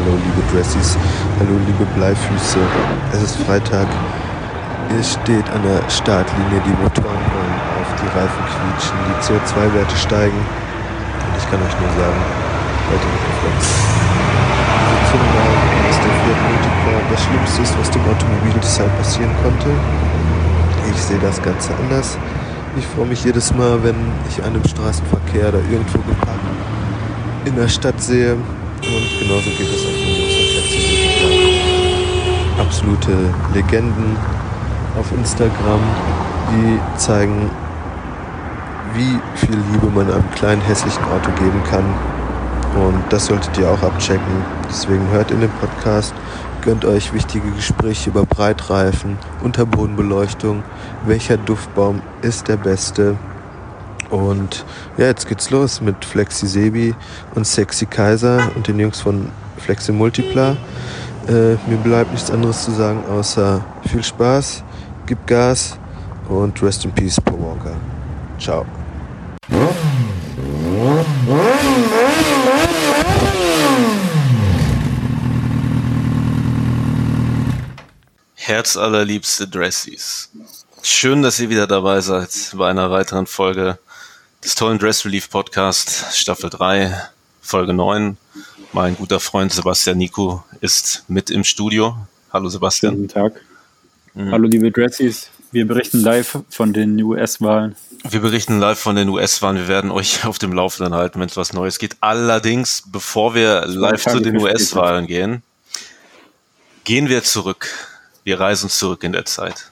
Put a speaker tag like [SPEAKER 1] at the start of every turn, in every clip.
[SPEAKER 1] Hallo liebe Dressies, hallo liebe Bleifüße. Es ist Freitag. Ihr steht an der Startlinie, die Motoren wollen auf die Reifen quietschen, die CO2-Werte steigen. Und ich kann euch nur sagen, heute wird. Diese Zündwagen ist der Fiat Multipla das Schlimmste ist, was dem Automobildesign passieren konnte. Ich sehe das Ganze anders. Ich freue mich jedes Mal, wenn ich einen im Straßenverkehr oder irgendwo geparkt in der Stadt sehe. Und genauso geht es auch Absolute Legenden auf Instagram, die zeigen, wie viel Liebe man einem kleinen hässlichen Auto geben kann. Und das solltet ihr auch abchecken. Deswegen hört in den Podcast Gönnt euch wichtige Gespräche über Breitreifen, Unterbodenbeleuchtung, welcher Duftbaum ist der beste. Und ja, jetzt geht's los mit Flexi Sebi und Sexy Kaiser und den Jungs von Flexi Multipla. Äh, mir bleibt nichts anderes zu sagen, außer viel Spaß, gib Gas und Rest in Peace, Paul Walker. Ciao.
[SPEAKER 2] Herzallerliebste Dressies. Schön, dass ihr wieder dabei seid bei einer weiteren Folge des tollen Dress Relief Podcast, Staffel 3, Folge 9. Mein guter Freund Sebastian Nico ist mit im Studio. Hallo Sebastian.
[SPEAKER 3] Guten Tag. Mhm. Hallo liebe Dressies. Wir berichten live von den US-Wahlen.
[SPEAKER 2] Wir berichten live von den US-Wahlen. Wir werden euch auf dem Laufenden halten, wenn es was Neues geht. Allerdings, bevor wir live zu den US-Wahlen gehen, gehen wir zurück wir reisen zurück in der Zeit.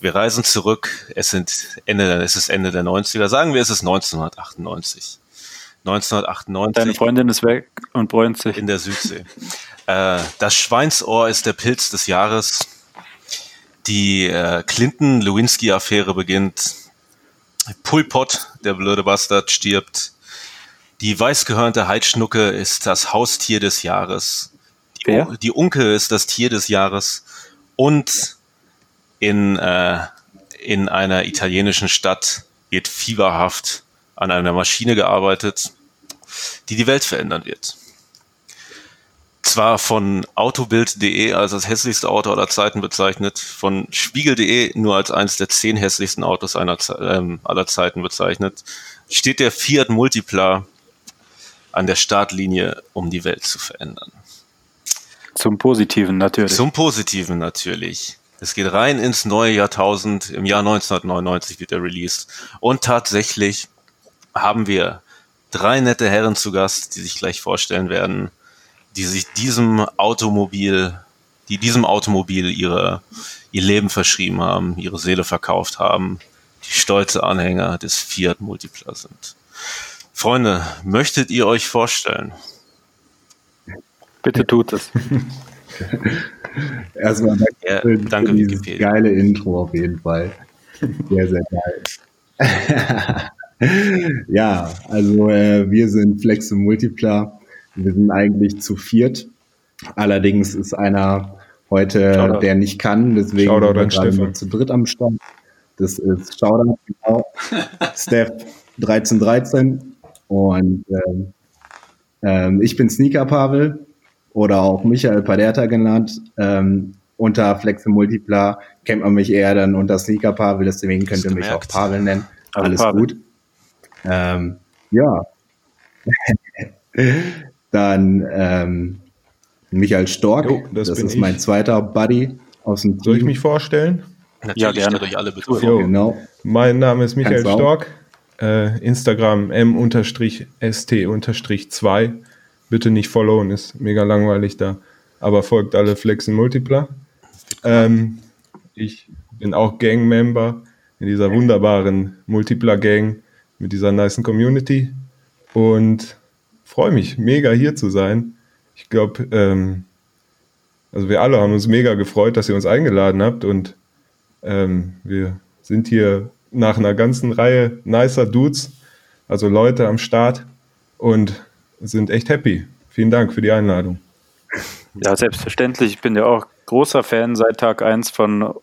[SPEAKER 2] Wir reisen zurück, es, sind Ende, es ist Ende der 90er, sagen wir, es ist 1998. 1998.
[SPEAKER 3] Deine Freundin ist weg und bräunt sich.
[SPEAKER 2] In der Südsee. äh, das Schweinsohr ist der Pilz des Jahres. Die äh, Clinton-Lewinsky-Affäre beginnt. Pol Pot, der blöde Bastard, stirbt. Die weißgehörnte Heidschnucke ist das Haustier des Jahres. Die, Wer? die Unke ist das Tier des Jahres und in, äh, in einer italienischen Stadt wird fieberhaft an einer Maschine gearbeitet, die die Welt verändern wird. Zwar von autobild.de als das hässlichste Auto aller Zeiten bezeichnet, von spiegel.de nur als eines der zehn hässlichsten Autos einer, ähm, aller Zeiten bezeichnet, steht der Fiat Multipla an der Startlinie, um die Welt zu verändern.
[SPEAKER 3] Zum Positiven natürlich.
[SPEAKER 2] Zum Positiven natürlich. Es geht rein ins neue Jahrtausend. Im Jahr 1999 wird er released. Und tatsächlich haben wir drei nette Herren zu Gast, die sich gleich vorstellen werden, die sich diesem Automobil, die diesem Automobil ihre, ihr Leben verschrieben haben, ihre Seele verkauft haben, die stolze Anhänger des Fiat Multipla sind. Freunde, möchtet ihr euch vorstellen?
[SPEAKER 3] Bitte tut es.
[SPEAKER 4] Erstmal danke, ja, für, danke für dieses Wikipedia. geile Intro auf jeden Fall. Sehr, sehr geil. ja, also äh, wir sind Flex und Multipla. Wir sind eigentlich zu viert. Allerdings ist einer heute, Shoutout. der nicht kann, deswegen
[SPEAKER 3] sind wir
[SPEAKER 4] zu dritt am Start. Das ist Shoutout, genau. Steph 1313 und ähm, ähm, ich bin Sneaker Pavel oder auch Michael Paderta genannt. Ähm, unter Flexe Multipla kennt man mich eher dann unter Sneaker Pavel, deswegen könnt ihr mich auch Pavel nennen. Also Alles Pavel. gut. Ähm, ja. dann ähm, Michael Stork, jo, das, das ist ich. mein zweiter Buddy aus dem Team.
[SPEAKER 3] Soll ich mich vorstellen?
[SPEAKER 2] Natürlich, ja, gerne. durch alle
[SPEAKER 3] bitte vor. Genau. Mein Name ist Michael Stork. Äh, Instagram m-st-2 Bitte nicht followen, ist mega langweilig da. Aber folgt alle Flexen Multipler. Ähm, ich bin auch Gang-Member in dieser wunderbaren Multipler-Gang mit dieser niceen Community und freue mich mega hier zu sein. Ich glaube, ähm, also wir alle haben uns mega gefreut, dass ihr uns eingeladen habt und ähm, wir sind hier nach einer ganzen Reihe nicer Dudes, also Leute am Start und sind echt happy. Vielen Dank für die Einladung.
[SPEAKER 5] Ja, selbstverständlich. Ich bin ja auch großer Fan seit Tag 1 von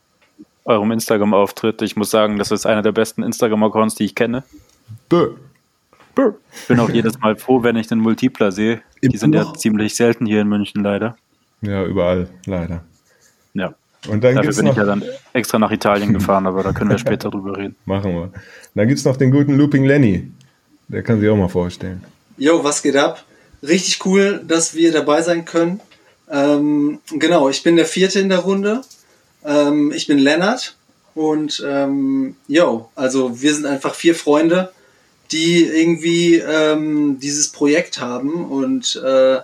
[SPEAKER 5] eurem Instagram-Auftritt. Ich muss sagen, das ist einer der besten Instagram-Accounts, die ich kenne. Bö. Bö. Bin auch jedes Mal froh, wenn ich den Multipler sehe. Die sind ja
[SPEAKER 4] noch?
[SPEAKER 5] ziemlich selten hier in München leider.
[SPEAKER 3] Ja, überall, leider.
[SPEAKER 5] Ja.
[SPEAKER 3] Und dann
[SPEAKER 5] Dafür
[SPEAKER 3] gibt's
[SPEAKER 5] bin ich
[SPEAKER 3] noch,
[SPEAKER 5] ja dann extra nach Italien gefahren, aber da können wir später drüber reden.
[SPEAKER 3] machen wir. Dann gibt es noch den guten Looping Lenny. Der kann sich auch mal vorstellen.
[SPEAKER 6] Jo, was geht ab? Richtig cool, dass wir dabei sein können. Ähm, genau, ich bin der Vierte in der Runde. Ähm, ich bin Lennart und ähm, jo, also wir sind einfach vier Freunde, die irgendwie ähm, dieses Projekt haben und äh,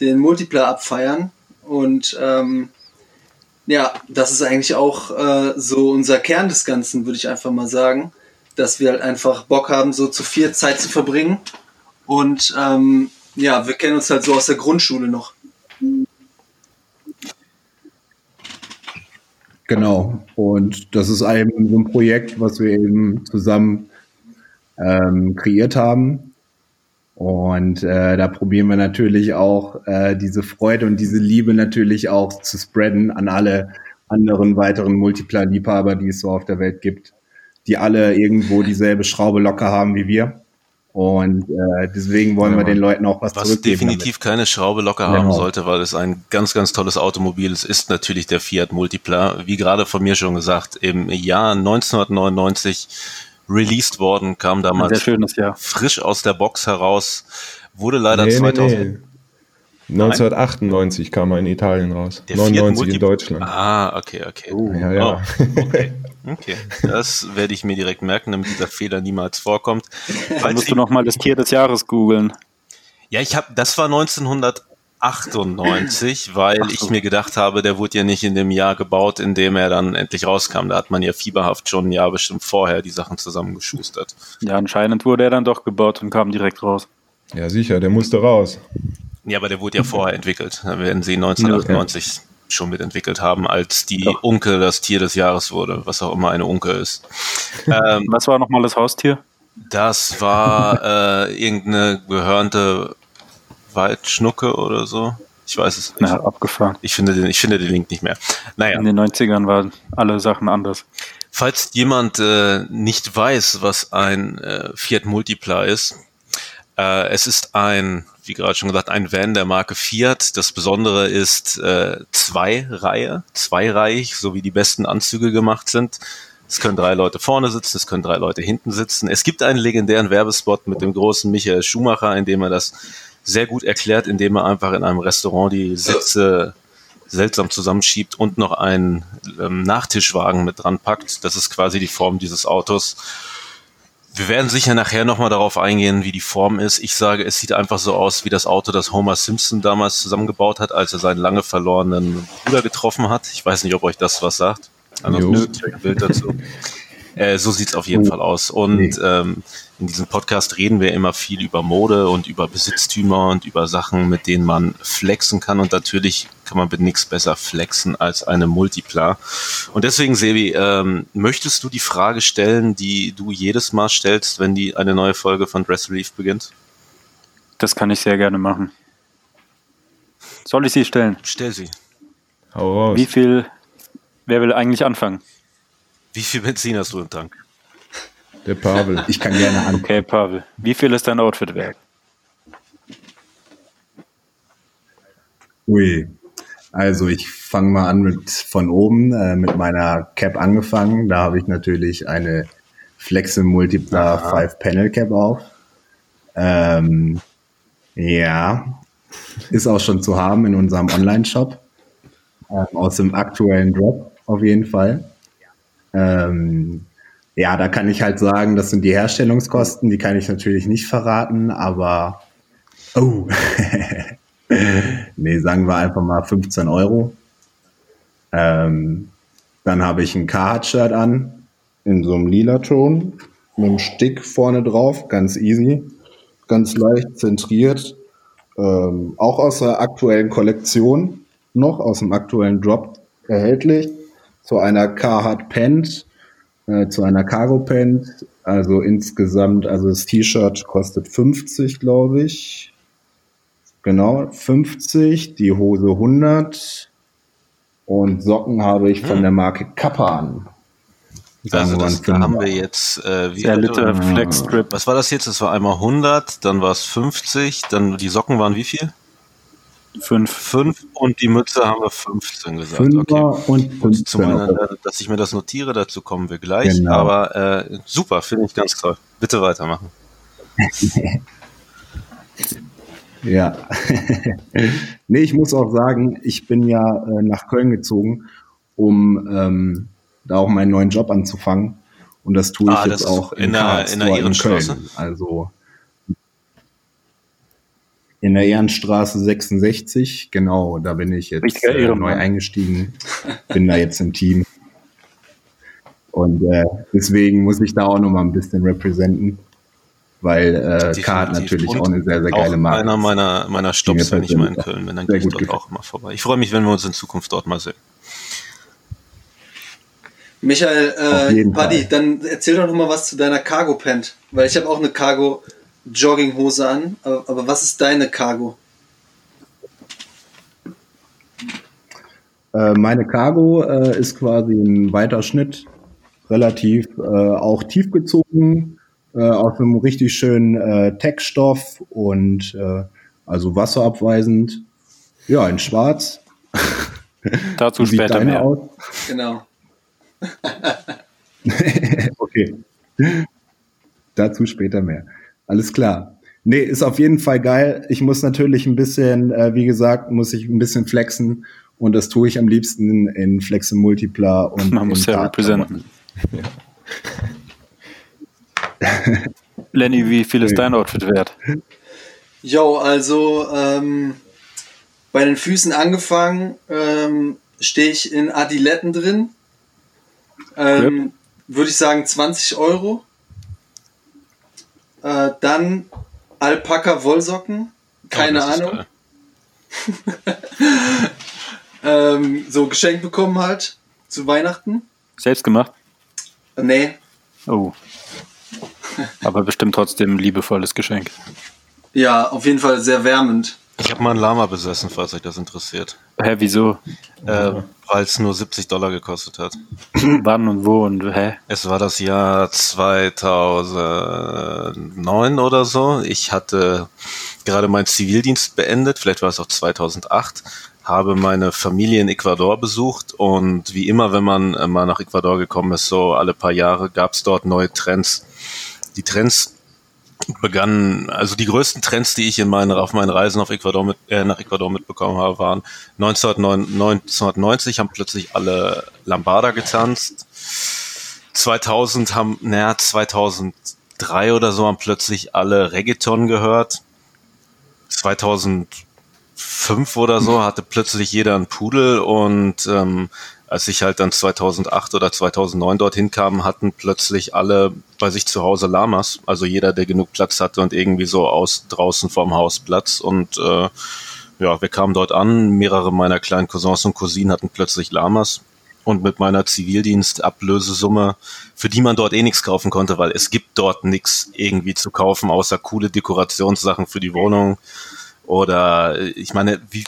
[SPEAKER 6] den Multiplayer abfeiern. Und ähm, ja, das ist eigentlich auch äh, so unser Kern des Ganzen, würde ich einfach mal sagen, dass wir halt einfach Bock haben, so zu viel Zeit zu verbringen. Und ähm, ja, wir kennen uns halt so aus der Grundschule noch.
[SPEAKER 4] Genau. Und das ist eben so ein Projekt, was wir eben zusammen ähm, kreiert haben. Und äh, da probieren wir natürlich auch äh, diese Freude und diese Liebe natürlich auch zu spreaden an alle anderen weiteren Multiplayer-Liebhaber, die es so auf der Welt gibt, die alle irgendwo dieselbe Schraube locker haben wie wir. Und äh, deswegen wollen
[SPEAKER 3] Ja,
[SPEAKER 4] wir den. Leuten auch was,
[SPEAKER 2] Was
[SPEAKER 4] zurückgeben.
[SPEAKER 2] definitiv keine Schraube locker haben
[SPEAKER 4] Genau.
[SPEAKER 2] sollte, weil es ein ganz, ganz tolles Automobil ist, ist natürlich der Fiat Multipla. Wie gerade von mir schon gesagt, im Jahr 1999 released worden, kam damals
[SPEAKER 5] schönes Jahr.
[SPEAKER 2] frisch aus der Box heraus, wurde leider
[SPEAKER 3] Nee, nee,
[SPEAKER 2] 2000.
[SPEAKER 3] nee. 1998 kam er in Italien raus.
[SPEAKER 2] Der Fiat
[SPEAKER 3] 99 in Deutschland.
[SPEAKER 2] Ah, okay, okay.
[SPEAKER 3] Ja, ja.
[SPEAKER 2] Oh, okay. okay. Das werde ich mir direkt merken, damit dieser Fehler niemals vorkommt.
[SPEAKER 5] Dann musst du noch mal das Tier des Jahres googeln.
[SPEAKER 2] Ja, ich habe, das war 1998, weil ich mir gedacht habe, der wurde ja nicht in dem Jahr gebaut, in dem er dann endlich rauskam. Da hat man ja fieberhaft schon ein Jahr bestimmt vorher die Sachen zusammengeschustert.
[SPEAKER 5] Ja, anscheinend wurde er dann doch gebaut und kam direkt raus.
[SPEAKER 3] ja, sicher, der musste raus.
[SPEAKER 2] Ja, aber der wurde ja vorher entwickelt. Da werden sie 1998 schon mitentwickelt haben, als die
[SPEAKER 5] Doch.
[SPEAKER 2] Unke das Tier des Jahres wurde, was auch immer eine Unke ist. ähm,
[SPEAKER 5] Was war noch mal das Haustier?
[SPEAKER 2] das war äh, irgendeine gehörnte Waldschnucke oder so. Ich weiß es nicht.
[SPEAKER 5] Ja, abgefahren.
[SPEAKER 2] Ich finde den, ich finde den Link nicht mehr. Naja.
[SPEAKER 5] In den 90ern waren alle Sachen anders.
[SPEAKER 2] Falls jemand äh, nicht weiß, was ein äh, Fiat Multipla ist, äh, es ist ein, wie gerade schon gesagt, ein Van der Marke Fiat. Das Besondere ist äh, Zwei-Reihe, zweireihig, so wie die besten Anzüge gemacht sind. Es können drei Leute vorne sitzen, es können drei Leute hinten sitzen. Es gibt einen legendären Werbespot mit dem großen Michael Schumacher, in dem er das sehr gut erklärt, indem er einfach in einem Restaurant die Sitze seltsam zusammenschiebt und noch einen ähm, Nachtischwagen mit dran packt. Das ist quasi die Form dieses Autos. Wir werden sicher nachher nochmal darauf eingehen, wie die Form ist. Ich sage, es sieht einfach so aus wie das Auto, das Homer Simpson damals zusammengebaut hat, als er seinen lange verlorenen Bruder getroffen hat. Ich weiß nicht, ob euch das was sagt. Also ein Bild dazu. Äh, so sieht's auf jeden Fall aus. Und
[SPEAKER 4] Nee.
[SPEAKER 2] ähm, in diesem Podcast reden wir immer viel über Mode und über Besitztümer und über Sachen, mit denen man flexen kann. Und natürlich kann man mit nichts besser flexen als eine Multipla. Und deswegen, Sebi, ähm, möchtest du die Frage stellen, die du jedes Mal stellst, wenn die eine neue Folge von Dress Relief beginnt?
[SPEAKER 5] Das kann ich sehr gerne machen. Soll ich sie stellen?
[SPEAKER 2] Stell sie.
[SPEAKER 5] Wie viel, wer will eigentlich anfangen?
[SPEAKER 2] Wie viel Benzin hast du im Tank?
[SPEAKER 3] Der Pavel.
[SPEAKER 4] Ich kann gerne an.
[SPEAKER 5] Okay, Pavel. Wie viel ist dein Outfit wert?
[SPEAKER 4] Ui. Also ich fange mal an mit von oben, äh, mit meiner Cap angefangen. Da habe ich natürlich eine Flexe Multipla 5 Panel Cap auf. Ähm, ja, ist auch schon zu haben in unserem Online-Shop. Ähm, aus dem aktuellen Drop auf jeden Fall. Ähm, ja, da kann ich halt sagen, das sind die Herstellungskosten, die kann ich natürlich nicht verraten, aber oh, nee, sagen wir einfach mal 15 Euro. Ähm, dann habe ich ein Carhartt-Shirt an, in so einem lila Ton, mit einem Stick vorne drauf, ganz easy, ganz leicht zentriert. Ähm, auch aus der aktuellen Kollektion, noch aus dem aktuellen Drop erhältlich, zu einer Carhartt Pant, äh, zu einer Cargo Pant. Also insgesamt, also das T-Shirt kostet 50, glaube ich. Genau, 50, die Hose 100 und Socken habe ich von der Marke Kappa an.
[SPEAKER 2] Also das, da haben wir
[SPEAKER 4] 5.
[SPEAKER 2] jetzt, äh, wie,
[SPEAKER 5] Der Liter Flex Strip.
[SPEAKER 2] was war das jetzt? Das war einmal 100, dann war es 50, dann die Socken waren wie viel?
[SPEAKER 5] Fünf.
[SPEAKER 2] Fünf und die Mütze haben wir 15 gesagt.
[SPEAKER 4] Fünfer
[SPEAKER 2] okay.
[SPEAKER 4] und
[SPEAKER 2] Gut, zu
[SPEAKER 4] 15.
[SPEAKER 2] meiner, dass ich mir das notiere, dazu kommen wir gleich.
[SPEAKER 4] Genau.
[SPEAKER 2] Aber äh, super, finde ich ganz toll. Bitte weitermachen.
[SPEAKER 4] Ja. nee, ich muss auch sagen, ich bin ja äh, nach Köln gezogen, um ähm, da auch meinen neuen Job anzufangen. Und das tue ich
[SPEAKER 2] Ah,
[SPEAKER 4] jetzt auch
[SPEAKER 2] in der-
[SPEAKER 4] Karlstor
[SPEAKER 2] in der Ehrenstraße?
[SPEAKER 4] Köln. Also in der Ehrenstraße 66, genau, da bin ich jetzt äh, neu eingestiegen, bin da jetzt im Team. Und äh, deswegen muss ich da auch nochmal ein bisschen representen, weil äh, Kart natürlich auch eine sehr, sehr geile Marke
[SPEAKER 2] einer
[SPEAKER 4] ist.
[SPEAKER 2] meiner, meiner Stops, wenn ich mal in Köln bin, dann gehe ich dort
[SPEAKER 4] gefällt.
[SPEAKER 2] auch immer vorbei. Ich freue mich, wenn wir uns in Zukunft dort mal sehen.
[SPEAKER 6] Michael, äh, Buddy,
[SPEAKER 4] Fall.
[SPEAKER 6] dann erzähl doch noch mal was zu deiner Cargo Pant, weil ich habe auch eine Cargo Jogginghose an, aber, aber was ist deine Cargo?
[SPEAKER 4] Äh, meine Cargo äh, ist quasi ein weiter Schnitt, relativ äh, auch tief gezogen, äh, aus einem richtig schönen äh, Textstoff und äh, also wasserabweisend. Ja, in Schwarz.
[SPEAKER 5] Dazu später mehr.
[SPEAKER 4] aus?
[SPEAKER 6] Genau.
[SPEAKER 4] Okay. Dazu später mehr. Alles klar. Nee, ist auf jeden Fall geil. Ich muss natürlich ein bisschen, äh, wie gesagt, muss ich ein bisschen flexen. Und das tue ich am liebsten in Flexe Multipla und
[SPEAKER 5] Man
[SPEAKER 4] in
[SPEAKER 5] muss ja representen. Lenny, wie viel ist dein Outfit wert?
[SPEAKER 6] Jo, also ähm, bei den Füßen angefangen ähm, stehe ich in Adiletten drin. Ähm, Würde ich sagen 20 Euro. Äh, dann Alpaka Wollsocken. Keine
[SPEAKER 2] Oh,
[SPEAKER 6] Ahnung. Ähm, so geschenkt bekommen halt zu Weihnachten.
[SPEAKER 5] Selbst gemacht?
[SPEAKER 6] Nee.
[SPEAKER 5] Oh. Aber bestimmt trotzdem ein liebevolles Geschenk.
[SPEAKER 6] Ja, auf jeden Fall sehr wärmend.
[SPEAKER 2] Ich habe mal einen Lama besessen, falls euch das interessiert.
[SPEAKER 5] Hä, wieso?
[SPEAKER 2] Äh, Weil es nur 70 Dollar gekostet hat.
[SPEAKER 5] Wann und wo und hä?
[SPEAKER 2] Es war das Jahr 2009 oder so. Ich hatte gerade meinen Zivildienst beendet, vielleicht war es auch 2008, habe meine Familie in Ecuador besucht und wie immer, wenn man äh, mal nach Ecuador gekommen ist, so alle paar Jahre, gab es dort neue Trends. Die Trends begannen, also die größten Trends, die ich in meinen, auf meinen Reisen auf Ecuador mit, äh, nach Ecuador mitbekommen habe, waren 1990 haben plötzlich alle Lambada getanzt. 2000 haben, naja, 2003 oder so haben plötzlich alle Reggaeton gehört. 2005 oder so hatte plötzlich jeder einen Pudel und ähm, als ich halt dann 2008 oder 2009 dorthin kam, hatten plötzlich alle bei sich zu Hause Lamas. Also jeder, der genug Platz hatte und irgendwie so aus draußen vorm Haus Platz. Und äh, ja, wir kamen dort an. Mehrere meiner kleinen Cousins und Cousinen hatten plötzlich Lamas. Und mit meiner Zivildienstablösesumme, für die man dort eh nichts kaufen konnte, weil es gibt dort nichts irgendwie zu kaufen, außer coole Dekorationssachen für die Wohnung. Oder ich meine, wie,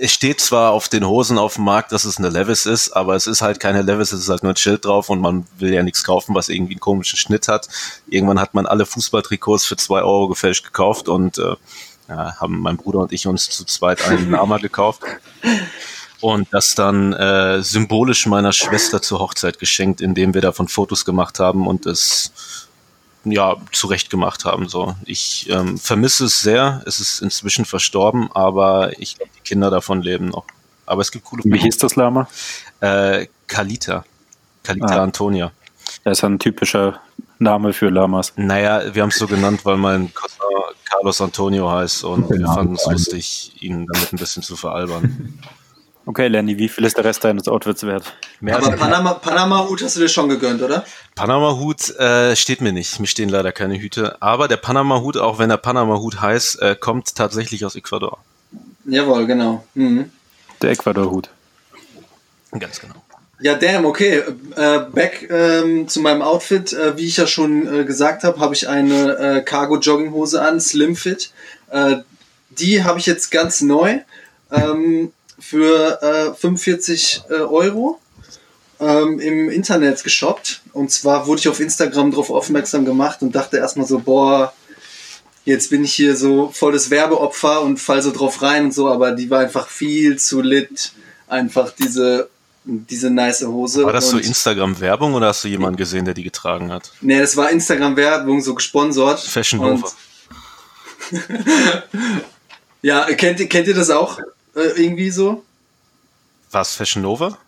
[SPEAKER 2] es steht zwar auf den Hosen auf dem Markt, dass es eine Levis ist, aber es ist halt keine Levis, es ist halt nur ein Schild drauf und man will ja nichts kaufen, was irgendwie einen komischen Schnitt hat. Irgendwann hat man alle Fußballtrikots für zwei Euro gefälscht gekauft und äh, ja, haben mein Bruder und ich uns zu zweit einen Lama gekauft und das dann äh, symbolisch meiner Schwester zur Hochzeit geschenkt, indem wir davon Fotos gemacht haben und es ja zurecht gemacht haben. So, ich ähm, vermisse es sehr. Es ist inzwischen verstorben, aber ich glaube, die Kinder davon leben noch. Aber es gibt coole
[SPEAKER 5] Wie hieß das Lama?
[SPEAKER 2] Äh, Kalita. Kalita
[SPEAKER 5] Ah.
[SPEAKER 2] Antonia.
[SPEAKER 5] Das ist ein typischer Name für Lamas.
[SPEAKER 2] Naja, wir haben es so genannt, weil mein Cousin Carlos Antonio heißt und wir
[SPEAKER 4] Genau,
[SPEAKER 2] fanden es lustig, ihn damit ein bisschen zu veralbern.
[SPEAKER 5] Okay, Lenny, wie viel ist der Rest deines Outfits wert?
[SPEAKER 2] Mehr
[SPEAKER 6] Aber
[SPEAKER 2] als
[SPEAKER 6] Panama, Panama-Hut hast du dir schon gegönnt, oder?
[SPEAKER 2] Panama-Hut äh, steht mir nicht. Mir stehen leider keine Hüte. Aber der Panama-Hut, auch wenn der Panama-Hut heißt, äh, kommt tatsächlich aus Ecuador.
[SPEAKER 6] Jawohl, genau. Mhm.
[SPEAKER 5] Der Ecuador-Hut.
[SPEAKER 2] Ganz genau.
[SPEAKER 6] Ja, damn, okay. Äh, back ähm, zu meinem Outfit. Äh, wie ich ja schon äh, gesagt habe, habe ich eine äh, Cargo-Jogginghose an, Slim Fit. Äh, die habe ich jetzt ganz neu ähm, für äh, 45 äh, Euro ähm, im Internet geshoppt. Und zwar wurde ich auf Instagram darauf aufmerksam gemacht und dachte erstmal so, boah, jetzt bin ich hier so voll das Werbeopfer und fall so drauf rein und so, aber die war einfach viel zu lit. Einfach diese, diese nice Hose.
[SPEAKER 2] War das so
[SPEAKER 6] und,
[SPEAKER 2] Instagram-Werbung oder hast du jemanden gesehen, der die getragen hat?
[SPEAKER 6] Nee, das war Instagram-Werbung, so gesponsert.
[SPEAKER 2] Fashion Nova.
[SPEAKER 6] Ja, kennt, kennt ihr das auch? Äh, irgendwie so?
[SPEAKER 2] War es Fashion Nova?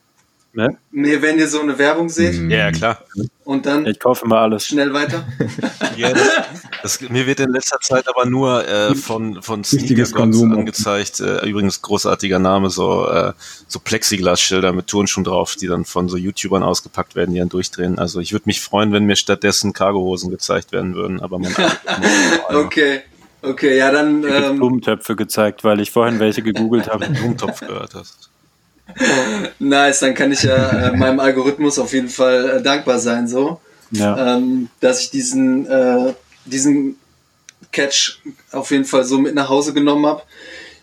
[SPEAKER 5] Ne?
[SPEAKER 6] Nee, wenn ihr so eine Werbung seht
[SPEAKER 2] Ja, ja, klar.
[SPEAKER 6] und dann
[SPEAKER 5] Ich kaufe immer alles.
[SPEAKER 6] schnell weiter.
[SPEAKER 2] Ja, das, das, mir wird in letzter Zeit aber nur äh, von, von Sneaker
[SPEAKER 4] Konsum.
[SPEAKER 2] angezeigt. Äh, übrigens großartiger Name, so, äh, so Plexiglasschilder mit Turnschuhen drauf, die dann von so YouTubern ausgepackt werden, die dann durchdrehen. Also ich würde mich freuen, wenn mir stattdessen Cargohosen gezeigt werden würden, aber man
[SPEAKER 6] Okay, okay, ja, dann.
[SPEAKER 5] Ich habe
[SPEAKER 6] Ähm,
[SPEAKER 5] Blumentöpfe gezeigt, weil ich vorhin welche gegoogelt habe.
[SPEAKER 2] Blumentopf gehört hast.
[SPEAKER 6] nice, dann kann ich ja äh, meinem Algorithmus auf jeden Fall äh, dankbar sein, so,
[SPEAKER 5] Ja.
[SPEAKER 6] ähm, dass ich diesen, äh, diesen Catch auf jeden Fall so mit nach Hause genommen habe.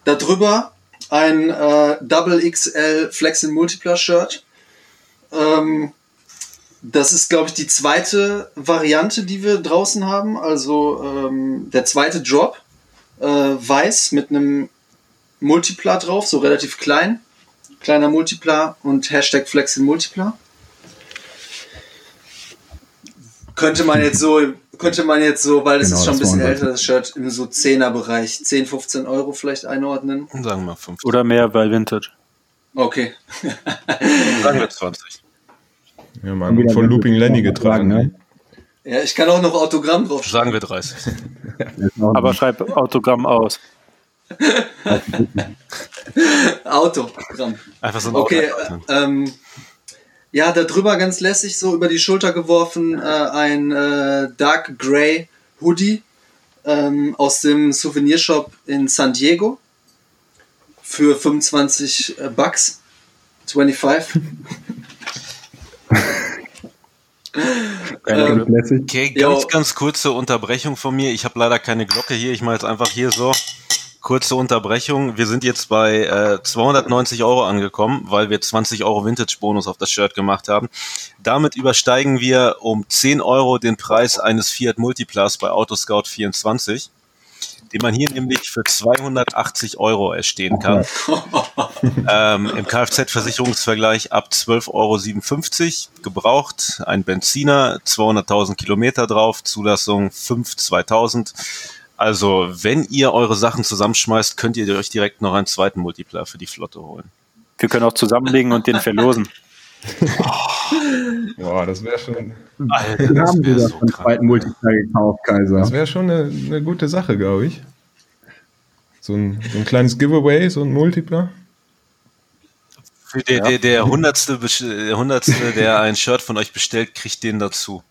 [SPEAKER 6] Darüber ein äh, Double XL Flex in Multipler Shirt. Ähm, das ist, glaube ich, die zweite Variante, die wir draußen haben. Also ähm, der zweite Drop. Äh, weiß mit einem Multiplar drauf, so relativ klein. Kleiner Multiplar und Hashtag Flex in Multiplar. Könnte man jetzt so, könnte man jetzt so, weil es
[SPEAKER 4] Genau,
[SPEAKER 6] ist schon ein bisschen älter, das Shirt, im so 10er Bereich, 10, 15 Euro vielleicht einordnen.
[SPEAKER 2] Sagen wir mal 50.
[SPEAKER 5] Oder mehr bei Vintage.
[SPEAKER 6] Okay.
[SPEAKER 2] Sagen wir 20.
[SPEAKER 3] Ja, Mann, von Looping Lenny getragen. Ne?
[SPEAKER 6] Ja, ich kann auch noch Autogramm drauf
[SPEAKER 2] Sagen wir 30.
[SPEAKER 5] Aber schreib Autogramm aus.
[SPEAKER 6] Autogramm.
[SPEAKER 2] Einfach so ein
[SPEAKER 6] Okay, äh, ähm, ja, da drüber ganz lässig so über die Schulter geworfen äh, ein äh, Dark Grey Hoodie ähm, aus dem Souvenirshop in San Diego für 25 äh, Bucks. 25. Ähm.
[SPEAKER 2] Okay, ganz, ganz kurze Unterbrechung von mir. Ich habe leider keine Glocke hier. Ich mache jetzt einfach hier so. Kurze Unterbrechung. Wir sind jetzt bei äh, 290 Euro angekommen, weil wir 20 Euro Vintage-Bonus auf das Shirt gemacht haben. Damit übersteigen wir um 10 Euro den Preis eines Fiat Multiplas bei Autoscout 24, den man hier nämlich für 280 Euro erstehen kann. ähm, Im Kfz-Versicherungsvergleich ab 12,57 Euro gebraucht. Ein Benziner, 200.000 Kilometer drauf, Zulassung 5 2000. Also, wenn ihr eure Sachen zusammenschmeißt, könnt ihr euch direkt noch einen zweiten Multipler für die Flotte holen.
[SPEAKER 5] Wir können auch zusammenlegen und den verlosen.
[SPEAKER 3] Boah, das wäre schon,
[SPEAKER 2] Alter,
[SPEAKER 4] Wir
[SPEAKER 2] das
[SPEAKER 4] haben sogar
[SPEAKER 2] so
[SPEAKER 4] zweiten Multiplayer gekauft, Kaiser.
[SPEAKER 3] das wär schon eine, eine gute Sache, glaube ich. So ein, so ein kleines Giveaway, so ein Multipler.
[SPEAKER 2] Für der, der, der, Hundertste, der Hundertste, der ein Shirt von euch bestellt, kriegt den dazu.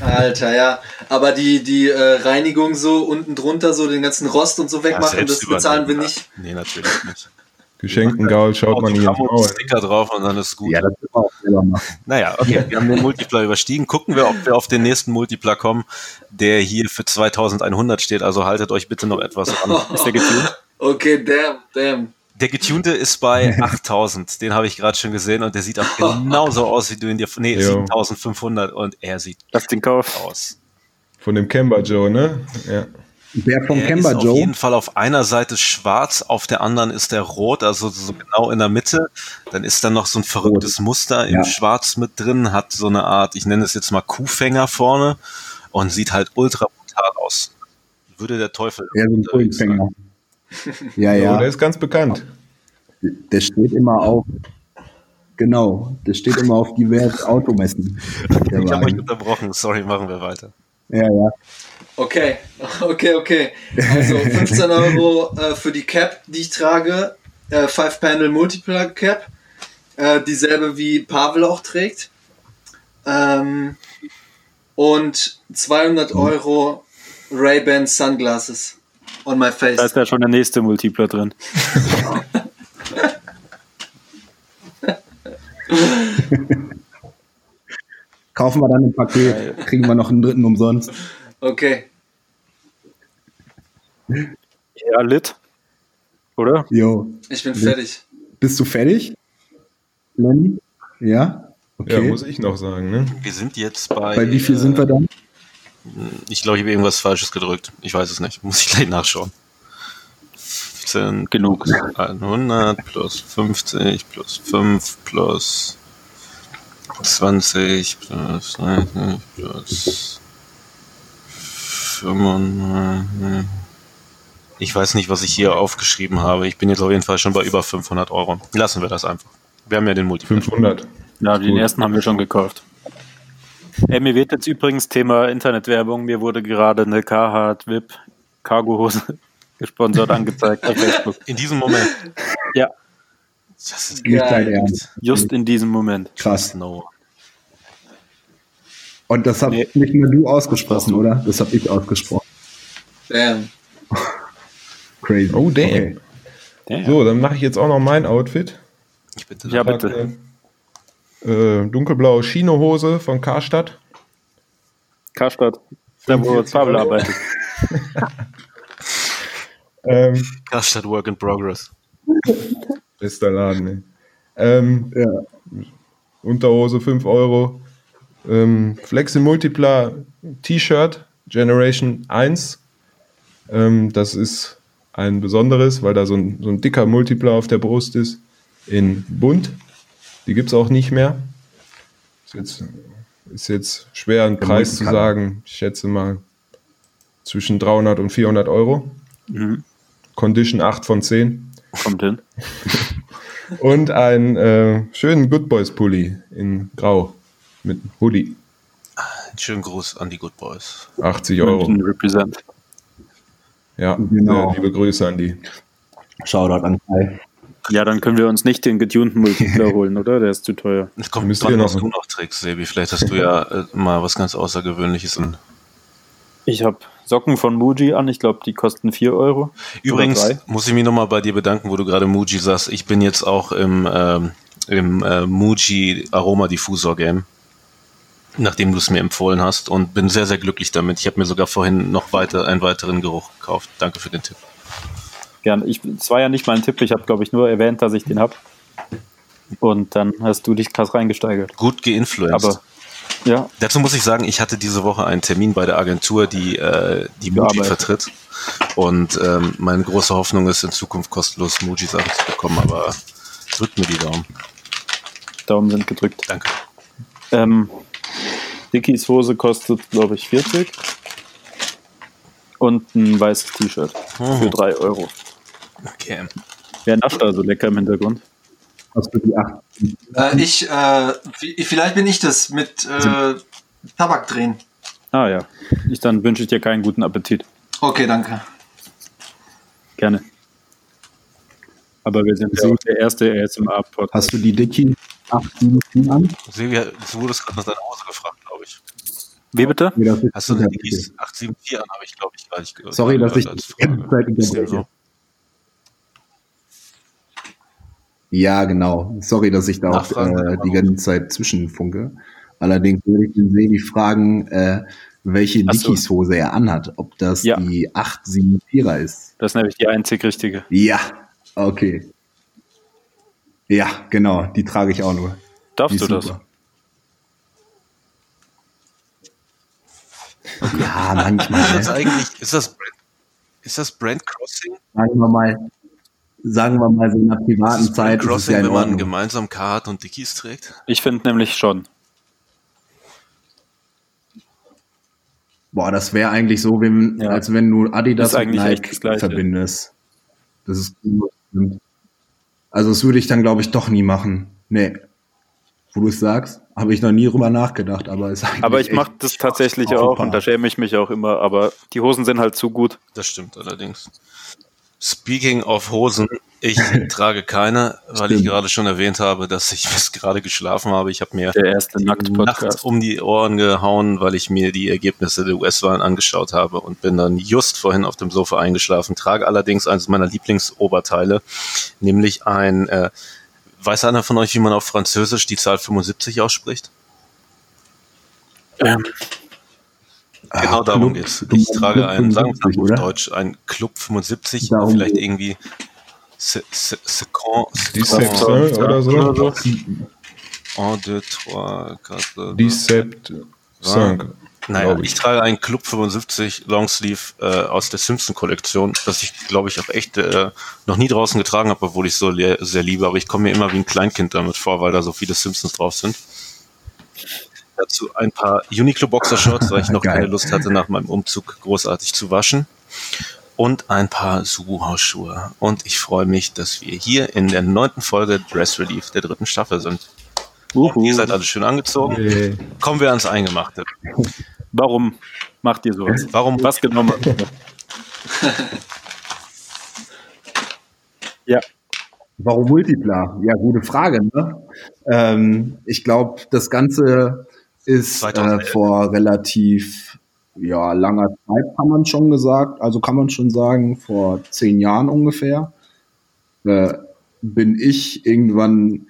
[SPEAKER 6] Alter, ja. Aber die, die äh, Reinigung so unten drunter, so den ganzen Rost und so wegmachen,
[SPEAKER 2] selbst
[SPEAKER 6] das bezahlen wir nicht.
[SPEAKER 2] Nee, natürlich nicht.
[SPEAKER 3] Geschenkten Gaul schaut man hier Maul.
[SPEAKER 2] Sticker drauf und dann ist gut.
[SPEAKER 4] Ja, das können wir auch selber machen.
[SPEAKER 2] Naja, okay, wir haben den Multipler überstiegen. Gucken wir, ob wir auf den nächsten Multipler kommen, der hier für 2100 steht. Also haltet euch bitte noch etwas an.
[SPEAKER 5] Ist der getuned?
[SPEAKER 6] Okay, damn, damn.
[SPEAKER 2] Der getunte ist bei 8000. Den habe ich gerade schon gesehen und der sieht auch genauso aus, wie du ihn dir. Nee,
[SPEAKER 3] Jo.
[SPEAKER 2] 7500 und er sieht
[SPEAKER 5] Lass den Kauf.
[SPEAKER 2] aus.
[SPEAKER 3] Von dem Kemba Joe, ne? Ja.
[SPEAKER 4] Der vom
[SPEAKER 2] Er
[SPEAKER 4] Kemba
[SPEAKER 2] ist auf
[SPEAKER 4] Joe.
[SPEAKER 2] jeden Fall auf einer Seite schwarz, auf der anderen ist er rot, also so genau in der Mitte. Dann ist da noch so ein verrücktes Muster im
[SPEAKER 4] Ja.
[SPEAKER 2] Schwarz mit drin, hat so eine Art, ich nenne es jetzt mal Kuhfänger vorne und sieht halt ultra brutal aus. Würde der Teufel
[SPEAKER 4] Ja, so ein. Pullenfänger. Ja,
[SPEAKER 3] Oh,
[SPEAKER 4] ja.
[SPEAKER 3] der ist ganz bekannt.
[SPEAKER 4] Der steht immer auf. Genau, der steht immer auf divers Automessen. Der
[SPEAKER 2] Ich habe euch unterbrochen, sorry, machen wir weiter.
[SPEAKER 4] Ja, ja.
[SPEAKER 6] Okay, okay, okay. Also 15 Euro äh, für die Cap, die ich trage. Äh, Five Panel Multiplier Cap. Äh, dieselbe wie Pavel auch trägt. Ähm, und 200 Euro Ray-Ban Sunglasses on my face.
[SPEAKER 5] Da ist ja schon der nächste Multipler drin.
[SPEAKER 4] Kaufen wir dann ein Paket, kriegen wir noch einen dritten umsonst.
[SPEAKER 6] Okay.
[SPEAKER 5] Ja, lit. Oder?
[SPEAKER 4] Jo.
[SPEAKER 6] Ich bin fertig.
[SPEAKER 4] Bist du fertig? Lenny? Ja?
[SPEAKER 3] Ja,
[SPEAKER 4] Okay.
[SPEAKER 3] muss ich noch sagen, ne?
[SPEAKER 2] Wir sind jetzt bei,
[SPEAKER 4] Bei wie viel
[SPEAKER 2] äh,
[SPEAKER 4] sind wir dann?
[SPEAKER 2] Ich glaube, ich habe irgendwas Falsches gedrückt. Ich weiß es nicht. Muss ich gleich nachschauen. 15
[SPEAKER 5] Genug.
[SPEAKER 2] 100 plus 50 plus 5 plus 20 plus 30 plus 95. Ich weiß nicht, was ich hier aufgeschrieben habe. Ich bin jetzt auf jeden Fall schon bei über 500 Euro. Lassen wir das einfach. Wir haben ja den Multiplayer.
[SPEAKER 3] 500.
[SPEAKER 5] Ja, den
[SPEAKER 3] Gut.
[SPEAKER 5] ersten haben wir schon gekauft. Ey, mir wird jetzt übrigens Thema Internetwerbung. Mir wurde gerade eine Carhartt VIP Cargohose gesponsert angezeigt auf Facebook.
[SPEAKER 2] In diesem Moment.
[SPEAKER 5] Ja,
[SPEAKER 2] Das ist
[SPEAKER 4] Ernst.
[SPEAKER 5] just in diesem Moment.
[SPEAKER 4] Krass.
[SPEAKER 2] no.
[SPEAKER 4] Und das hast
[SPEAKER 5] Nee.
[SPEAKER 4] nicht nur du ausgesprochen, oder? Das habe ich ausgesprochen.
[SPEAKER 6] Damn.
[SPEAKER 4] Crazy.
[SPEAKER 3] Oh, damn.
[SPEAKER 4] Okay.
[SPEAKER 5] Ja,
[SPEAKER 3] So, dann mache ich jetzt auch noch mein Outfit.
[SPEAKER 2] Ich bitte.
[SPEAKER 5] Ja, bitte.
[SPEAKER 3] Äh, dunkelblaue Chinohose von Karstadt.
[SPEAKER 5] Karstadt. Da, wo
[SPEAKER 3] 45
[SPEAKER 5] Pavel
[SPEAKER 3] Euro.
[SPEAKER 5] arbeitet.
[SPEAKER 3] Ähm,
[SPEAKER 2] Karstadt Work in Progress.
[SPEAKER 3] bester Laden, ey. Ähm,
[SPEAKER 4] Ja.
[SPEAKER 3] Unterhose 5 Euro. Ähm, Flexi Multipla T-Shirt Generation 1. Ähm, das ist ein besonderes, weil da so ein, so ein dicker Multipler auf der Brust ist. In bunt. Die gibt es auch nicht mehr. Ist jetzt, ist jetzt schwer, einen
[SPEAKER 4] Der
[SPEAKER 3] Preis zu sagen. Ich schätze mal zwischen 300 und 400 Euro.
[SPEAKER 5] Mhm.
[SPEAKER 3] Condition 8 von 10.
[SPEAKER 5] Kommt hin.
[SPEAKER 3] Und einen äh, schönen Good Boys Pulli in Grau mit Hoodie.
[SPEAKER 2] Einen schönen Gruß an die Good Boys.
[SPEAKER 3] 80 Euro.
[SPEAKER 5] Represent.
[SPEAKER 3] Ja,
[SPEAKER 4] Genau.
[SPEAKER 3] äh, liebe Grüße an die.
[SPEAKER 4] Shoutout an Kai.
[SPEAKER 5] Ja, dann können wir uns nicht den getunten Multiplayer holen, oder? Der ist zu teuer.
[SPEAKER 2] Es kommt
[SPEAKER 3] Müsst
[SPEAKER 2] dran,
[SPEAKER 3] ihr
[SPEAKER 2] was
[SPEAKER 3] noch-
[SPEAKER 2] du noch trägst, Sebi. Vielleicht hast du ja äh, mal was ganz Außergewöhnliches an.
[SPEAKER 5] Ich habe Socken von Muji an. Ich glaube, die kosten 4 Euro.
[SPEAKER 2] Übrigens muss ich mich nochmal bei dir bedanken, wo du gerade Muji sagst. Ich bin jetzt auch im, ähm, im äh, Muji Aroma Diffusor Game, nachdem du es mir empfohlen hast und bin sehr, sehr glücklich damit. Ich habe mir sogar vorhin noch weiter einen weiteren Geruch gekauft. Danke für den Tipp.
[SPEAKER 5] Gern. Ich, es war ja nicht mein Tipp. Ich habe, glaube ich, nur erwähnt, dass ich den habe. Und dann hast du dich krass reingesteigert.
[SPEAKER 2] Gut geinfluenced.
[SPEAKER 5] Aber ja,
[SPEAKER 2] Dazu muss ich sagen, ich hatte diese Woche einen Termin bei der Agentur, die äh, die Muji vertritt. Und ähm, meine große Hoffnung ist, in Zukunft kostenlos Muji-Sachen zu bekommen, aber drückt mir die Daumen.
[SPEAKER 5] Daumen sind gedrückt.
[SPEAKER 2] Danke.
[SPEAKER 5] Ähm, Dickies Hose kostet, glaube ich, 40. Und ein weißes T-Shirt für
[SPEAKER 2] Mhm.
[SPEAKER 5] 3 Euro.
[SPEAKER 2] Okay.
[SPEAKER 5] Wer nascht da so lecker im Hintergrund?
[SPEAKER 4] Hast du die 8?
[SPEAKER 6] Äh, ich, äh, vi- vielleicht bin ich das mit äh, Tabak drehen.
[SPEAKER 5] Ah ja. Ich, dann wünsche ich dir keinen guten Appetit.
[SPEAKER 6] Okay, danke.
[SPEAKER 5] Gerne. Aber wir sind ja auch der erste ASMR-Podcast.
[SPEAKER 4] Hast du die Dicky 877 an?
[SPEAKER 2] Sebi, du wurdest gerade nach deiner Hose gefragt, glaube ich.
[SPEAKER 5] Wie bitte?
[SPEAKER 4] Nee, das ist-
[SPEAKER 2] Hast du Dickies 874 an, habe ich, glaube ich, gar nicht gehört.
[SPEAKER 4] Sorry, dass ich die ganze. Zeit unterbreche. Ja, genau. Sorry, dass ich da auch äh, die ganze Zeit zwischenfunke. Allerdings würde ich den Sebi fragen, äh, welche
[SPEAKER 5] Ach so.
[SPEAKER 4] Dickies Hose er anhat. Ob das
[SPEAKER 5] Ja.
[SPEAKER 4] die 874er ist.
[SPEAKER 5] Das ist nämlich die einzig richtige.
[SPEAKER 4] Ja, okay. Ja, genau. Die trage ich auch nur.
[SPEAKER 5] Darfst
[SPEAKER 4] ist
[SPEAKER 5] du das?
[SPEAKER 4] super. Ja, manchmal.
[SPEAKER 2] Ist das
[SPEAKER 4] Ne?
[SPEAKER 2] eigentlich, ist das Brand, ist das Brand Crossing?
[SPEAKER 4] Sagen wir mal, sagen wir mal, so in einer
[SPEAKER 2] Ist
[SPEAKER 4] privaten
[SPEAKER 2] das
[SPEAKER 4] Zeit
[SPEAKER 2] Brand
[SPEAKER 4] ist es ja
[SPEAKER 2] Crossing,
[SPEAKER 4] in
[SPEAKER 2] wenn man gemeinsam Carhartt und Dickies trägt?
[SPEAKER 5] Ich finde nämlich schon.
[SPEAKER 4] Boah, das wäre eigentlich so, wenn,
[SPEAKER 5] Ja.
[SPEAKER 4] als wenn du Adidas
[SPEAKER 5] Ist
[SPEAKER 4] und Nike
[SPEAKER 5] das
[SPEAKER 4] verbindest. Das ist stimmt. Also das würde ich dann, glaube ich, doch nie machen. Nee. Wo du es sagst, habe ich noch nie drüber nachgedacht, aber ist eigentlich
[SPEAKER 5] Aber ich mache das tatsächlich
[SPEAKER 4] super.
[SPEAKER 5] auch und da schäme ich mich auch immer. Aber die Hosen sind halt zu gut.
[SPEAKER 2] Das stimmt allerdings. Speaking of Hosen, ich trage keine, weil ich
[SPEAKER 4] Stimmt.
[SPEAKER 2] gerade schon erwähnt habe, dass ich bis gerade geschlafen habe. Ich habe mir
[SPEAKER 5] Der erste
[SPEAKER 2] nachts
[SPEAKER 5] Nackt-Podcast.
[SPEAKER 2] um die Ohren gehauen, weil ich mir die Ergebnisse der US-Wahlen angeschaut habe und bin dann just vorhin auf dem Sofa eingeschlafen. Trage allerdings eines meiner Lieblingsoberteile, nämlich ein, äh, weiß einer von euch, wie man auf Französisch die Zahl 75 ausspricht?
[SPEAKER 5] Ähm,
[SPEAKER 4] Ah,
[SPEAKER 2] Genau darum
[SPEAKER 4] Club-
[SPEAKER 2] geht's. Ich trage
[SPEAKER 4] Club
[SPEAKER 2] einen, sagen wir
[SPEAKER 4] 75,
[SPEAKER 2] mal auf? Deutsch, ein Club 75,
[SPEAKER 4] Darum
[SPEAKER 2] vielleicht irgendwie Se- Se- Second,
[SPEAKER 3] oder so.
[SPEAKER 5] Oder so.
[SPEAKER 2] 1, 2, 3, 4,
[SPEAKER 3] Die Sept 5.
[SPEAKER 2] Naja,
[SPEAKER 3] glaub
[SPEAKER 2] ich. trage einen Club 75 Longsleeve äh, aus der Simpson-Kollektion, das ich, glaube ich, auch echt äh, noch nie draußen getragen habe, obwohl ich so le- sehr liebe. Aber ich komme mir immer wie ein Kleinkind damit vor, weil da so viele Simpsons drauf sind. Dazu ein paar Uniqlo-Boxershorts, weil ich noch
[SPEAKER 4] Geil.
[SPEAKER 2] keine Lust hatte, nach meinem Umzug großartig zu waschen. Und ein paar Suhu-Hausschuhe. Und ich freue mich, dass wir hier in der neunten Folge Dress Relief der dritten Staffel sind.
[SPEAKER 5] Uhu.
[SPEAKER 2] Ihr seid alle schön angezogen.
[SPEAKER 3] Yay.
[SPEAKER 2] Kommen wir ans Eingemachte.
[SPEAKER 5] Warum macht ihr sowas?
[SPEAKER 2] Warum
[SPEAKER 5] Was genau macht ihr? ja,
[SPEAKER 4] Warum Multipla? Ja, gute Frage. Ne? Ähm, ich glaube, das Ganze ist äh,
[SPEAKER 2] 2011.
[SPEAKER 4] vor relativ ja, langer Zeit, kann man schon gesagt, also kann man schon sagen, vor zehn Jahren ungefähr, äh, bin ich irgendwann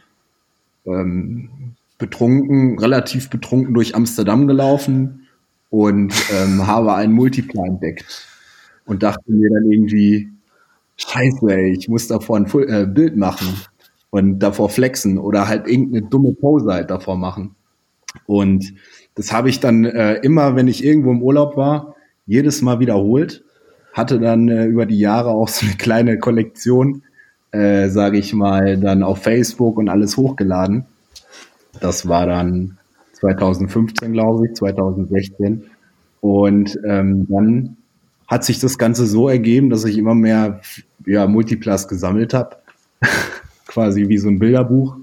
[SPEAKER 4] ähm, betrunken, relativ betrunken durch Amsterdam gelaufen und ähm, habe einen Multipla entdeckt und dachte mir dann irgendwie, Scheiße, ey, ich muss davor ein äh, Bild machen und davor flexen oder halt irgendeine dumme Pose halt davor machen. Und das habe ich dann äh, immer, wenn ich irgendwo im Urlaub war, jedes Mal wiederholt. Hatte dann äh, über die Jahre auch so eine kleine Kollektion, äh, sage ich mal, dann auf Facebook und alles hochgeladen. Das war dann 2015, glaube ich, 2016. Und ähm, dann hat sich das Ganze so ergeben, dass ich immer mehr ja, Multiplas gesammelt habe. Quasi wie so ein Bilderbuch.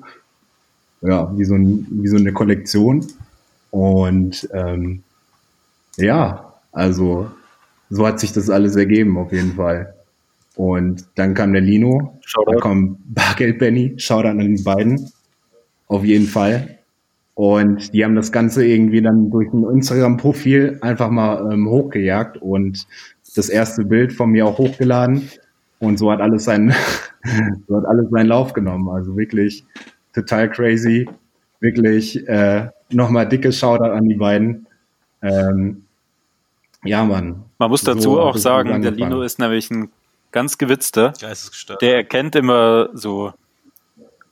[SPEAKER 4] Ja, wie so, ein, wie so eine Kollektion. Und ähm, ja, also so hat sich das alles ergeben, auf jeden Fall. Und dann kam der Lino,
[SPEAKER 5] Shoutout.
[SPEAKER 4] dann kam Bargeld Benny, Shoutout an die beiden. Auf jeden Fall. Und die haben das Ganze irgendwie dann durch ein Instagram-Profil einfach mal ähm, hochgejagt und das erste Bild von mir auch hochgeladen. Und so hat alles seinen, so hat alles seinen Lauf genommen. Also wirklich total crazy. Wirklich äh, nochmal dicke Shoutout an die beiden. Ähm, ja, Mann.
[SPEAKER 5] man muss dazu
[SPEAKER 4] So
[SPEAKER 5] auch sagen, der. Lino ist nämlich ein ganz gewitzter.
[SPEAKER 2] Geistesgestört.
[SPEAKER 5] Der erkennt immer so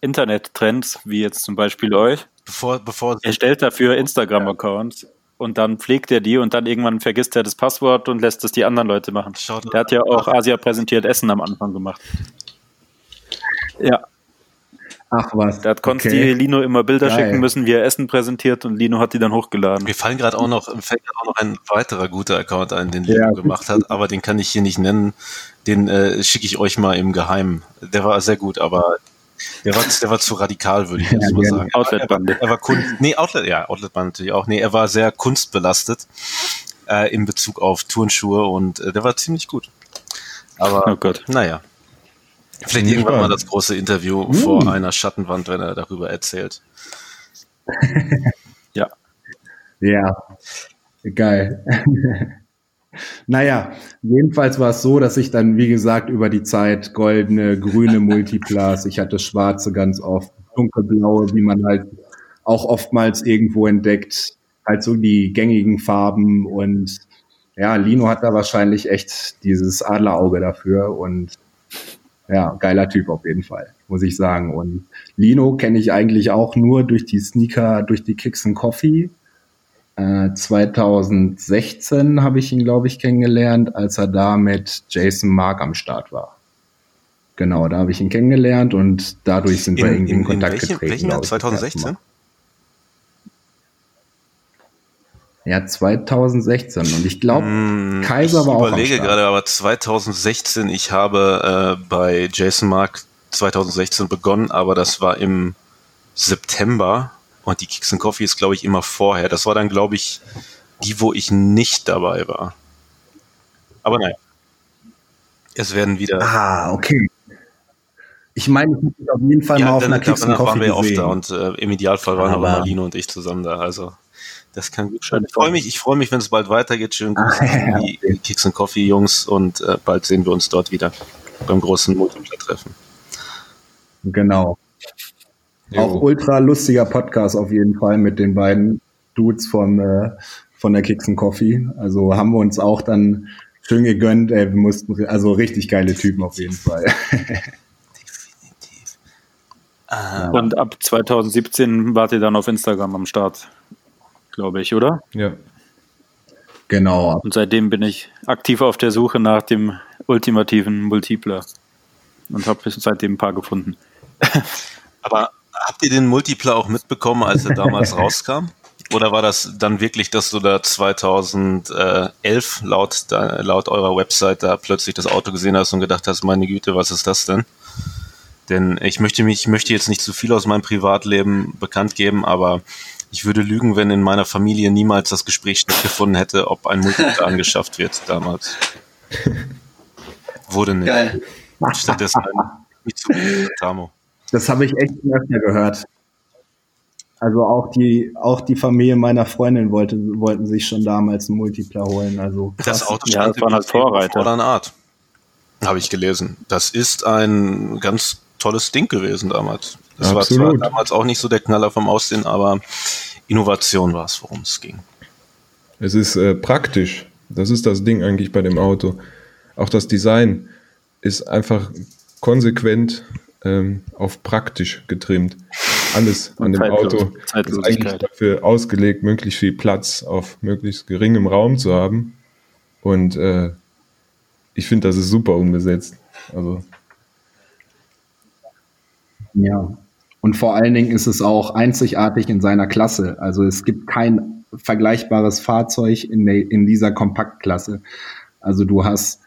[SPEAKER 5] Internet-Trends, wie jetzt zum Beispiel euch.
[SPEAKER 2] bevor, bevor
[SPEAKER 5] Er stellt dafür Instagram-Accounts und dann pflegt er die und dann irgendwann vergisst er das Passwort und lässt es die anderen Leute machen.
[SPEAKER 2] Schaut-
[SPEAKER 5] Der hat ja auch Asia präsentiert Essen am Anfang gemacht. Ja,
[SPEAKER 4] Ach was.
[SPEAKER 5] da hat Konsti
[SPEAKER 4] Okay.
[SPEAKER 5] Lino immer Bilder
[SPEAKER 4] Geil.
[SPEAKER 5] schicken müssen, wie er Essen präsentiert und Lino hat die dann hochgeladen.
[SPEAKER 2] Mir fallen gerade auch noch, fällt gerade auch noch ein weiterer guter Account ein, den Leo
[SPEAKER 4] Ja,
[SPEAKER 2] gemacht hat, aber den kann ich hier nicht nennen. Den äh, schicke ich euch mal im Geheimen. Der war sehr gut, aber der war, der war zu radikal, würde ich jetzt
[SPEAKER 4] Ja,
[SPEAKER 2] mal sagen.
[SPEAKER 5] Outlet-Bande.
[SPEAKER 2] Er war Kunst, nee, Outlet, ja, Outletband natürlich auch. Nee, er war sehr kunstbelastet äh, in Bezug auf Turnschuhe und äh, der war ziemlich gut. Aber
[SPEAKER 5] Oh Gott.
[SPEAKER 2] naja. Vielleicht irgendwann mal das große Interview vor einer Schattenwand, wenn er darüber erzählt.
[SPEAKER 5] Ja.
[SPEAKER 4] Ja, geil. naja, jedenfalls war es so, dass ich dann, wie gesagt, über die Zeit goldene, grüne Multiplas, ich hatte schwarze ganz oft, dunkelblaue, wie man halt auch oftmals irgendwo entdeckt, halt so die gängigen Farben und ja, Lino hat da wahrscheinlich echt dieses Adlerauge dafür und ja, geiler Typ auf jeden Fall, muss ich sagen. Und Lino kenne ich eigentlich auch nur durch die Sneaker, durch die Kicks and Coffee. Äh, 2016 habe ich ihn, glaube ich, kennengelernt, als er da mit Jason Mark am Start war. Genau, da habe ich ihn kennengelernt und dadurch sind wir
[SPEAKER 2] In,
[SPEAKER 4] irgendwie
[SPEAKER 2] in,
[SPEAKER 4] in
[SPEAKER 2] in
[SPEAKER 4] Kontakt
[SPEAKER 2] welchem,
[SPEAKER 4] getreten.
[SPEAKER 2] welchem Jahr?
[SPEAKER 4] glaub ich, das erste
[SPEAKER 2] 2016?
[SPEAKER 4] Mal. Ja, 2016. Und ich glaube,
[SPEAKER 2] Hm,
[SPEAKER 4] Kaiser
[SPEAKER 2] ich
[SPEAKER 4] war auch am
[SPEAKER 2] überlege gerade, aber 2016, ich habe äh, bei Jason Mark 2016 begonnen, aber das war im September und die Kicks and Coffee ist, glaube ich, immer vorher. Das war dann, glaube ich, die, wo ich nicht dabei war. Aber naja. Es werden wieder.
[SPEAKER 4] Ah, okay. Ich meine, ich auf jeden Fall mal auf einer Kicks and
[SPEAKER 2] danach waren
[SPEAKER 4] Coffee
[SPEAKER 2] wir ja oft
[SPEAKER 4] gesehen.
[SPEAKER 2] da und äh, im Idealfall waren
[SPEAKER 4] Aber-
[SPEAKER 2] aber Marlino und ich zusammen da. Also das kann gut sein. Ich freue mich, ich freue mich, wenn es bald weitergeht. Schön Grüße
[SPEAKER 4] Ah, ja,
[SPEAKER 2] an die, die Kicks and Coffee Jungs und äh, bald sehen wir uns dort wieder beim großen Multiplayer-Treffen.
[SPEAKER 4] Genau.
[SPEAKER 3] Jo.
[SPEAKER 4] Auch ultra lustiger Podcast auf jeden Fall mit den beiden Dudes von, äh, von der Kicks and Coffee. Also haben wir uns auch dann schön gegönnt. Ey, wir mussten, also richtig geile Typen auf jeden Fall.
[SPEAKER 5] Und ab 2017 wart ihr dann auf Instagram am Start, glaube ich, oder?
[SPEAKER 3] Ja.
[SPEAKER 4] Genau.
[SPEAKER 5] Und seitdem bin ich aktiv auf der Suche nach dem ultimativen Multipler. Und habe seitdem ein paar gefunden.
[SPEAKER 2] Aber habt ihr den Multipler auch mitbekommen, als er damals rauskam? Oder war das dann wirklich, dass du da 2011 laut, laut eurer Website da plötzlich das Auto gesehen hast und gedacht hast, meine Güte, was ist das denn? Denn ich möchte mich, ich möchte jetzt nicht zu viel aus meinem Privatleben bekannt geben, aber ich würde lügen, wenn in meiner Familie niemals das Gespräch stattgefunden hätte, ob ein Multipler angeschafft wird damals. Wurde nicht.
[SPEAKER 6] Geil.
[SPEAKER 2] Stattdessen nicht zu Tamo.
[SPEAKER 4] Das habe ich echt öfter gehört. Also auch die, auch die Familie meiner Freundin wollte, wollten sich schon damals einen Multipler holen. Also
[SPEAKER 2] Das. Auto
[SPEAKER 5] Ja,
[SPEAKER 2] stand
[SPEAKER 5] das waren halt Vorreiter.
[SPEAKER 2] vor deiner Art. Habe ich gelesen. Das ist ein ganz tolles Ding gewesen damals. Das war
[SPEAKER 3] Absolut.
[SPEAKER 2] zwar damals auch nicht so der Knaller vom Aussehen, aber Innovation war es, worum es ging.
[SPEAKER 3] Es ist äh, praktisch. Das ist das Ding eigentlich bei dem Auto. Auch das Design ist einfach konsequent ähm, auf praktisch getrimmt. Alles an dem
[SPEAKER 5] Zeitlos-
[SPEAKER 3] Auto ist eigentlich dafür ausgelegt, möglichst viel Platz auf möglichst geringem Raum zu haben. Und äh, ich finde, das ist super umgesetzt. Also
[SPEAKER 4] Ja. Und vor allen Dingen ist es auch einzigartig in seiner Klasse. Also es gibt kein vergleichbares Fahrzeug in, der, in dieser Kompaktklasse. Also du hast,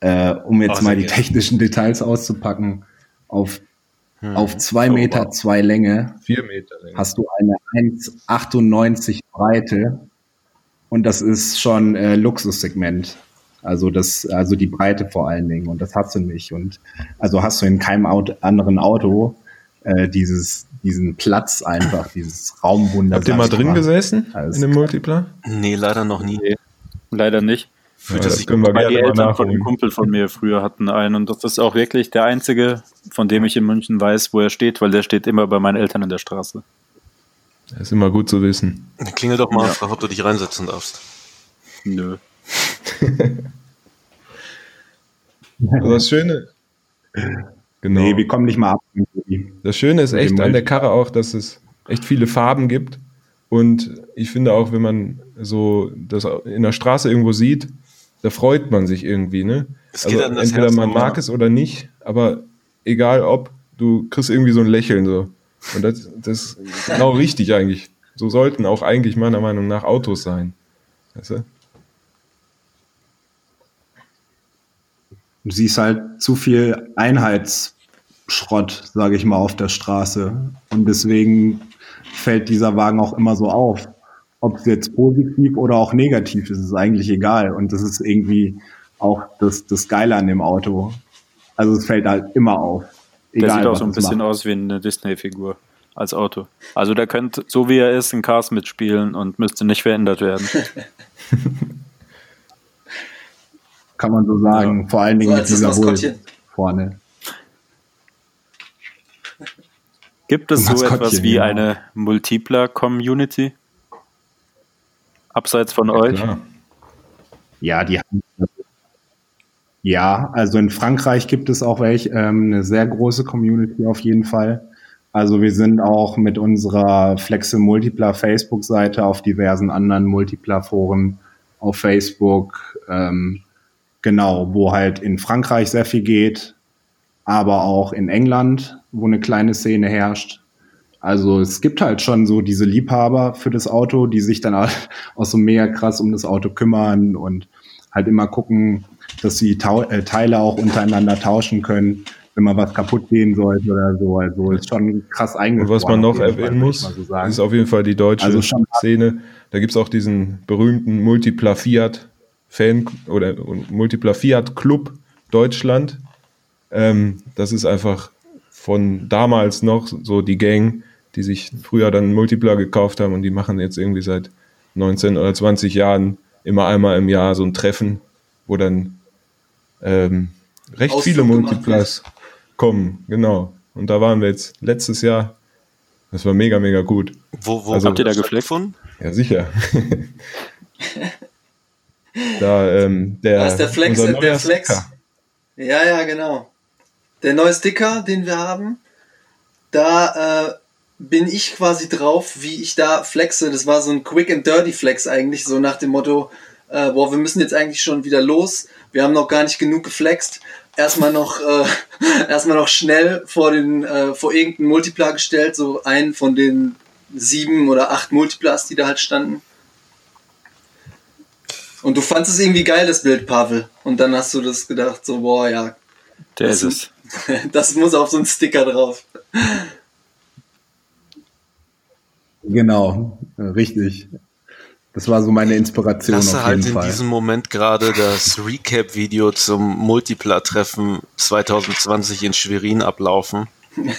[SPEAKER 4] äh, um jetzt
[SPEAKER 2] Oh,
[SPEAKER 4] mal die technischen Details auszupacken, auf,
[SPEAKER 2] Hm.
[SPEAKER 4] auf zwei
[SPEAKER 2] Oh,
[SPEAKER 4] Meter
[SPEAKER 2] wow.
[SPEAKER 4] zwei Länge
[SPEAKER 3] vier Meter. Länge.
[SPEAKER 4] hast du eine 1,98 Breite und das ist schon äh, Luxussegment. Also das, also die Breite vor allen Dingen und das hast du nicht und also hast du in keinem Auto, anderen Auto äh, dieses diesen Platz einfach, dieses Raumwunder.
[SPEAKER 3] Habt ihr mal
[SPEAKER 4] ich
[SPEAKER 3] drin gesessen
[SPEAKER 4] Alles
[SPEAKER 3] in dem Multipler?
[SPEAKER 2] Nee, leider noch nie.
[SPEAKER 5] Leider nicht.
[SPEAKER 2] Fühlt
[SPEAKER 3] Ja,
[SPEAKER 2] es
[SPEAKER 3] das
[SPEAKER 2] sich
[SPEAKER 3] können wir
[SPEAKER 5] Weil die
[SPEAKER 3] gerne mal
[SPEAKER 5] Eltern von einem
[SPEAKER 3] nachholen.
[SPEAKER 5] Kumpel von mir früher hatten einen und das ist auch wirklich der einzige, von dem ich in München weiß, wo er steht, weil der steht immer bei meinen Eltern in der Straße.
[SPEAKER 3] Das ist immer gut zu wissen.
[SPEAKER 2] Klingel doch mal, frag, ob du dich reinsetzen darfst.
[SPEAKER 5] Nö.
[SPEAKER 3] Das Schöne. Genau.
[SPEAKER 4] Nee, wir kommen nicht mal ab.
[SPEAKER 3] Das Schöne ist echt an der Karre auch, dass es echt viele Farben gibt. Und ich finde auch, wenn man so das in der Straße irgendwo sieht, da freut man sich irgendwie, ne?
[SPEAKER 2] Es
[SPEAKER 3] Also entweder
[SPEAKER 2] Herz
[SPEAKER 3] man
[SPEAKER 2] nochmal.
[SPEAKER 3] mag es oder nicht, aber egal ob, du kriegst irgendwie so ein Lächeln so. Und das, das ist genau richtig eigentlich. So sollten auch eigentlich meiner Meinung nach Autos sein. Weißt du?
[SPEAKER 4] Du siehst halt zu viel Einheitsschrott, sage ich mal, auf der Straße. Und deswegen fällt dieser Wagen auch immer so auf. Ob es jetzt positiv oder auch negativ ist, ist eigentlich egal. Und das ist irgendwie auch das, das Geile an dem Auto. Also es fällt halt immer auf.
[SPEAKER 5] Der
[SPEAKER 4] Egal,
[SPEAKER 5] sieht auch so ein bisschen
[SPEAKER 4] macht.
[SPEAKER 5] aus wie eine Disney-Figur als Auto. Also der könnte, so wie er ist, in Cars mitspielen und müsste nicht verändert werden.
[SPEAKER 4] Kann man so sagen. Vor allen Dingen
[SPEAKER 6] So
[SPEAKER 4] mit dieser. Wulst vorne.
[SPEAKER 5] Gibt es so etwas wie
[SPEAKER 4] ja.
[SPEAKER 5] eine Multipler-Community? Abseits von euch?
[SPEAKER 3] Klar.
[SPEAKER 4] Ja, die haben. Ja, also in Frankreich gibt es auch welche, ähm, eine sehr große Community auf jeden Fall. Also wir sind auch mit unserer Flexe Multipler Facebook-Seite auf diversen anderen Multipler-Foren auf Facebook, ähm, genau, wo halt in Frankreich sehr viel geht, aber auch in England, wo eine kleine Szene herrscht. Also es gibt halt schon so diese Liebhaber für das Auto, die sich dann auch so mega krass um das Auto kümmern und halt immer gucken, dass sie äh, Teile auch untereinander tauschen können, wenn mal was kaputt gehen sollte oder so. Also ist schon krass
[SPEAKER 3] Und
[SPEAKER 4] eingeschworen.
[SPEAKER 3] was man noch erwähnen muss,
[SPEAKER 4] so
[SPEAKER 3] ist auf jeden Fall die deutsche
[SPEAKER 4] Also
[SPEAKER 3] Szene. Da gibt es auch diesen berühmten Multipla Fiat Fan oder Multipla Fiat Club Deutschland. Ähm, das ist einfach von damals noch so die Gang, die sich früher dann einen Multipla gekauft haben und die machen jetzt irgendwie seit 19 oder 20 Jahren immer einmal im Jahr so ein Treffen, wo dann ähm, recht
[SPEAKER 6] Ausflug
[SPEAKER 3] viele Multiplas kommen, genau. Und da waren wir jetzt letztes Jahr. Das war mega, mega gut.
[SPEAKER 2] Wo, wo
[SPEAKER 3] Also-
[SPEAKER 5] Habt ihr da gefleckt?
[SPEAKER 2] stattgefunden?
[SPEAKER 3] Ja, sicher. da, ähm, der,
[SPEAKER 6] Da ist der Flex,
[SPEAKER 3] unser
[SPEAKER 6] der Flex.
[SPEAKER 3] Sticker.
[SPEAKER 6] Ja, ja, genau. Der neue Sticker, den wir haben, da äh, bin ich quasi drauf, wie ich da flexe. Das war so ein Quick and Dirty Flex eigentlich, so nach dem Motto, äh, boah, wir müssen jetzt eigentlich schon wieder los. Wir haben noch gar nicht genug geflext. Erstmal noch, äh, erstmal noch schnell vor den, äh, vor irgendeinen Multiplar gestellt, so einen von den sieben oder acht Multiplars, die da halt standen. Und du fandest es irgendwie geil, das Bild, Pavel. Und dann hast du das gedacht, so, boah, ja,
[SPEAKER 5] Der
[SPEAKER 6] Das
[SPEAKER 5] ist es.
[SPEAKER 6] das muss auf so einen Sticker drauf.
[SPEAKER 4] Genau, richtig. Das war so meine Inspiration
[SPEAKER 2] Lasse
[SPEAKER 4] auf
[SPEAKER 2] halt in
[SPEAKER 4] Fall.
[SPEAKER 2] diesem Moment gerade das Recap-Video zum Multipla-Treffen 2020 in Schwerin ablaufen.
[SPEAKER 3] Schon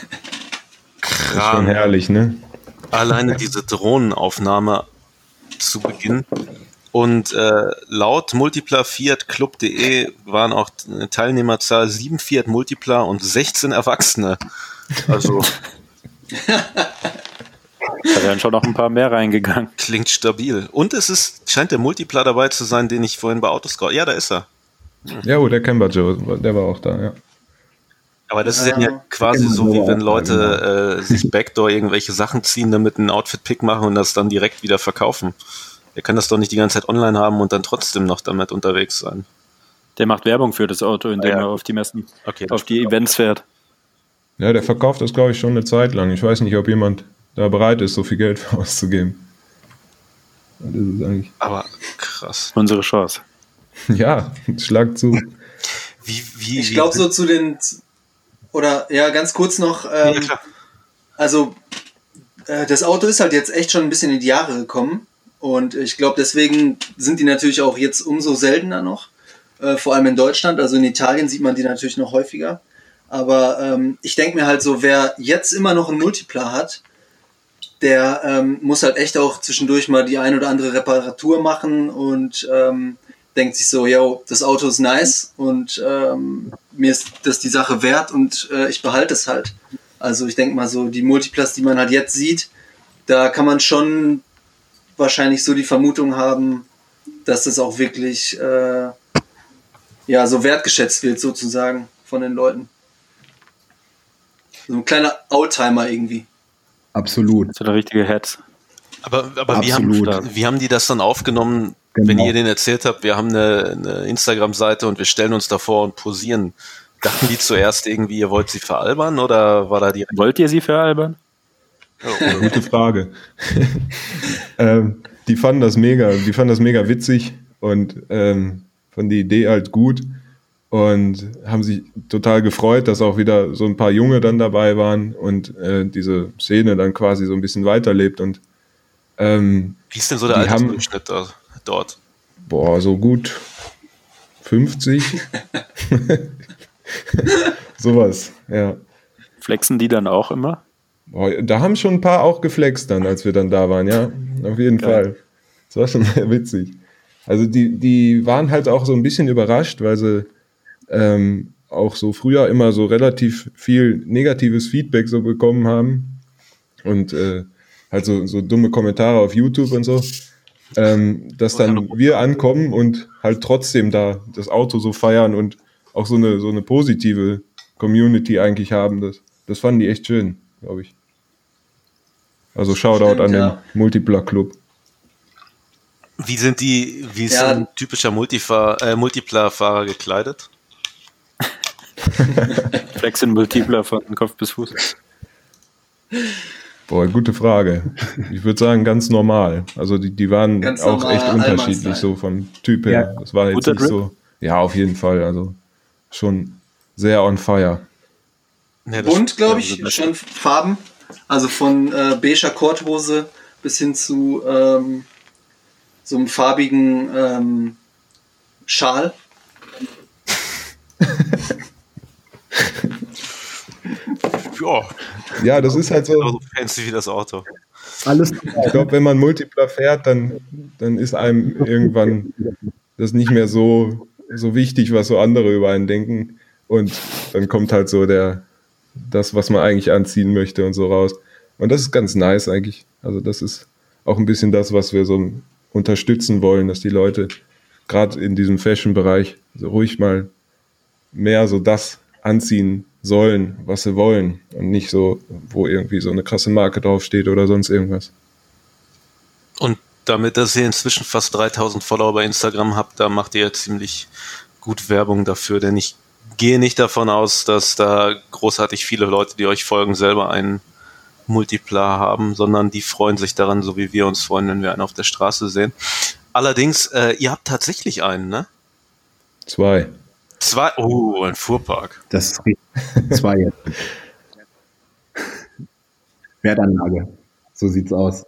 [SPEAKER 2] Kram.
[SPEAKER 3] herrlich, ne?
[SPEAKER 2] Alleine diese Drohnenaufnahme zu Beginn. Und äh, laut multiplafiatclub.de waren auch eine Teilnehmerzahl 7 Fiat Multipla und 16 Erwachsene. Also
[SPEAKER 5] Da wären schon noch ein paar mehr reingegangen.
[SPEAKER 2] klingt stabil. Und es ist, scheint der Multipla dabei zu sein, den ich vorhin bei Autoscout. Ja, da ist er.
[SPEAKER 3] Ja, oh, der Kemba Joe, der war auch da, ja.
[SPEAKER 2] Aber das ist ja,
[SPEAKER 6] Ja.
[SPEAKER 2] quasi so, wie wenn Leute äh, sich Backdoor irgendwelche Sachen ziehen, damit ein Outfit-Pick machen und das dann direkt wieder verkaufen. Ihr könnt das doch nicht die ganze Zeit online haben und dann trotzdem noch damit unterwegs sein.
[SPEAKER 5] Der macht Werbung für das Auto, indem
[SPEAKER 2] Ah, ja.
[SPEAKER 5] er auf die Messen,
[SPEAKER 2] Okay,
[SPEAKER 5] auf die Events fährt.
[SPEAKER 3] Ja, der verkauft das, glaube ich, schon eine Zeit lang. Ich weiß nicht, ob jemand da bereit ist, so viel Geld für auszugeben. Das ist eigentlich.
[SPEAKER 2] Aber krass.
[SPEAKER 5] Unsere Chance.
[SPEAKER 3] Ja, schlag zu.
[SPEAKER 2] Wie, wie,
[SPEAKER 6] Ich glaube so zu den, oder ja, ganz kurz noch,
[SPEAKER 2] Ja,
[SPEAKER 6] ähm,
[SPEAKER 2] klar.
[SPEAKER 6] also äh, das Auto ist halt jetzt echt schon ein bisschen in die Jahre gekommen und ich glaube deswegen sind die natürlich auch jetzt umso seltener noch, äh, vor allem in Deutschland, also in Italien sieht man die natürlich noch häufiger, aber ähm, ich denke mir halt so, wer jetzt immer noch einen Multiplar hat, der ähm, muss halt echt auch zwischendurch mal die ein oder andere Reparatur machen und ähm, denkt sich so, yo, das Auto ist nice und ähm, mir ist das die Sache wert und äh, ich behalte es halt. Also ich denke mal so, die Multiplas, die man halt jetzt sieht, da kann man schon wahrscheinlich so die Vermutung haben, dass das auch wirklich äh, ja so wertgeschätzt wird sozusagen von den Leuten. So ein kleiner Oldtimer irgendwie.
[SPEAKER 4] Absolut.
[SPEAKER 5] So der richtige Head.
[SPEAKER 2] Aber, aber wie, haben, wie haben die das dann aufgenommen,
[SPEAKER 4] Genau.
[SPEAKER 2] wenn ihr denen erzählt habt, wir haben eine, eine Instagram-Seite und wir stellen uns davor und posieren? Dachten die zuerst irgendwie, ihr wollt sie veralbern oder war da direkt?
[SPEAKER 5] Wollt ihr sie veralbern?
[SPEAKER 3] Gute Frage. ähm, die fanden das mega, die fanden das mega witzig und ähm, fanden die Idee halt gut und haben sich total gefreut, dass auch wieder so ein paar Junge dann dabei waren und äh, diese Szene dann quasi so ein bisschen weiterlebt und ähm,
[SPEAKER 2] Wie ist denn so der Altersdurchschnitt da, dort?
[SPEAKER 3] boah, so gut 50. Sowas, ja.
[SPEAKER 5] Flexen die dann auch immer?
[SPEAKER 3] Boah, da haben schon ein paar auch geflext dann, als wir dann da waren, ja. Auf jeden
[SPEAKER 5] Geil.
[SPEAKER 3] Fall. Das war schon sehr witzig. Also die, die waren halt auch so ein bisschen überrascht, weil sie ähm, auch so früher immer so relativ viel negatives Feedback so bekommen haben. Und äh, halt so, so dumme Kommentare auf YouTube und so. Ähm, dass dann wir ankommen und halt trotzdem da das Auto so feiern und auch so eine, so eine positive Community eigentlich haben. Das, das fanden die echt schön, glaube ich. Also Shoutout
[SPEAKER 6] Stimmt,
[SPEAKER 3] an
[SPEAKER 6] ja.
[SPEAKER 3] den Multipler Club.
[SPEAKER 2] Wie sind die, wie ist
[SPEAKER 6] Ja.
[SPEAKER 2] ein typischer Multifa äh, Multipler-Fahrer gekleidet?
[SPEAKER 5] Flex in Multipler von Kopf bis Fuß.
[SPEAKER 3] Boah, gute Frage. Ich würde sagen, ganz normal. Also die, die waren
[SPEAKER 6] Ganz
[SPEAKER 3] auch echt unterschiedlich so vom Typ her. Das war jetzt nicht
[SPEAKER 5] Drip?
[SPEAKER 3] so. Ja, auf jeden Fall. Also schon sehr on fire.
[SPEAKER 2] Ja,
[SPEAKER 6] Bunt, glaube
[SPEAKER 2] ja,
[SPEAKER 6] ich, schon Farben. Also von äh, beiger Korthose bis hin zu ähm, so einem farbigen ähm, Schal.
[SPEAKER 2] Ja,
[SPEAKER 3] Ja, das ist halt so.
[SPEAKER 2] genauso fancy wie das Auto.
[SPEAKER 4] Alles
[SPEAKER 3] Ich glaube, wenn man Multipler fährt, dann, dann ist einem irgendwann das nicht mehr so, so wichtig, was so andere über einen denken. Und dann kommt halt so der, das, was man eigentlich anziehen möchte und so raus. Und das ist ganz nice eigentlich. Also das ist auch ein bisschen das, was wir so unterstützen wollen, dass die Leute gerade in diesem Fashion-Bereich so ruhig mal mehr so das anziehen sollen, was sie wollen und nicht so, wo irgendwie so eine krasse Marke draufsteht oder sonst irgendwas.
[SPEAKER 2] Und damit, dass ihr inzwischen fast 3000 Follower bei Instagram habt, da macht ihr ziemlich gut Werbung dafür, denn ich gehe nicht davon aus, dass da großartig viele Leute, die euch folgen, selber einen Multiplar haben, sondern die freuen sich daran, so wie wir uns freuen, wenn wir einen auf der Straße sehen. Allerdings, äh, ihr habt tatsächlich einen, ne?
[SPEAKER 3] Zwei.
[SPEAKER 2] Zwei, oh, ein Fuhrpark.
[SPEAKER 4] Das ist richtig. Zwei jetzt. Wertanlage. So sieht's aus.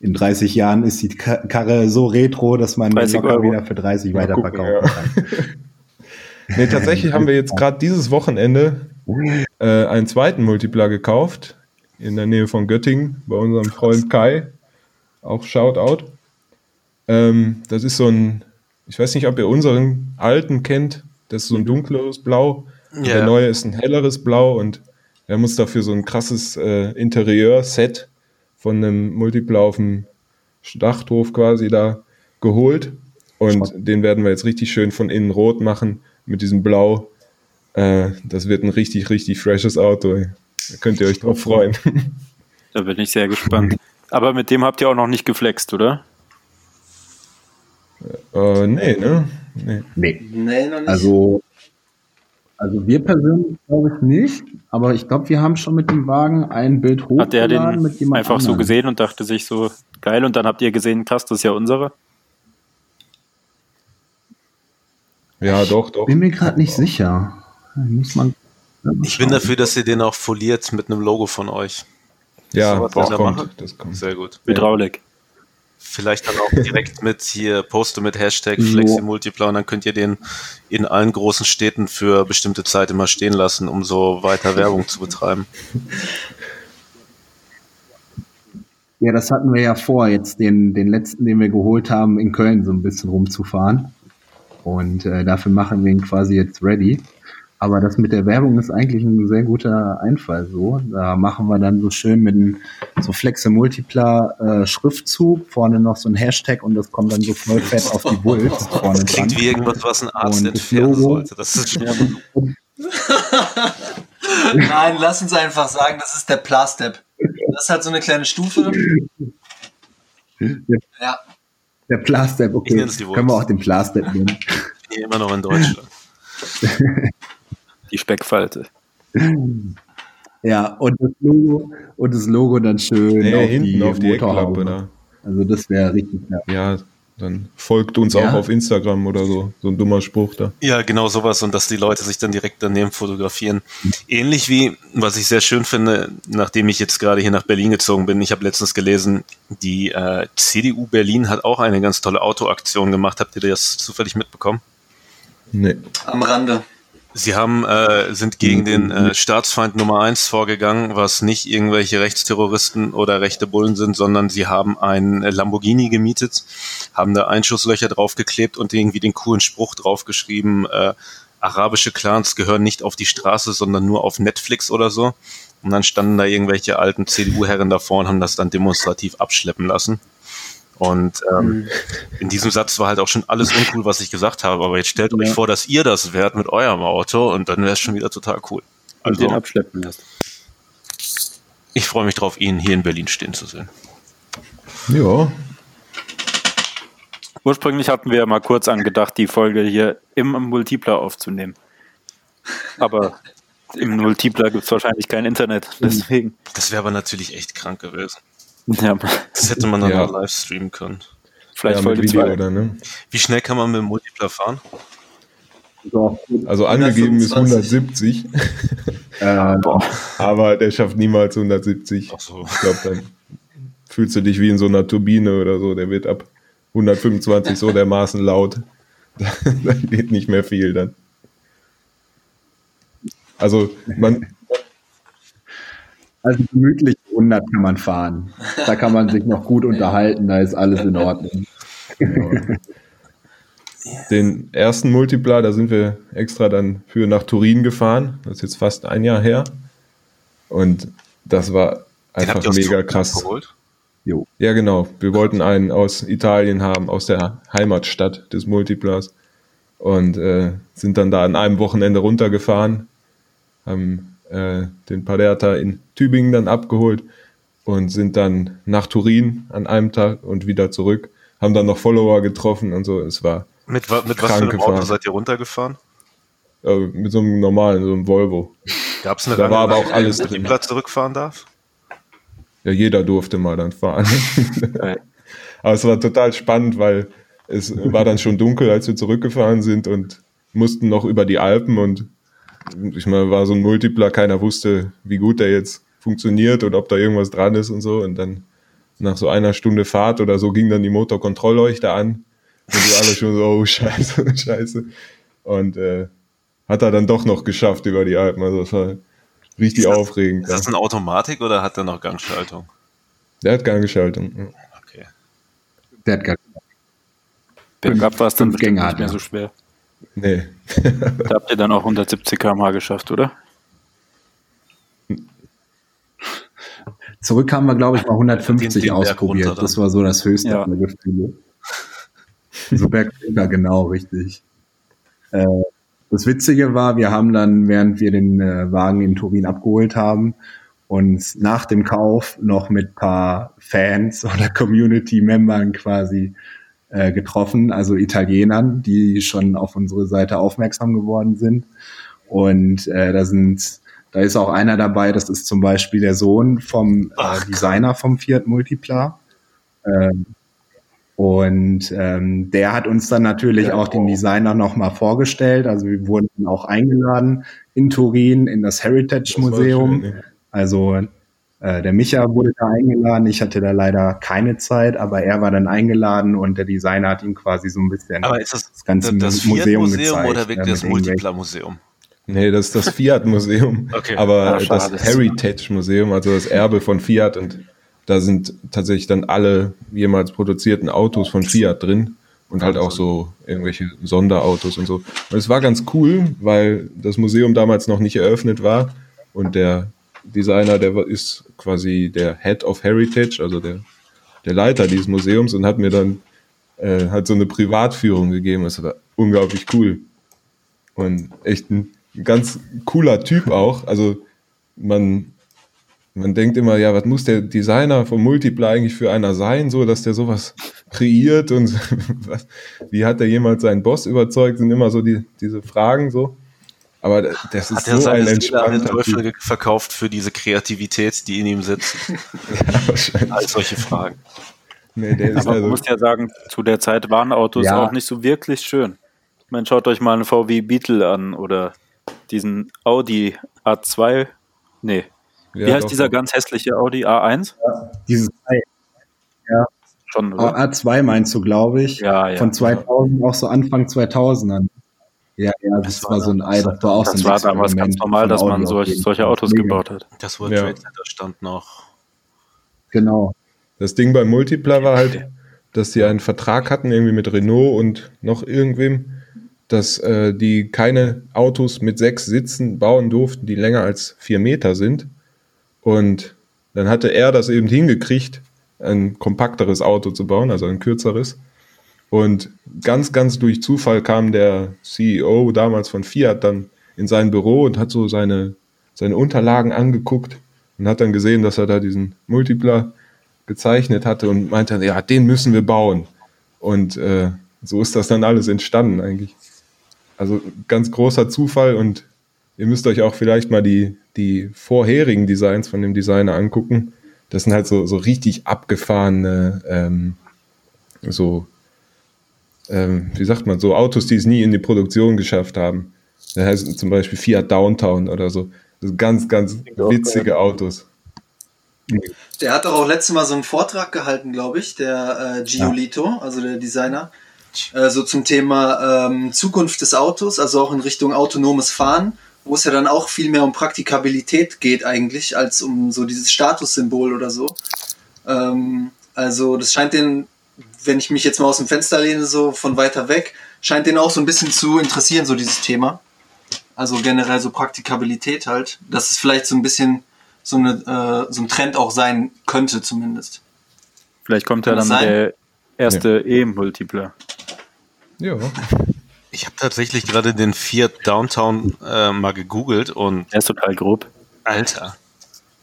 [SPEAKER 4] In 30 Jahren ist die Ka- Karre so retro, dass man den
[SPEAKER 5] 30
[SPEAKER 4] locker
[SPEAKER 5] Euro.
[SPEAKER 4] wieder für 30
[SPEAKER 3] Mal gucken,
[SPEAKER 4] weiterverkaufen kann.
[SPEAKER 3] Nee, tatsächlich haben wir jetzt gerade dieses Wochenende äh, einen zweiten Multipler gekauft in der Nähe von Göttingen bei unserem Freund Kai. Auch Shoutout. Ähm, das ist so ein, ich weiß nicht, ob ihr unseren alten kennt. Das ist so ein dunkleres Blau.
[SPEAKER 2] Ja.
[SPEAKER 3] Der neue ist ein helleres Blau und wir haben uns dafür so ein krasses äh, Interieur-Set von einem Multipler auf dem Schlachthof quasi da geholt. Und den werden wir jetzt richtig schön von innen rot machen mit diesem Blau. Äh, das wird ein richtig, richtig freshes Auto. ey. Da könnt ihr euch drauf freuen.
[SPEAKER 5] Da bin ich sehr gespannt. Aber mit dem habt ihr auch noch nicht geflext, oder?
[SPEAKER 3] äh, nee, ne? Nee.
[SPEAKER 4] Nee.
[SPEAKER 6] Nee, noch nicht.
[SPEAKER 4] Also, also wir persönlich glaube ich nicht, aber ich glaube, wir haben schon mit dem Wagen ein Bild
[SPEAKER 5] Hat der
[SPEAKER 4] hochgeladen
[SPEAKER 5] den einfach so
[SPEAKER 4] anderem.
[SPEAKER 5] gesehen und dachte sich so, geil, und dann habt ihr gesehen, krass, das ist ja unsere?
[SPEAKER 3] Ja, doch, doch.
[SPEAKER 4] Bin mir gerade nicht sicher. Muss man.
[SPEAKER 2] Ich bin dafür, dass ihr den auch foliert mit einem Logo von euch.
[SPEAKER 3] Ja,
[SPEAKER 2] sowas
[SPEAKER 3] das
[SPEAKER 2] da
[SPEAKER 3] kommt.
[SPEAKER 2] machen?
[SPEAKER 3] Das kommt.
[SPEAKER 2] Sehr gut.
[SPEAKER 5] Hydraulik.
[SPEAKER 2] Vielleicht dann auch direkt mit hier poste mit Hashtag
[SPEAKER 4] Ja.
[SPEAKER 2] FlexiMultipler und dann könnt ihr den in allen großen Städten für bestimmte Zeit immer stehen lassen, um so weiter Werbung zu betreiben.
[SPEAKER 4] Ja, das hatten wir ja vor, jetzt den, den letzten, den wir geholt haben, in Köln so ein bisschen rumzufahren. Und äh, dafür machen wir ihn quasi jetzt ready. Aber das mit der Werbung ist eigentlich ein sehr guter Einfall so. Da machen wir dann so schön mit einem so Flexe Multipler äh, Schriftzug, vorne noch so ein Hashtag und das kommt dann so voll fett auf die Wulst vorne dran.
[SPEAKER 2] Klingt wie irgendwas, was ein Arzt
[SPEAKER 4] Und das
[SPEAKER 2] entfernen
[SPEAKER 4] Logo-
[SPEAKER 2] sollte. Das ist schon
[SPEAKER 6] Nein, lass uns einfach sagen, das ist der Plastep. Das ist halt so eine kleine Stufe. Ja,
[SPEAKER 4] Der Plastep, okay. Können wir auch den Plastep nehmen.
[SPEAKER 2] hier immer noch in Deutschland.
[SPEAKER 5] Die Speckfalte.
[SPEAKER 4] Ja, und das Logo, und das Logo dann schön
[SPEAKER 3] Nee,
[SPEAKER 4] auf
[SPEAKER 3] hinten
[SPEAKER 4] die
[SPEAKER 3] auf die
[SPEAKER 4] Motorhaube.
[SPEAKER 3] Eckklappe da.
[SPEAKER 4] Also das wäre richtig ja.
[SPEAKER 3] Ja, dann folgt uns
[SPEAKER 4] Ja.
[SPEAKER 3] auch auf Instagram oder so. So ein dummer Spruch da.
[SPEAKER 2] Ja, genau sowas und dass die Leute sich dann direkt daneben fotografieren. Ähnlich wie, was ich sehr schön finde, nachdem ich jetzt gerade hier nach Berlin gezogen bin, ich habe letztens gelesen, die äh, CDU Berlin hat auch eine ganz tolle Autoaktion gemacht. Habt ihr das zufällig mitbekommen?
[SPEAKER 3] Nee.
[SPEAKER 6] am Rande.
[SPEAKER 2] Sie haben, äh, sind gegen den äh, Staatsfeind Nummer eins vorgegangen, was nicht irgendwelche Rechtsterroristen oder rechte Bullen sind, sondern sie haben einen äh, Lamborghini gemietet, haben da Einschusslöcher draufgeklebt und irgendwie den coolen Spruch draufgeschrieben, äh, arabische Clans gehören nicht auf die Straße, sondern nur auf Netflix oder so. Und dann standen da irgendwelche alten CDU-Herren davor und haben das dann demonstrativ abschleppen lassen. Und ähm, in diesem Satz war halt auch schon alles uncool, was ich gesagt habe. Aber jetzt stellt euch vor, dass ihr das wärt mit eurem Auto und dann wäre es schon wieder total cool.
[SPEAKER 5] Und den
[SPEAKER 2] Also,
[SPEAKER 5] abschleppen lässt.
[SPEAKER 2] ich freue mich drauf, ihn hier in Berlin stehen zu sehen.
[SPEAKER 3] Ja.
[SPEAKER 5] Ursprünglich hatten wir ja mal kurz angedacht, die Folge hier im Multipler aufzunehmen. Aber im Multipler gibt es wahrscheinlich kein Internet. Deswegen.
[SPEAKER 2] Das wäre aber natürlich echt krank gewesen.
[SPEAKER 5] Ja,
[SPEAKER 2] Das hätte man dann
[SPEAKER 3] Ja.
[SPEAKER 2] auch live streamen können.
[SPEAKER 5] vielleicht
[SPEAKER 3] ja,
[SPEAKER 5] Folge
[SPEAKER 3] Video
[SPEAKER 5] 2.
[SPEAKER 3] oder ne?
[SPEAKER 2] Wie schnell kann man mit dem Multipler fahren?
[SPEAKER 4] So,
[SPEAKER 3] Also angegeben ist
[SPEAKER 6] 125.
[SPEAKER 3] 170,
[SPEAKER 4] äh,
[SPEAKER 3] aber der schafft niemals 170.
[SPEAKER 2] Ach so.
[SPEAKER 3] Ich glaube, dann fühlst du dich wie in so einer Turbine oder so. Der wird ab 125 so dermaßen laut. da geht nicht mehr viel dann. Also man,
[SPEAKER 4] also gemütlich 100 kann man fahren. Da kann man sich noch gut unterhalten, da ist alles in Ordnung.
[SPEAKER 3] den ersten Multipler, da sind wir extra dann für nach Turin gefahren. Das ist jetzt fast ein Jahr her. Und das war einfach
[SPEAKER 2] habt ihr aus
[SPEAKER 3] mega krass.
[SPEAKER 2] geholt?
[SPEAKER 4] Jo.
[SPEAKER 3] Ja, genau. Wir wollten einen aus Italien haben, aus der Heimatstadt des Multiplers. Und äh, sind dann da an einem Wochenende runtergefahren, haben äh, den Paderta in Tübingen dann abgeholt. und sind dann nach Turin an einem Tag und wieder zurück. Haben dann noch Follower getroffen und so. Es war
[SPEAKER 2] Mit, mit was für einem Auto seid ihr runtergefahren?
[SPEAKER 3] äh, mit so einem normalen, so einem Volvo.
[SPEAKER 2] Gab es eine
[SPEAKER 3] Da war aber auch alles drin.
[SPEAKER 2] die Platz zurückfahren darf?
[SPEAKER 3] Ja, jeder durfte mal dann fahren. Aber es war total spannend, weil es war dann schon dunkel, als wir zurückgefahren sind und mussten noch über die Alpen und ich meine, war so ein Multipler, keiner wusste, wie gut der jetzt funktioniert und ob da irgendwas dran ist und so. Und dann nach so einer Stunde Fahrt oder so ging dann die Motorkontrollleuchte an und wir alle schon so, oh scheiße, scheiße. Und äh, hat er dann doch noch geschafft über die Alpen. Also das war richtig
[SPEAKER 2] Ist das-
[SPEAKER 3] aufregend.
[SPEAKER 2] Ist das eine Automatik oder hat der noch Gangschaltung?
[SPEAKER 3] Der hat Gangschaltung. ja.
[SPEAKER 2] Okay.
[SPEAKER 4] Der hat gar
[SPEAKER 5] Bergab war es dann
[SPEAKER 4] Gänge
[SPEAKER 5] nicht mehr
[SPEAKER 4] er.
[SPEAKER 5] so schwer.
[SPEAKER 3] Nee.
[SPEAKER 5] Da habt ihr dann auch 170 km/h geschafft, oder?
[SPEAKER 4] Zurück haben wir, glaube ich, mal
[SPEAKER 2] Den-
[SPEAKER 4] 150
[SPEAKER 2] den Berg
[SPEAKER 4] ausprobiert. Das war so das höchste
[SPEAKER 5] Ja.
[SPEAKER 4] Gefühle. So bergunter, genau, richtig. Äh, das Witzige war, wir haben dann, während wir den äh, Wagen in Turin abgeholt haben, uns nach dem Kauf noch mit paar Fans oder Community-Membern quasi äh, getroffen, also Italienern, die schon auf unsere Seite aufmerksam geworden sind. Und äh, da sind, da ist auch einer dabei, das ist zum Beispiel der Sohn vom äh, Designer vom Fiat Multipla. Ähm, und ähm, der hat uns dann natürlich auch den Designer nochmal vorgestellt. Also wir wurden auch eingeladen in Turin in das Heritage
[SPEAKER 3] Das
[SPEAKER 4] Museum.
[SPEAKER 3] schön, ja.
[SPEAKER 4] Also äh, der Micha wurde da eingeladen. Ich hatte da leider keine Zeit, aber er war dann eingeladen und der Designer hat ihm quasi so ein bisschen
[SPEAKER 2] Aber ist das
[SPEAKER 4] das ganze
[SPEAKER 2] das
[SPEAKER 4] Museum
[SPEAKER 2] Fiat-Museum
[SPEAKER 4] gezeigt,
[SPEAKER 2] oder
[SPEAKER 4] äh,
[SPEAKER 2] wirklich das Multipler-Museum?
[SPEAKER 3] Nee, das ist das Fiat-Museum.
[SPEAKER 2] Okay.
[SPEAKER 3] Aber
[SPEAKER 5] Ah, schade.
[SPEAKER 3] das Heritage-Museum, also das Erbe von Fiat und da sind tatsächlich dann alle jemals produzierten Autos von Fiat drin und halt auch so irgendwelche Sonderautos und so. Und es war ganz cool, weil das Museum damals noch nicht eröffnet war und der Designer, der ist quasi der Head of Heritage, also der, der Leiter dieses Museums und hat mir dann äh, halt so eine Privatführung gegeben. Das war unglaublich cool. Und echt ein ganz cooler Typ auch. Also man, man denkt immer, ja, was muss der Designer vom Multiply eigentlich für einer sein, so dass der sowas kreiert und was, wie hat er jemals seinen Boss überzeugt, sind immer so die, diese Fragen so. Aber das ist
[SPEAKER 2] Hat er
[SPEAKER 3] so ein
[SPEAKER 2] seine an den
[SPEAKER 3] entspannter
[SPEAKER 2] Teufel verkauft für diese Kreativität, die in ihm sitzt?
[SPEAKER 3] Ja, wahrscheinlich.
[SPEAKER 2] All solche Fragen.
[SPEAKER 3] Nee, der ist
[SPEAKER 5] Aber man
[SPEAKER 3] also,
[SPEAKER 5] muss ja sagen, zu der Zeit waren Autos
[SPEAKER 4] Ja.
[SPEAKER 5] auch nicht so wirklich schön. Ich meine, schaut euch mal einen VW Beetle an oder diesen Audi A2. Nee. Wie
[SPEAKER 3] ja,
[SPEAKER 5] heißt
[SPEAKER 3] doch,
[SPEAKER 5] dieser ganz hässliche Audi A1?
[SPEAKER 4] Dieses
[SPEAKER 5] Schon, oder?
[SPEAKER 4] A2 meinst du, glaube ich.
[SPEAKER 5] Ja, ja.
[SPEAKER 4] Von 2000, auch so Anfang 2000ern. Ja, ja, das,
[SPEAKER 2] Das war
[SPEAKER 4] so ein Ei, das war auch so
[SPEAKER 5] Das
[SPEAKER 4] ein
[SPEAKER 5] war damals ganz normal, dass man solch, solche. Autos
[SPEAKER 4] Mega.
[SPEAKER 5] gebaut hat.
[SPEAKER 2] Das World
[SPEAKER 3] Ja.
[SPEAKER 2] Trade Center stand noch.
[SPEAKER 4] Genau.
[SPEAKER 3] Das Ding beim Multipler war halt, dass die einen Vertrag hatten, irgendwie mit Renault und noch irgendwem, dass äh, die keine Autos mit sechs Sitzen bauen durften, die länger als vier Meter sind. Und dann hatte er das eben hingekriegt, ein kompakteres Auto zu bauen, also ein kürzeres. Und ganz, ganz durch Zufall kam der CEO damals von Fiat dann in sein Büro und hat so seine, seine Unterlagen angeguckt und hat dann gesehen, dass er da diesen Multipler gezeichnet hatte und meinte, ja, den müssen wir bauen. Und äh, so ist das dann alles entstanden eigentlich. Also ganz großer Zufall und ihr müsst euch auch vielleicht mal die, die vorherigen Designs von dem Designer angucken. Das sind halt so, so richtig abgefahrene, ähm, so, ähm, wie sagt man, so Autos, die es nie in die Produktion geschafft haben. Das heißt zum Beispiel Fiat Downtown oder so. Das sind ganz, ganz witzige Autos.
[SPEAKER 6] Der hat doch auch letztes Mal so einen Vortrag gehalten, glaube ich, der äh, Giolito, also der Designer, äh, so zum Thema ähm, Zukunft des Autos, also auch in Richtung autonomes Fahren, wo es ja dann auch viel mehr um Praktikabilität geht eigentlich, als um so dieses Statussymbol oder so. Ähm, also das scheint den, wenn ich mich jetzt mal aus dem Fenster lehne, so von weiter weg, scheint den auch so ein bisschen zu interessieren, so dieses Thema. Also generell so Praktikabilität halt, dass es vielleicht so ein bisschen so, eine, äh, so ein Trend auch sein könnte zumindest.
[SPEAKER 5] Vielleicht kommt ja
[SPEAKER 6] Kann
[SPEAKER 5] dann
[SPEAKER 6] das sein?
[SPEAKER 5] der erste E-Multipler.
[SPEAKER 3] Ja.
[SPEAKER 2] Ich habe tatsächlich gerade den Fiat Downtown äh, mal gegoogelt und
[SPEAKER 5] Der ist total grob.
[SPEAKER 2] Alter,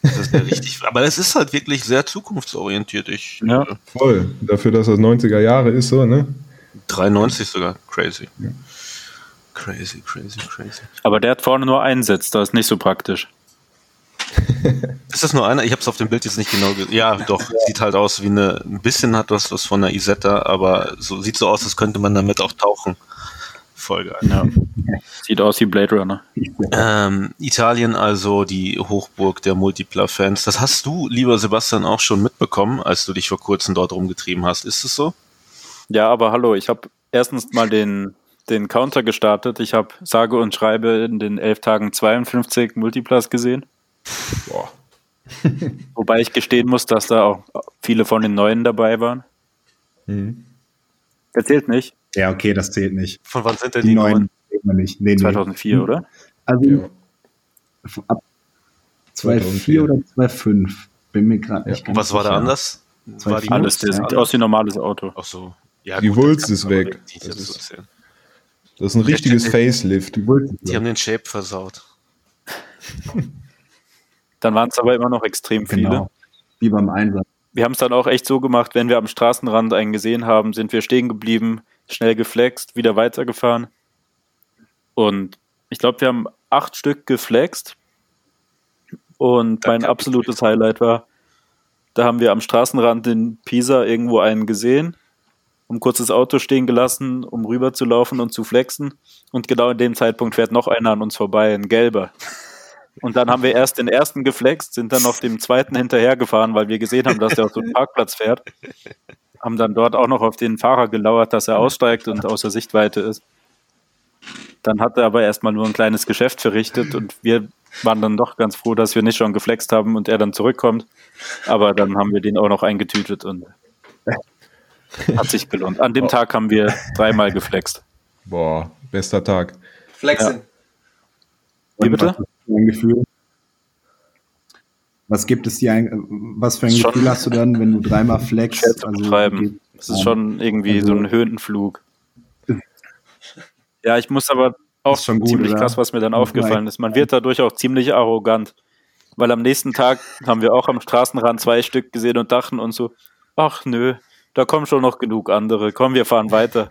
[SPEAKER 2] Das ist ja richtig. Aber das ist halt wirklich sehr zukunftsorientiert. Ich,
[SPEAKER 5] Ja.
[SPEAKER 2] äh,
[SPEAKER 3] Voll. Dafür, dass das 90er Jahre ist, so, ne?
[SPEAKER 2] 93 sogar. Crazy. Crazy, crazy, crazy.
[SPEAKER 5] Aber der hat vorne nur einen Sitz, das ist nicht so praktisch.
[SPEAKER 2] Ist das nur einer? Ich habe es auf dem Bild jetzt nicht genau gesehen. Ja, doch. Sieht halt aus wie eine. Ein bisschen hat das was von einer Isetta, aber so sieht so aus, als könnte man damit auch tauchen. Voll geil.
[SPEAKER 5] Ja. Sieht aus wie Blade Runner.
[SPEAKER 2] Ähm, Italien also die Hochburg der Multipler-Fans. Das hast du, lieber Sebastian, auch schon mitbekommen, als du dich vor kurzem dort rumgetrieben hast. Ist es so?
[SPEAKER 5] Ja, aber hallo, ich habe erstens mal den, den Counter gestartet. Ich habe sage und schreibe in den elf Tagen 52 Multiplas gesehen.
[SPEAKER 3] Boah.
[SPEAKER 5] Wobei ich gestehen muss, dass da auch viele von den Neuen dabei waren.
[SPEAKER 3] Mhm.
[SPEAKER 5] Der zählt nicht.
[SPEAKER 4] Ja, okay, das zählt nicht.
[SPEAKER 2] Von wann sind denn
[SPEAKER 4] Die,
[SPEAKER 2] die,
[SPEAKER 4] neuen
[SPEAKER 2] neuen?
[SPEAKER 4] nicht. Nee, nee.
[SPEAKER 5] 2004, oder?
[SPEAKER 4] Also
[SPEAKER 3] Ja.
[SPEAKER 4] ab 2004 oder 2005. Bin mir gerade nicht
[SPEAKER 2] Und was war da anders? War die
[SPEAKER 5] Alles, der sieht aus wie ein normales Auto.
[SPEAKER 2] Ach so. Ja,
[SPEAKER 3] Die Wulst ist weg. Das ist-. Das ist ein richtiges Facelift.
[SPEAKER 4] Die
[SPEAKER 2] Die haben den Shape versaut.
[SPEAKER 5] Dann waren es aber immer noch extrem viele.
[SPEAKER 4] genau. Wie beim Einsatz.
[SPEAKER 5] Wir haben es dann auch echt so gemacht, wenn wir am Straßenrand einen gesehen haben, sind wir stehen geblieben, schnell geflext, wieder weitergefahren. Und ich glaube, wir haben acht Stück geflext. Und mein absolutes Highlight war, da haben wir am Straßenrand in Pisa irgendwo einen gesehen, um kurz das Auto stehen gelassen, um rüber zu laufen und zu flexen. Und genau in dem Zeitpunkt fährt noch einer an uns vorbei, ein gelber. Und dann haben wir erst den ersten geflext, sind dann auf dem zweiten hinterhergefahren, weil wir gesehen haben, dass der auf so einen Parkplatz fährt. Haben dann dort auch noch auf den Fahrer gelauert, dass er aussteigt und außer Sichtweite ist. Dann hat er aber erstmal nur ein kleines Geschäft verrichtet und wir waren dann doch ganz froh, dass wir nicht schon geflext haben und er dann zurückkommt. Aber dann haben wir den auch noch eingetütet und hat sich gelohnt. An dem Tag haben wir dreimal geflext.
[SPEAKER 3] Boah, bester Tag.
[SPEAKER 6] Flexing.
[SPEAKER 5] Wie
[SPEAKER 4] Und
[SPEAKER 5] bitte?
[SPEAKER 4] Dein Gefühl? Was gibt es dir ein, was für ein
[SPEAKER 5] Schon-
[SPEAKER 4] Gefühl hast du dann, wenn du dreimal flexst?
[SPEAKER 5] Zu beschreiben. Das ist schon irgendwie so ein Höhenflug. Ja, ich muss aber auch
[SPEAKER 4] schon gut,
[SPEAKER 5] ziemlich
[SPEAKER 4] oder?
[SPEAKER 5] krass, was mir dann aufgefallen ist. Man wird dadurch auch ziemlich arrogant. Weil am nächsten Tag haben wir auch am Straßenrand zwei Stück gesehen und dachten uns so, ach nö, da kommen schon noch genug andere. Komm, wir fahren weiter.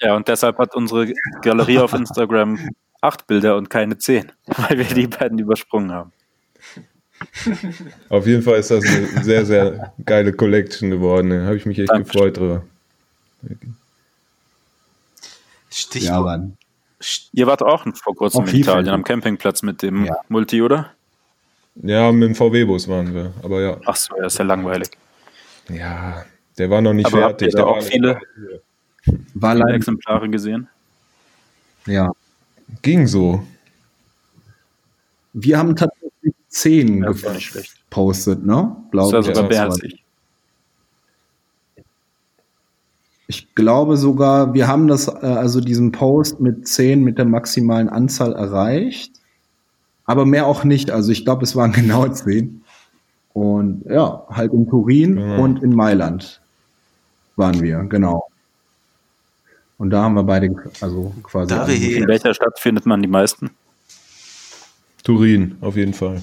[SPEAKER 5] Ja, und deshalb hat unsere Galerie auf Instagram acht Bilder und keine zehn, weil wir die beiden übersprungen haben.
[SPEAKER 3] Auf jeden Fall ist das eine sehr, sehr geile Collection geworden. Da habe ich mich echt
[SPEAKER 5] Dankeschön.
[SPEAKER 3] gefreut drüber.
[SPEAKER 2] Stichwort.
[SPEAKER 4] Ja.
[SPEAKER 5] Ihr wart auch vor kurzem in. Italien am Campingplatz mit dem
[SPEAKER 4] Ja.
[SPEAKER 5] Multi, oder?
[SPEAKER 3] Ja, mit dem VW-Bus waren wir. Aber ja.
[SPEAKER 5] Ach so, ja, ist ja langweilig.
[SPEAKER 3] Ja, der war noch nicht
[SPEAKER 5] Aber habt
[SPEAKER 3] fertig.
[SPEAKER 5] ihr da auch viele,
[SPEAKER 4] War
[SPEAKER 5] viele Exemplare gesehen?
[SPEAKER 4] ja.
[SPEAKER 3] Ging so.
[SPEAKER 4] Wir haben tatsächlich zehn
[SPEAKER 5] Ja,
[SPEAKER 4] gepostet, ne?
[SPEAKER 5] Das
[SPEAKER 4] Glaube
[SPEAKER 5] war sogar
[SPEAKER 3] ja,
[SPEAKER 4] Das war-
[SPEAKER 5] ich.
[SPEAKER 4] Ich glaube sogar, wir haben das, äh, also diesen Post mit 10 mit der maximalen Anzahl erreicht. Aber mehr auch nicht. Also ich glaube, es waren genau 10. Und ja, halt in Turin
[SPEAKER 3] Genau.
[SPEAKER 4] und in Mailand waren wir, genau. Und da haben wir beide, also quasi.
[SPEAKER 5] In welcher Stadt findet man die meisten?
[SPEAKER 3] Turin, auf jeden Fall.